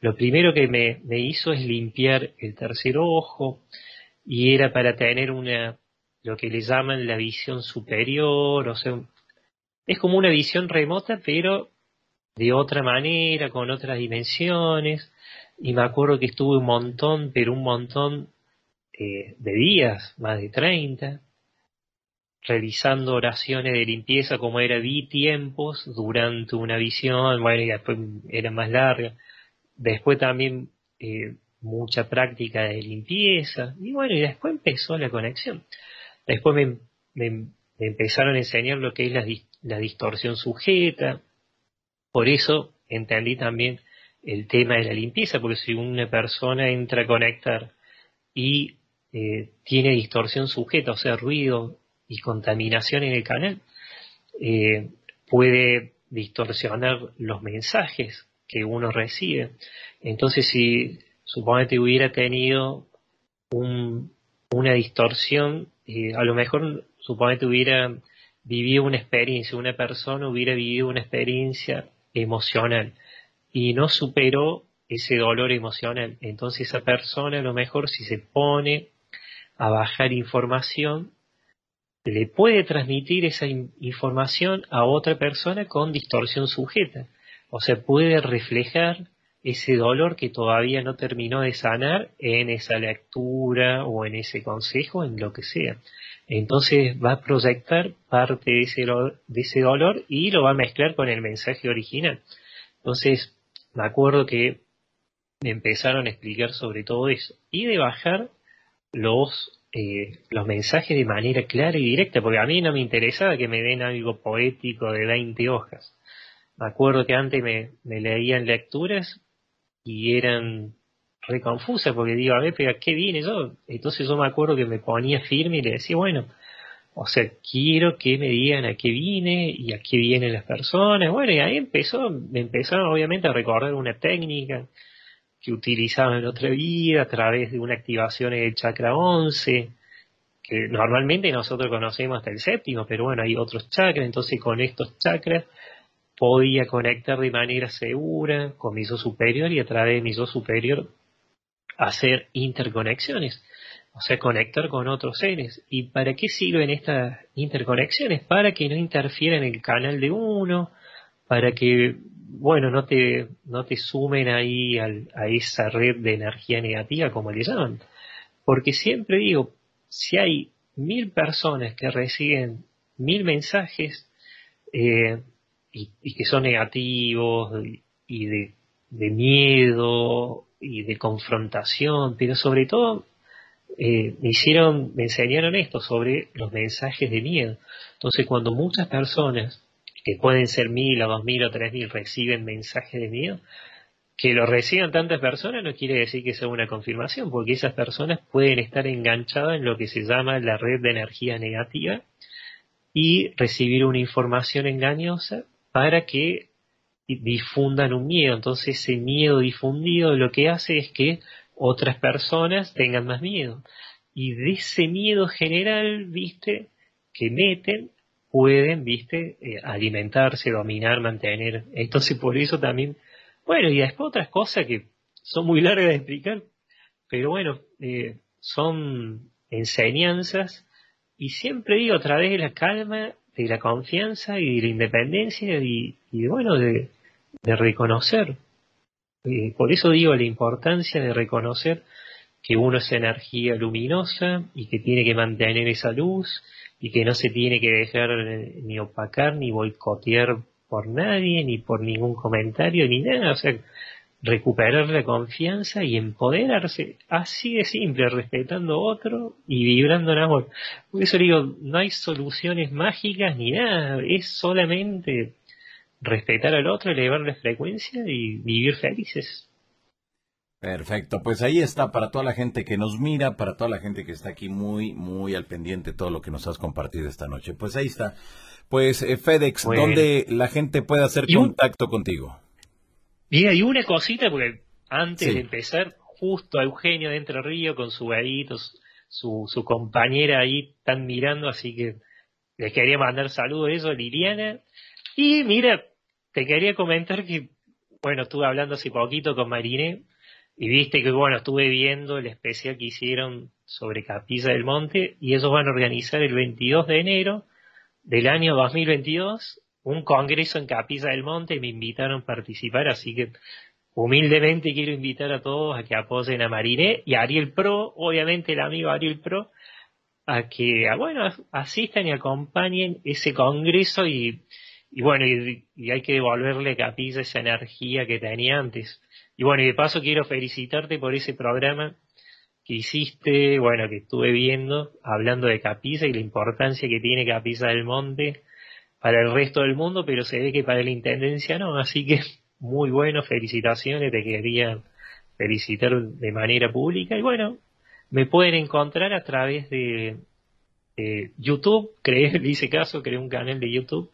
Speaker 2: lo primero que me, me hizo es limpiar el tercer ojo y era para tener una, lo que le llaman la visión superior, o sea, es como una visión remota, pero de otra manera, con otras dimensiones. Y me acuerdo que estuve un montón, pero un montón de días, más de 30, realizando oraciones de limpieza como era vi tiempos durante una visión, bueno, y después era más larga. Después también eh, mucha práctica de limpieza. Y bueno, y después empezó la conexión. Después me, me, empezaron a enseñar lo que es la, la distorsión sujeta, por eso entendí también el tema de la limpieza, porque si una persona entra a conectar y eh, tiene distorsión sujeta, o sea, ruido y contaminación en el canal, eh, puede distorsionar los mensajes que uno recibe. Entonces, si suponete hubiera tenido una distorsión, eh, a lo mejor suponete hubiera vivido una experiencia, una persona hubiera vivido una experiencia emocional y no superó ese dolor emocional. Entonces esa persona a lo mejor si se pone a bajar información, le puede transmitir esa información a otra persona con distorsión sujeta. O sea, puede reflejar ese dolor que todavía no terminó de sanar en esa lectura o en ese consejo, en lo que sea. Entonces va a proyectar parte de ese, de ese dolor y lo va a mezclar con el mensaje original. Entonces, me acuerdo que me empezaron a explicar sobre todo eso y de bajar los, eh, los mensajes de manera clara y directa, porque a mí no me interesaba que me den algo poético de 20 hojas. Me acuerdo que antes me, leían lecturas y eran re confusa porque digo, a ver, pero ¿a qué viene yo? Entonces yo me acuerdo que me ponía firme y le decía, bueno, o sea, quiero que me digan a qué vine y a qué vienen las personas. Bueno, y ahí empezó, me empezaron obviamente a recordar una técnica que utilizaba en otra vida a través de una activación del chakra 11, que normalmente nosotros conocemos hasta el séptimo, pero bueno, hay otros chakras, entonces con estos chakras podía conectar de manera segura con mi yo superior y a través de mi yo superior hacer interconexiones, o sea, conectar con otros seres. ¿Y para qué sirven estas interconexiones? Para que no interfieran en el canal de uno, para que, bueno, no te, no te sumen ahí a esa red de energía negativa, como le llaman. Porque siempre digo, si hay mil personas que reciben mil mensajes eh, y, que son negativos y, de, de miedo y de confrontación, pero sobre todo eh, me hicieron, me enseñaron esto sobre los mensajes de miedo. Entonces, cuando muchas personas, que pueden ser mil o dos mil o tres mil, reciben mensajes de miedo, que lo reciban tantas personas no quiere decir que sea una confirmación, porque esas personas pueden estar enganchadas en lo que se llama la red de energía negativa y recibir una información engañosa para que difundan un miedo. Entonces ese miedo difundido lo que hace es que otras personas tengan más miedo. Y de ese miedo general, viste, que meten, pueden, viste, eh, alimentarse, dominar, mantener. Entonces por eso también, bueno, y después otras cosas que son muy largas de explicar, pero bueno, eh, son enseñanzas y siempre digo a través de la calma, de la confianza y de la independencia y, bueno, de, reconocer. Eh, por eso digo la importancia de reconocer que uno es energía luminosa y que tiene que mantener esa luz y que no se tiene que dejar eh, ni opacar ni boicotear por nadie, ni por ningún comentario, ni nada. O sea, recuperar la confianza y empoderarse, así de simple, respetando a otro y vibrando en amor. Por eso digo, no hay soluciones mágicas ni nada, es solamente respetar al otro, elevar la frecuencia y vivir felices.
Speaker 1: Perfecto, pues ahí está para toda la gente que nos mira, para toda la gente que está aquí muy, muy al pendiente de todo lo que nos has compartido esta noche. Pues ahí está. Pues eh, FedEx, ¿dónde la gente puede hacer contacto contigo?
Speaker 2: Y hay una cosita, porque antes de empezar, justo a Eugenio de Entre Ríos con su gadito, su, su compañera ahí, están mirando, así que les quería mandar saludos a eso, Liliana. Y mira, te quería comentar que, bueno, estuve hablando hace poquito con Mariné, y viste que, bueno, estuve viendo el especial que hicieron sobre Capilla del Monte, y ellos van a organizar el 22 de enero del año 2022 un congreso en Capilla del Monte y me invitaron a participar, así que humildemente quiero invitar a todos a que apoyen a Mariné y a Ariel Pro, obviamente el amigo Ariel Pro, a que, bueno, asistan y acompañen ese congreso y, y bueno, y, hay que devolverle a Capilla esa energía que tenía antes. Y bueno, y de paso quiero felicitarte por ese programa que hiciste, bueno, que estuve viendo, hablando de Capilla y la importancia que tiene Capilla del Monte para el resto del mundo, pero se ve que para la Intendencia no, así que muy bueno, felicitaciones, te quería felicitar de manera pública. Y bueno, me pueden encontrar a través de, YouTube, creé, le hice caso, creé un canal de YouTube,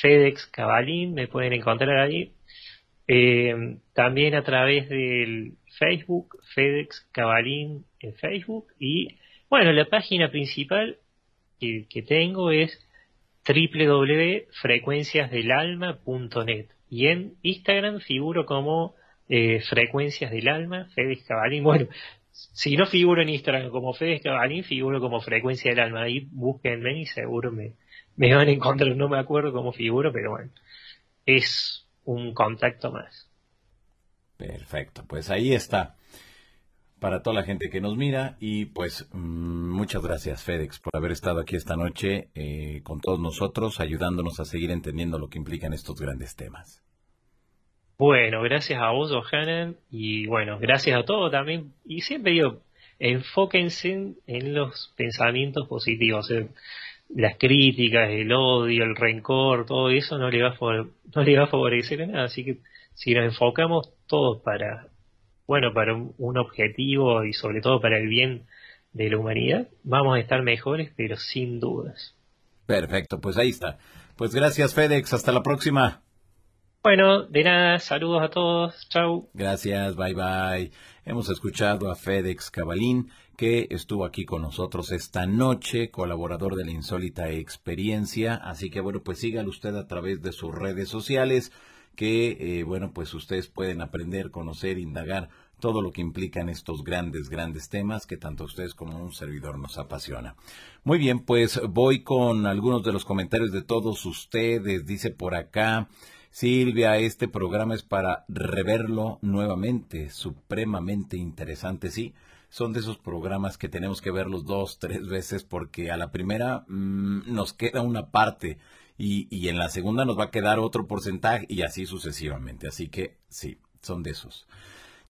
Speaker 2: FedEx Cabalín, me pueden encontrar ahí, eh, también a través del Facebook, FedEx Cabalín en Facebook y bueno, la página principal que tengo es www.frecuenciasdelalma.net y en Instagram figuro como eh, Frecuencias del Alma, Fede Cabalín. Bueno, si no figuro en Instagram como Fede Cabalín, figuro como Frecuencia del Alma. Ahí búsquenme y seguro me, me van a encontrar. No me acuerdo cómo figuro, pero bueno, es un contacto más.
Speaker 1: Perfecto, pues ahí está para toda la gente que nos mira y pues mm, muchas gracias FedEx por haber estado aquí esta noche eh, con todos nosotros ayudándonos a seguir entendiendo lo que implican estos grandes temas.
Speaker 2: Bueno, gracias a vos, Johanna, y bueno, gracias a todos también. Y siempre digo, enfóquense en, los pensamientos positivos. Las críticas, el odio, el rencor, todo eso no le va a, no le va a favorecer a nada. Así que si nos enfocamos todos para bueno, para un, objetivo y sobre todo para el bien de la humanidad, vamos a estar mejores, pero sin dudas.
Speaker 1: Perfecto, pues ahí está. Pues gracias FedEx, hasta la próxima.
Speaker 2: Bueno, de nada, saludos a todos, chau.
Speaker 1: Gracias, bye bye. Hemos escuchado a FedEx Cabalín, que estuvo aquí con nosotros esta noche, colaborador de la insólita experiencia. Así que bueno, pues sígalo usted a través de sus redes sociales que, eh, bueno, pues ustedes pueden aprender, conocer, indagar todo lo que implican estos grandes, grandes temas que tanto ustedes como un servidor nos apasiona. Muy bien, pues voy con algunos de los comentarios de todos ustedes. Dice por acá, Silvia, este programa es para reverlo nuevamente, supremamente interesante, sí. Son de esos programas que tenemos que verlos dos, tres veces porque a la primera mm, nos queda una parte y, y en la segunda nos va a quedar otro porcentaje y así sucesivamente. Así que sí, son de esos.